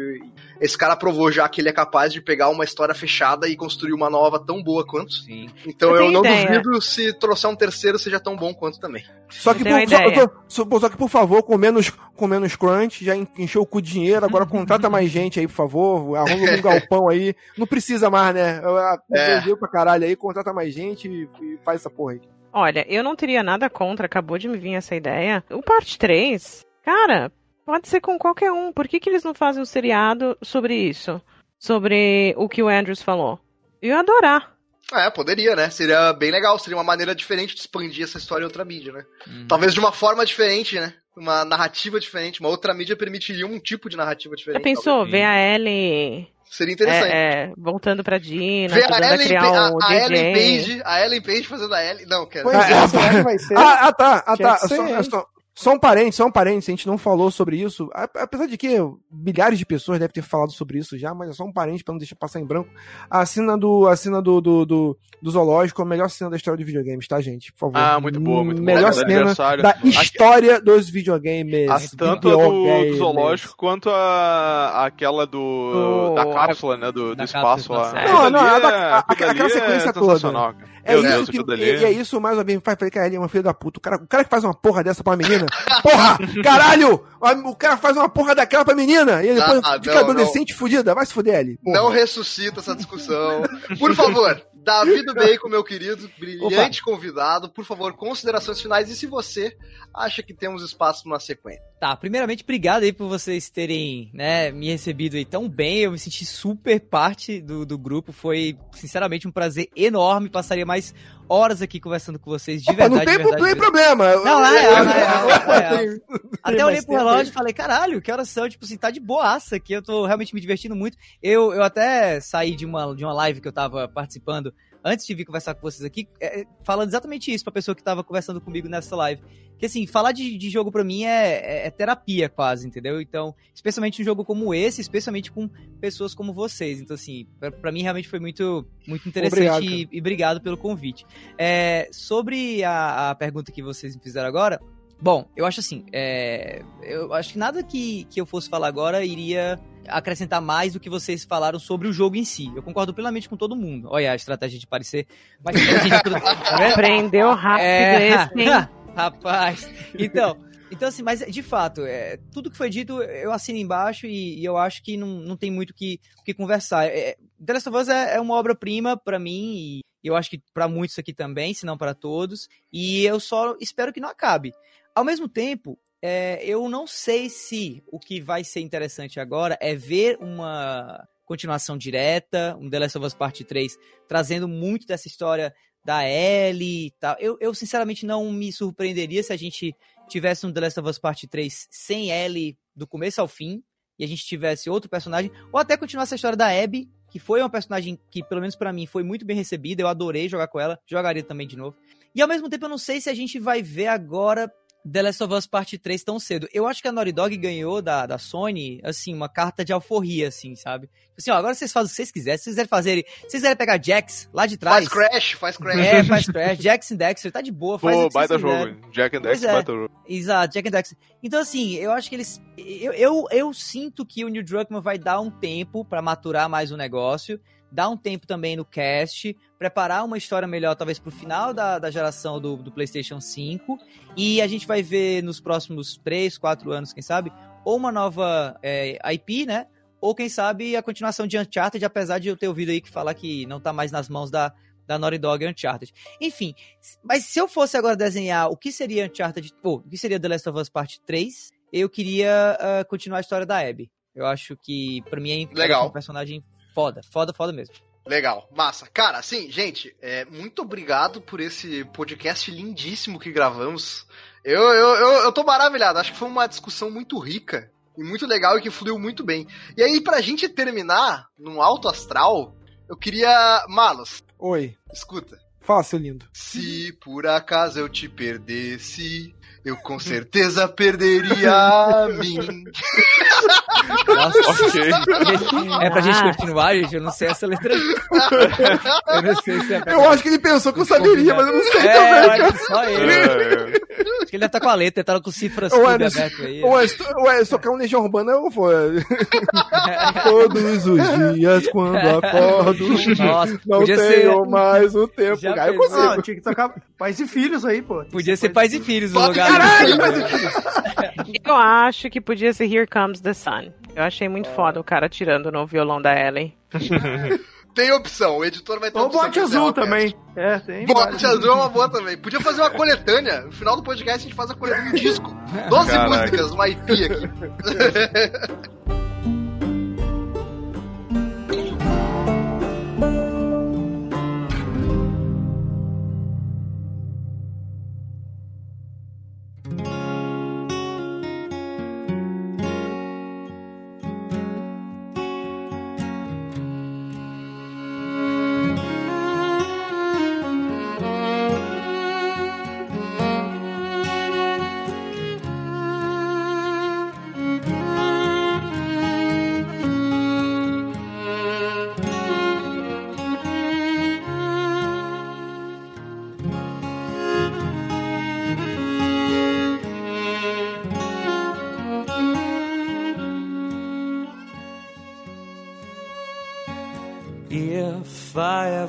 Esse cara provou já que ele é capaz de pegar uma história fechada e construir uma nova tão boa quanto. Sim. Então eu, eu não ideia. duvido se trouxer um terceiro seja tão bom quanto também. Só que, por, só, só, só, que por favor, com menos, com menos crunch, já encheu o cu de dinheiro, agora contrata mais gente aí, por favor, arruma um galpão aí. Não precisa mais, né? Eu, eu, é. pra caralho aí, contrata mais gente e, e faz essa porra aí. Olha, eu não teria nada contra, acabou de me vir essa ideia. O parte 3, cara, pode ser com qualquer um. Por que, que eles não fazem um seriado sobre isso? Sobre o que o Andrews falou? Eu ia adorar. É, poderia, né? Seria bem legal, seria uma maneira diferente de expandir essa história em outra mídia, né? Uhum. Talvez de uma forma diferente, né? Uma narrativa diferente, uma outra mídia permitiria um tipo de narrativa diferente. Já pensou, talvez. ver a Ellie Seria interessante. É, é, voltando pra Dina, Ver a Ellen, a criar um a, a Ellen Page, a Ellen Page fazendo a Ellen. Não, quero. Pois é, será que vai ser? Ah, ah tá, ah, tá. Só, só, só um parente, só um parente, a gente não falou sobre isso. Apesar de que milhares de pessoas devem ter falado sobre isso já, mas é só um parente para não deixar passar em branco. A cena do, a cena do, do, do, do zoológico é a melhor cena da história de videogames, tá, gente? Por favor. Ah, muito boa, muito melhor boa. Melhor cena da história dos videogames. A, tanto a do, do, zoológico quanto a, aquela do, da cápsula, né? Do, do espaço lá. Não, não, a, a, aquela sequência toda. É isso que, e, é isso mais ou menos. Falei, cara, ele é uma filha da puta. O cara, o cara que faz uma porra dessa pra menina. Porra! Caralho! O cara faz uma porra daquela pra menina. E ele depois ah, fica não, adolescente não. fudida. Vai se fuder, ele. Não ressuscita essa discussão. Por favor, Davi do Bacon, meu querido, brilhante Opa. convidado. Por favor, considerações finais. E se você acha que temos espaço para uma sequência? Tá, primeiramente, obrigado aí por vocês terem né, me recebido aí tão bem. Eu me senti super parte do, do grupo. Foi, sinceramente, um prazer enorme. Passaria mais horas aqui conversando com vocês, de Opa, verdade. Não tem, verdade, não tem problema. Não, real, na real. Até olhei pro relógio e falei, caralho, que horas são? Tipo assim, tá de boaça aqui. Eu tô realmente me divertindo muito. Eu, eu até saí de uma, de uma live que eu tava participando antes de vir conversar com vocês aqui, é, falando exatamente isso pra pessoa que tava conversando comigo nessa live. Que assim, falar de, de jogo para mim é, é, é, terapia quase, entendeu? Então, especialmente um jogo como esse, especialmente com pessoas como vocês. Então, assim, para mim realmente foi muito, muito interessante obrigado, e, e, obrigado pelo convite. É, sobre a, a pergunta que vocês me fizeram agora, Bom, eu acho assim, é, eu acho que nada que, que eu fosse falar agora iria acrescentar mais do que vocês falaram sobre o jogo em si. Eu concordo plenamente com todo mundo. Olha a estratégia de parecer. Mas tá aprendeu rápido é... esse, hein? Rapaz. Então, então, assim, mas de fato, é, tudo que foi dito eu assino embaixo e, e eu acho que não, não tem muito o que, que conversar. É, The Last of Us é, é uma obra-prima para mim e eu acho que para muitos aqui também, se não para todos. E eu só espero que não acabe. Ao mesmo tempo, é, eu não sei se o que vai ser interessante agora é ver uma continuação direta, um The Last of Us Part 3, trazendo muito dessa história da Ellie e tal. Eu, eu, sinceramente, não me surpreenderia se a gente tivesse um The Last of Us Part 3 sem Ellie do começo ao fim, e a gente tivesse outro personagem, ou até continuasse a história da Abby, que foi uma personagem que, pelo menos para mim, foi muito bem recebida, eu adorei jogar com ela, jogaria também de novo. E ao mesmo tempo eu não sei se a gente vai ver agora The Last of Us Parte 3 tão cedo. Eu acho que a Naughty Dog ganhou da, da Sony, assim, uma carta de alforria, assim, sabe? Assim, ó, agora vocês fazem o que vocês quiserem. Se vocês quiserem fazer, se vocês quiserem pegar Jax lá de trás. Faz Crash, faz Crash. É, faz Crash. Jax and Dexter, tá de boa, faz Pô, baita jogo. Jack and Dexter, é. baita jogo. Exato, Jack and Dexter. Então, assim, eu acho que eles. Eu, eu, eu sinto que o Neil Druckmann vai dar um tempo pra maturar mais o negócio, dar um tempo também no cast, preparar uma história melhor, talvez pro final da, da geração do, do PlayStation 5. E a gente vai ver nos próximos 3, 4 anos, quem sabe, ou uma nova é, IP, né? Ou quem sabe a continuação de Uncharted, apesar de eu ter ouvido aí que falar que não tá mais nas mãos da, da Naughty Dog Uncharted. Enfim, mas se eu fosse agora desenhar o que seria Uncharted, ou o que seria The Last of Us Part 3, eu queria ah, continuar a história da Abby. Eu acho que, pra mim, é Legal. um personagem foda, foda, foda mesmo. Legal, massa. Cara, assim, gente, é, muito obrigado por esse podcast lindíssimo que gravamos. Eu, eu, eu, eu tô maravilhado, acho que foi uma discussão muito rica e muito legal e que fluiu muito bem. E aí, pra gente terminar num alto astral, eu queria. Malos, Oi. escuta. Fala, seu lindo. Se por acaso eu te perdesse, eu com certeza perderia a mim. Nossa, Ok. é pra gente Ah. continuar, gente? Eu não sei essa letra. eu não sei se é pra... Eu acho que ele pensou que eu saberia, mas eu não sei É, também. eu acho que só ele. É, Acho que ele deve estar com a letra, ele tá com cifras Ô, tudo aberto aí. Ué, ué, tocar um Legião Urbana, eu vou. Todos os dias, quando acordo, Nossa, não podia tenho ser. mais o tempo. Já eu consigo. Não, tinha que tocar pais e filhos aí, pô. Podia ser pais e filhos no lugar. Caralho, Eu acho que podia ser Here Comes the Sun. Eu achei muito foda o cara tirando no violão da Ellie. Tem opção, o editor vai ter Ou opção. bote pra azul também. É, tem. Bote vários. azul é uma boa também. Podia fazer uma coletânea. No final do podcast a gente faz a coletânea um disco. 12 Caraca. músicas, uma IP aqui.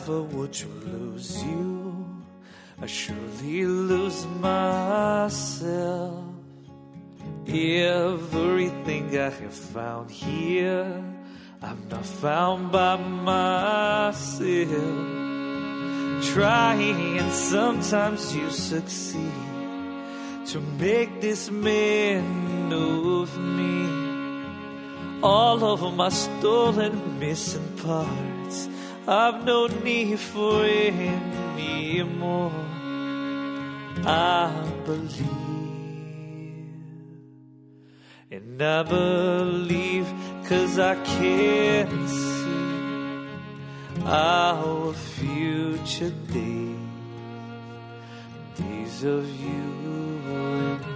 I ever were to lose you, I surely lose myself. Everything I have found here, I've not found by myself. Trying, and sometimes you succeed to make this man of me. All of my stolen missing parts I've no need for anymore I believe. And I believe cause I can see Our future days. Days of you and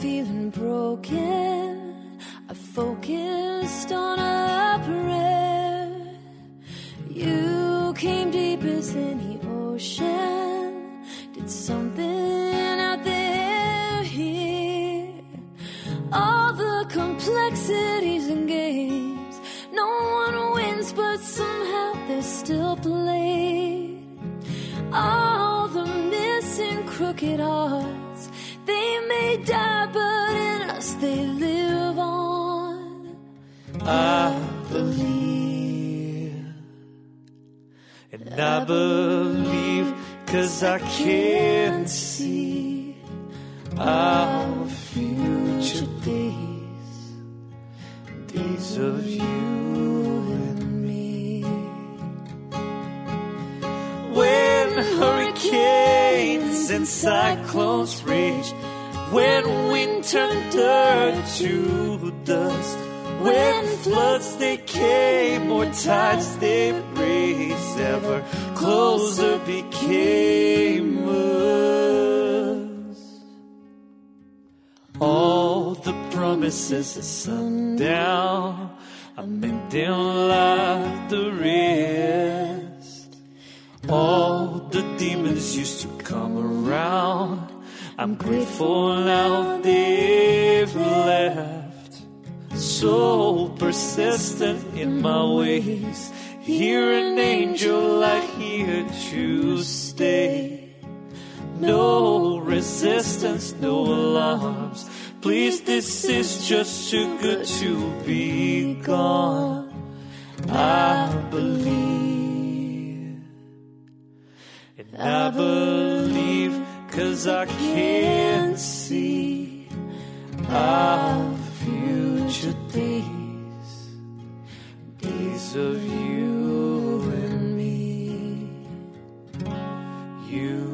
feeling broken, cause promises are sundown, I'm mending like the rest. All the demons used to come around. I'm grateful now they've left. So persistent in my ways. Hear an angel, I hear to Please, this is just too good to be gone. I believe. And I believe cause I can see our future days, days of you and me, you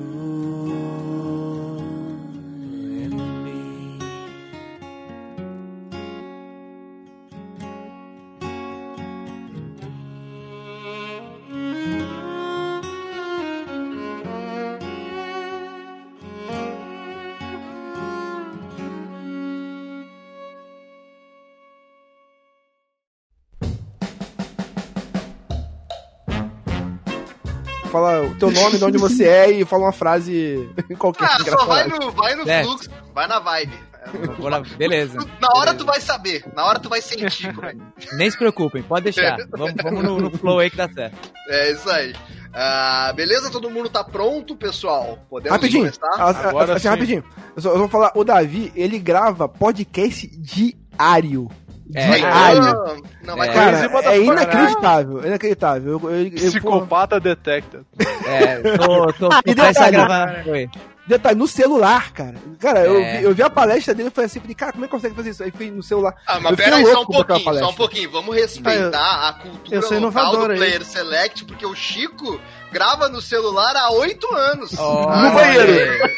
Fala o teu nome, de onde você é e fala uma frase qualquer. Ah, só vai no, vai no É. fluxo, vai na vibe. Beleza. Na hora tu vai saber, na hora tu vai sentir. é Nem se preocupem, pode deixar. Vamos, vamos no, no flow aí que dá certo. É isso aí. Ah, beleza? Todo mundo tá pronto, pessoal? Podemos Rapidinho, começar? a- a- Agora assim, sim. rapidinho. Eu, só, eu vou falar, o Davi, ele grava podcast diário. É. Ah, Não, mas É. Cara, é inacreditável, é inacreditável. Eu, eu, eu- pô, Psicopata detected. É, tô, tô, E tô prestes a detalhe, gravar. Oi. Detalhe, no celular, cara. Cara, eu, É. vi, eu vi a palestra dele e falei assim, falei, cara, como é que consegue fazer isso? Aí fui no celular. Ah, mas Eu pera aí, fiquei só um pouquinho, só um pouquinho. Vamos respeitar a cultura eu sou local inovador do aí. Player Select, porque o Chico grava no celular há oito anos. Olha No banheiro.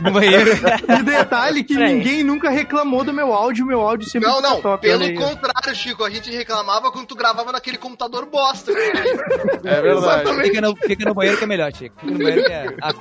No banheiro. E detalhe que Peraí. ninguém nunca reclamou do meu áudio, meu áudio sempre Não, não, top. pelo contrário, Chico, a gente reclamava quando tu gravava naquele computador bosta. É verdade. Fica no, fica no banheiro que é melhor, Chico. Fica no banheiro que é- a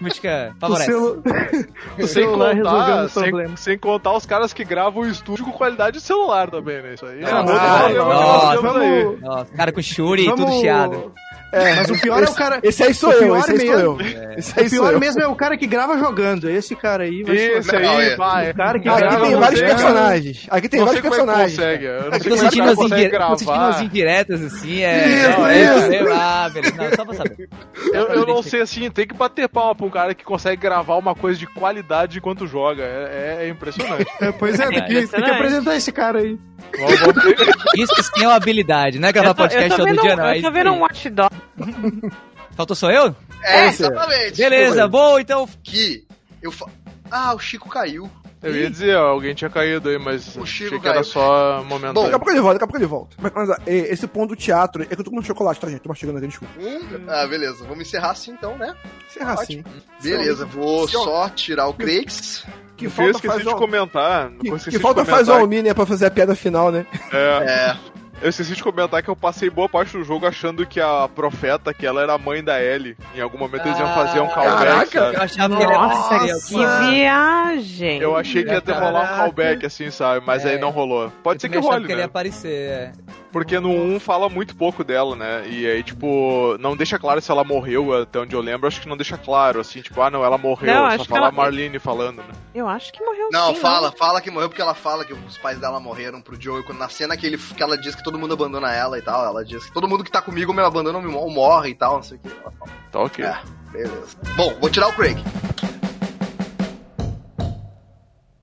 acústica O, favorece. celu... o Sem celular contar, os sem, problemas. sem contar os caras que gravam o estúdio com qualidade de celular também, né? Isso aí é Nossa, ah, nossa, temos aí. Vamos, Nossa, cara com Shuri e tudo chiado. É, Mas o pior é o cara. Esse aí sou eu, pior esse aí sou eu. mesmo- Esse aí O pior eu. mesmo é o cara que grava jogando. Esse cara aí vai Esse ser- aí, é. vai. O cara que Aqui grava tem vários personagens. Aqui tem não vários sei como é personagens. consegue. Eu não sei Tô é que sentindo, indi- tô sentindo indiretas assim, é. Isso, não, é, isso. é, ah, beleza. Não, só pra saber. Eu, eu não sei assim, tem que bater palma pra um cara que consegue gravar uma coisa de qualidade enquanto joga. É, é- é impressionante. É, pois é, tem que, tem que impressionante. apresentar esse cara aí. Isso que sim é uma habilidade, não é gravar podcast todo dia, não. é eu tô vendo um Watch Dog. Faltou só eu? É, é. exatamente. Beleza, bom, então. Que eu fa... Ah, o Chico caiu. Eu ia dizer, ó, alguém tinha caído aí, mas O Chico achei que era caiu. só Daqui momentâneo. a pouco ele volta, daqui a pouco ele volta. Mas, mas, é, esse ponto do teatro, é que eu tô comendo chocolate, tá, gente? Tô mastigando aqui, desculpa. Um... Ah, beleza. Vamos encerrar assim então, né? Encerrar assim. Beleza, vou só tirar o Craigs. Que Eu falta esqueci faz de o... comentar. Que, eu esqueci que falta comentar faz o né, pra fazer a piada final, né? É, É. eu esqueci de comentar que eu passei boa parte do jogo achando que a profeta, que ela era a mãe da Ellie. Em algum momento eles iam fazer um callback, Caraca, sabe? Eu achava que Nossa, que killer. viagem. Eu achei que ia ter rolar um callback, assim, sabe? Mas É. aí não rolou. Pode ser que role, que ele ia né? aparecer, é. Porque no 1 fala muito pouco dela, né? E aí, tipo, não deixa claro se ela morreu, até onde eu lembro. Acho que não deixa claro, assim, tipo, ah, não, ela morreu. Não, só fala ela- a Marlene falando, né? Eu acho que morreu Não, sim, fala, fala que morreu porque ela fala que os pais dela morreram pro Joey. Quando na cena que, ele, que ela diz que todo mundo abandona ela e tal, ela diz que todo mundo que tá comigo me abandona ou morre e tal, não sei o que. Ela fala. Tá ok. É, beleza. Bom, vou tirar o Craig.